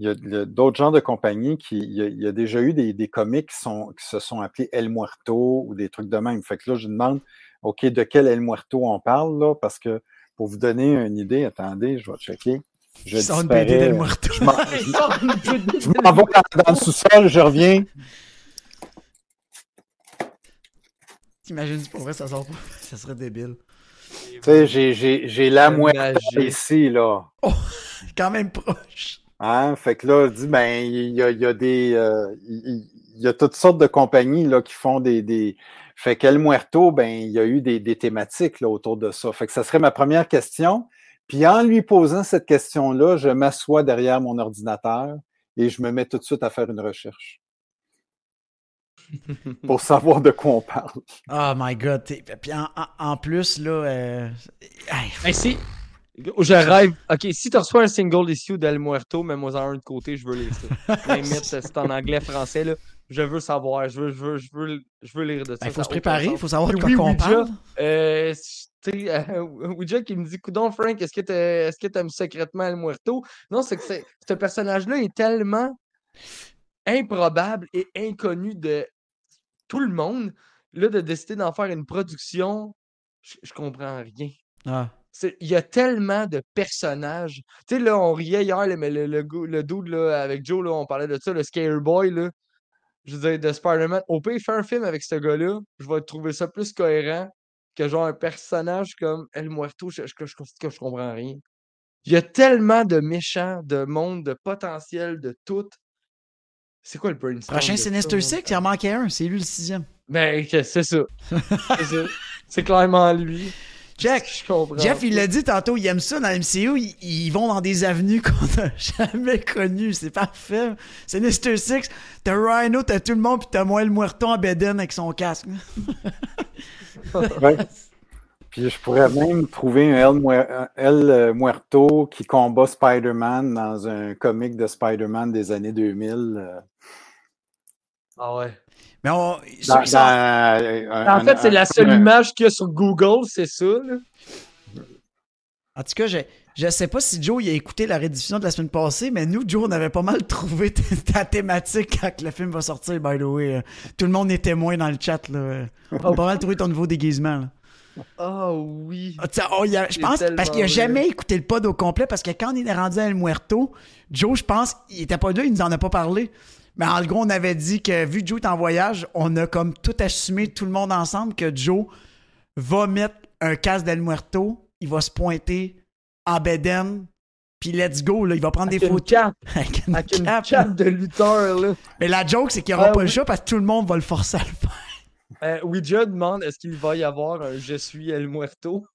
Il y a, il y a d'autres genres de compagnies qui. Il y a, il y a déjà eu des, des comics qui, sont, qui se sont appelés El Muerto ou des trucs de même. Fait que là, je demande, OK, de quel El Muerto on parle, là, parce que pour vous donner une idée, attendez, je vais checker. Je Ils sont une BD disparais. d'El Muerto. Je m'en- vais dans, dans le sous-sol, je reviens. T'imagines, pour vrai, ça sort pas. Ça serait débile. Tu sais, j'ai- j'ai j'ai la moitié ici, là. Quand même proche. Hein? Fait que là, dit, ben, il y a, il y a des. euh, il il y a toutes sortes de compagnies là, qui font des. des... Fait qu'El Muerto, ben, il y a eu des, des thématiques là, autour de ça. Fait que ça serait ma première question. Puis en lui posant cette question-là, je m'assois derrière mon ordinateur et je me mets tout de suite à faire une recherche. pour savoir de quoi on parle. Oh my god. Puis en, plus, là. euh, hey, Hey, si. Je rêve. Ok, si tu reçois un single issue d'El Muerto, mets-moi en un de côté, je veux lire ça. Limite, c'est en anglais, français, là. Je veux savoir, je veux, je veux, je veux, je veux lire de ça. ben, faut ça se a aucun préparer, il faut savoir de quoi oui, qu'on Ouija, parle. Euh, euh, Ouija qui me dit Coudon, Frank, est-ce que tu t'aimes secrètement El Muerto? Non, c'est que ce personnage-là est tellement improbable et inconnu de tout le monde. Là, de décider d'en faire une production, je, je comprends rien. Ah. Il y a tellement de personnages. Tu sais, là, on riait hier, là, mais le, le, le dude là, avec Joe, là, on parlait de ça, le Scare Boy, là. Je veux dire, de Spider-Man. Au pire, faire un film avec ce gars-là, je vais trouver ça plus cohérent que genre un personnage comme El Muerto, je, je, je, je- je comprends rien. Il y a tellement de méchants, de monde, de potentiel, de tout. C'est quoi le brainstorm? Prochain Sinister? Six, il en manquait un. C'est lui le sixième. Ben, c'est ça. C'est clairement lui. Comprends. Jeff, il l'a dit tantôt, il aime ça dans MCU. Ils, ils vont dans des avenues qu'on n'a jamais connues. C'est parfait. Sinister Six, t'as Rhino, t'as tout le monde, puis t'as moi le Muerto en Beden avec son casque. Ouais. Puis je pourrais même trouver un El, El, euh, Muerto qui combat Spider-Man dans un comic de Spider-Man des années 2000. euh, Ah ouais. Mais on. dans- ça- ça- dans, euh, un- En fait, c'est la seule un- image qu'il y a sur Google, c'est ça. Là. En tout cas, je, je sais pas si Joe il a écouté la rediffusion de la semaine passée, mais nous, Joe, on avait pas mal trouvé ta, thématique quand le film va sortir, by the way. Tout le monde est témoin dans le chat. Là. On a pas mal trouvé ton nouveau déguisement. là. Ah oui. Ah, oh, il a- je pense parce qu'il a jamais écouté le pod au complet parce que quand on est rendu à El Muerto, Joe, je pense, il était pas là, il nous en a pas parlé. Mais en gros, on avait dit que vu que Joe est en voyage, on a comme tout assumé, tout le monde ensemble, que Joe va mettre un casque d'El Muerto, il va se pointer en beden, puis let's go, là, il va prendre Avec des une photos cape, avec une avec une là. de lutteur. Là. Mais la joke, c'est qu'il n'y aura Ah pas le choix parce que tout le monde va le forcer à le faire. Euh, Ouija demande est-ce qu'il va y avoir un Je suis El Muerto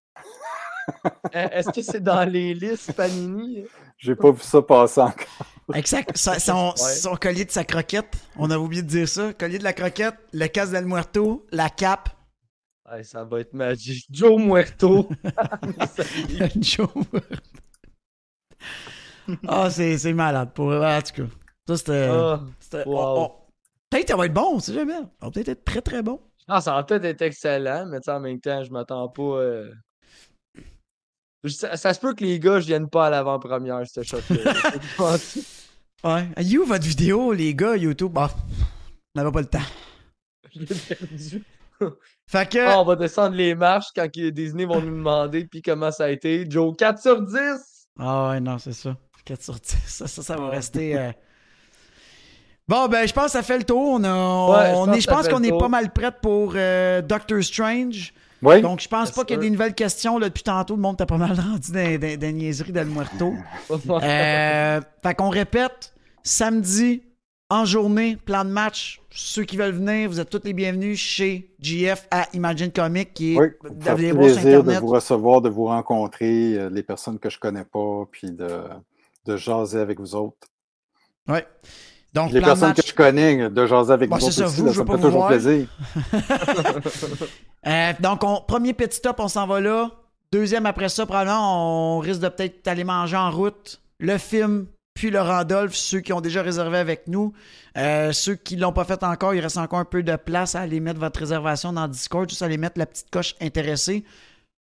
Euh, Est-ce que c'est dans les listes Panini? J'ai pas vu ça passer encore. Sa- sa- son, Ouais. son collier de sa croquette. On a oublié de dire ça. Collier de la croquette, le casque d'El Muerto, la cape. Ouais, Ça va être magique. Joe Muerto. Joe Muerto. Ah, c'est c'est malade. Pour, en tout cas, ça c'était. Ah. wow. on- on- Peut-être ça va être bon, on sait jamais. Ça va peut-être être très très bon. Ah, ça va peut-être être excellent, mais en même temps, je m'attends pas. euh, Ça, ça se peut que les gars, je vienne pas à l'avant-première, ce shot-là. Ouais. You, votre vidéo, les gars, YouTube, bah, on n'avait pas le temps. Je l'ai perdu. Fait que. Ah, on va descendre les marches quand Disney vont nous demander puis comment ça a été. Joe, 4 sur 10! Ah ouais, non, c'est ça. 4 sur 10. Ça, ça, ça va rester. euh. Bon, ben, je pense que ça fait le tour. On, a, Ouais, je on pense est, je qu'on est pas mal prête pour euh, Doctor Strange. Oui. Donc, je pense pas qu'il y ait des nouvelles questions. Là, depuis tantôt, le monde t'a pas mal rendu dans, les niaiseries d'El Muerto. Euh, fait qu'on répète, samedi, en journée, plan de match. Ceux qui veulent venir, vous êtes tous les bienvenus chez GF à Imagine Comic, qui est Oui, allez voir sur plaisir de Internet. vous recevoir, de vous rencontrer, euh, les personnes que je connais pas, puis de, de jaser avec vous autres. Ouais. Donc, les personnes match. que je connais, de jaser avec Bon, vous ça, vous, là, me fait toujours voir. plaisir. Euh, donc, on- premier petit stop, on s'en va là. Deuxième, après ça, probablement, on risque de peut-être aller manger en route le film, puis le Randolph, ceux qui ont déjà réservé avec nous. Euh, ceux qui l'ont pas fait encore, il reste encore un peu de place à aller mettre votre réservation dans Discord, juste aller mettre la petite coche intéressée.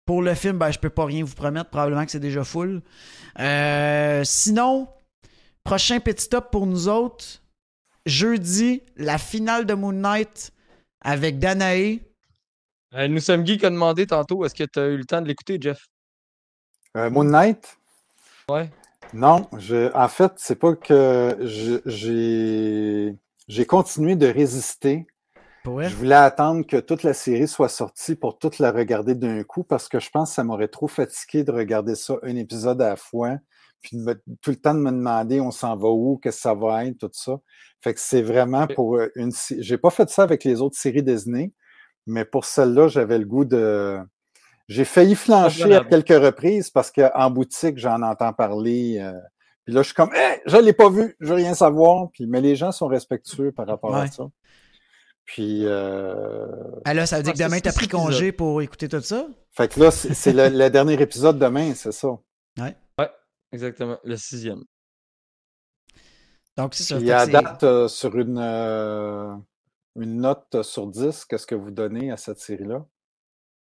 Pour le film, ben, je peux pas rien vous promettre, probablement que c'est déjà full. Euh, sinon, prochain petit stop pour nous autres, jeudi, la finale de Moon Knight avec Danae. Euh, nous sommes Guy qui a demandé tantôt est-ce que tu as eu le temps de l'écouter, Jeff? Euh, Moon Knight? Ouais. Non, je, en fait, c'est pas que j'ai j'ai continué de résister. Je voulais attendre que toute la série soit sortie pour toute la regarder d'un coup parce que je pense que ça m'aurait trop fatigué de regarder ça un épisode à la fois, puis me- tout le temps de me demander on s'en va où, qu'est-ce que ça va être, tout ça. Fait que c'est vraiment pour euh, une. J'ai pas fait ça avec les autres séries Disney, mais pour celle-là, j'avais le goût de. J'ai failli flancher à quelques reprises parce qu'en boutique, j'en entends parler. euh, puis là, je suis comme, Hey, je l'ai pas vu, je veux rien savoir. Puis, mais les gens sont respectueux par rapport à Ouais. ça. Puis, euh, Ah là, ça veut dire que demain, t'as six pris congé pour écouter tout ça? fait que là, c'est le, le dernier épisode demain, c'est ça. Exactement, le sixième. Donc, c'est ça. Que à date, euh, sur une, euh, une note sur 10, qu'est-ce que vous donnez à cette série-là?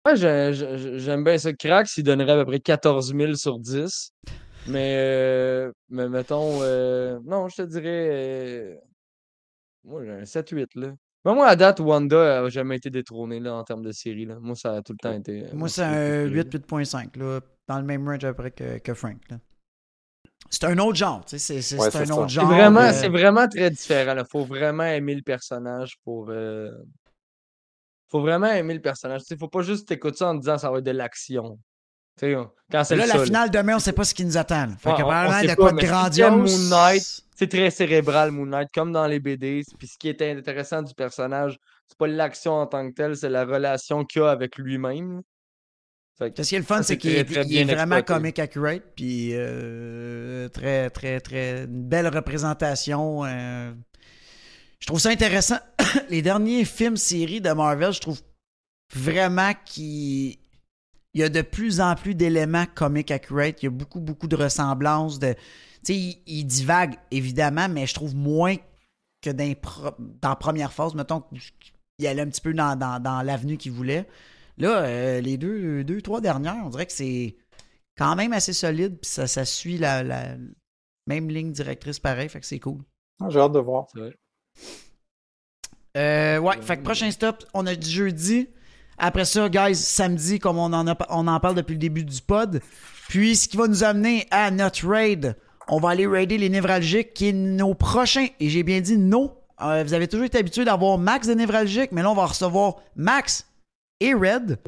Ouais, j'ai- j'ai- j'aime bien ça. Crax, il donnerait à peu près 14 000 sur 10. Mais, euh, mais mettons, euh, non, je te dirais, euh, moi, j'ai un 7-8, là. Mais moi, à date, Wanda n'a jamais été détrônée, là, en termes de série, là. Moi, ça a tout le temps été. Moi, c'est un préférée, 8, 8.5, là, dans le même range à peu près que, que Frank. là. C'est un autre genre, tu sais, c'est Ouais, un ça. autre genre. vraiment, euh, c'est vraiment très différent. Il faut vraiment aimer le personnage pour. euh, Faut vraiment aimer le personnage. Il faut pas juste t'écouter ça en disant ça va être de l'action. Quand c'est Là, la finale demain, on sait pas ce qui nous attend. Fait Ouais, que on- on probablement, sait de quoi de grandiose? Moon Knight, C'est très cérébral, Moon Knight, comme dans les BD. Puis ce qui est intéressant du personnage, c'est pas l'action en tant que telle, c'est la relation qu'il a avec lui-même. Fait que Ce qui est le fun, c'est qu'il est, très, très il est bien vraiment comic accurate, puis euh, très, très, très. Une belle représentation. euh. Je trouve ça intéressant. Les derniers films, séries de Marvel, je trouve vraiment qu'il il y a de plus en plus d'éléments comic accurate. Il y a beaucoup, beaucoup de ressemblances. De, tu sais, il, il divague, évidemment, mais je trouve moins que dans, dans la première phase. Mettons qu'il allait un petit peu dans, dans, dans l'avenue qu'il voulait. Là, euh, les deux, deux, trois dernières, on dirait que c'est quand même assez solide, puis ça, ça suit la, la même ligne directrice pareil, fait que c'est cool. Ah, J'ai hâte de voir. Vrai. Euh, ouais, fait que prochain stop, on a dit jeudi. Après ça, guys, samedi, comme on en, a, on en parle depuis le début du pod. Puis, ce qui va nous amener à notre raid, on va aller raider les névralgiques, qui est nos prochains, et j'ai bien dit nos. Euh, vous avez toujours été habitué d'avoir Max de névralgiques, mais là, on va recevoir Max et Red.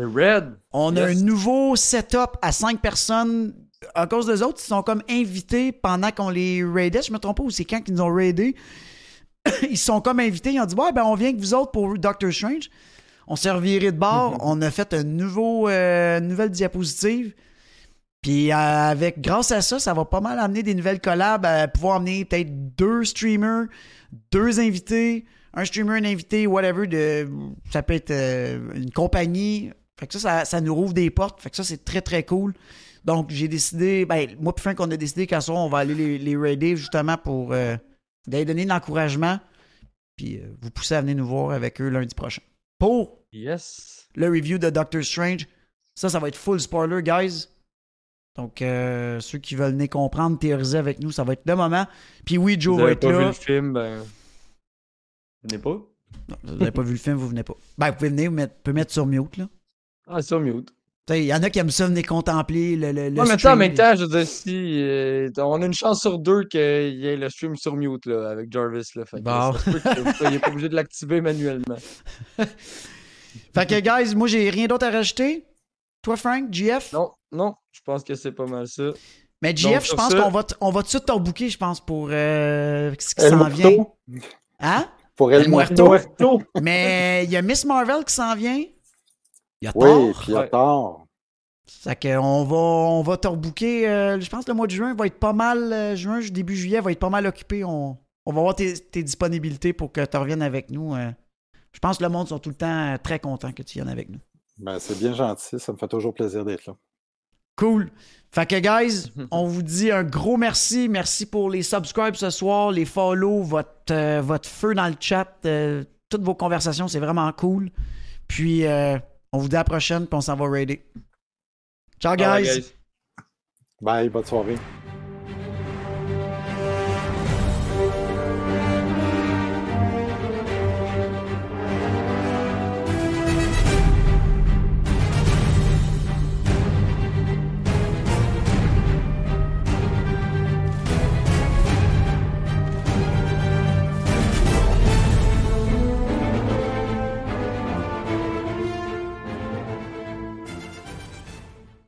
On a un nouveau setup à cinq personnes. À cause des autres, ils sont comme invités pendant qu'on les raidait. Je me trompe pas ou c'est quand qu'ils nous ont raidé. ils sont comme invités. Ils ont dit Ouais, ben on vient avec vous autres pour Doctor Strange. On s'est reviré de bord. On a fait un nouveau, euh, une nouvelle diapositive. Puis euh, avec grâce à ça, ça va pas mal amener des nouvelles collabs, à pouvoir amener peut-être deux streamers, deux invités, un streamer, un invité, whatever. De, ça peut être euh, une compagnie. Fait que ça, ça, ça nous rouvre des portes. Fait que ça, c'est très très cool. Donc j'ai décidé, ben moi puis Frank, on a décidé qu'à soir, on va aller les, les raider justement pour euh, d'aller donner de l'encouragement. Puis euh, vous pousser à venir nous voir avec eux lundi prochain. Pour Yes. le review de Doctor Strange. Ça, ça va être full spoiler, guys. Donc, euh, ceux qui veulent venir comprendre, théoriser avec nous, ça va être le moment. Puis oui, Joe Vous va avez être pas vu là. le film, ben. Venez pas? Non, Vous n'avez pas vu le film, vous venez pas. Ben, vous pouvez venir, vous mettre, pouvez mettre sur mute, là. Ah, sur mute. Il y en a qui aiment ça venir contempler le, le, le Ouais, mais tu sais, en stream. même temps, je veux dire, si. euh, on a une chance sur deux qu'il y ait le stream sur mute, là, avec Jarvis, là. Fait que Bon. vous soyez pas obligé de l'activer manuellement. Fait que, guys, moi, j'ai rien d'autre à rajouter. Toi, Frank, GF? Non, non, je pense que c'est pas mal ça. Mais Donc, GF, je pense qu'on va, on va tout de suite je pense, pour euh, ce qui El s'en vient. Hein? Pour El El Muerto. Muerto. Mais il y a Miss Marvel qui s'en vient. Il y a Oui, Thor. il y a. Fait que on va, on va te rebooker. euh, je pense que le mois de juin va être pas mal. euh, juin, début juillet va être pas mal occupé. On, on va voir tes, tes disponibilités pour que tu reviennes avec nous. euh. je pense que le monde sont tout le temps très contents que tu viennes avec nous. Ben, c'est bien gentil, ça me fait toujours plaisir d'être là. Cool. Fait que, guys, on vous dit un gros merci. Merci pour les subscribes ce soir, les follow, votre, euh, votre feu dans le chat, euh, toutes vos conversations, c'est vraiment cool. Puis, euh, on vous dit à la prochaine, puis on s'en va raider. Ciao, guys. Bye, bonne soirée.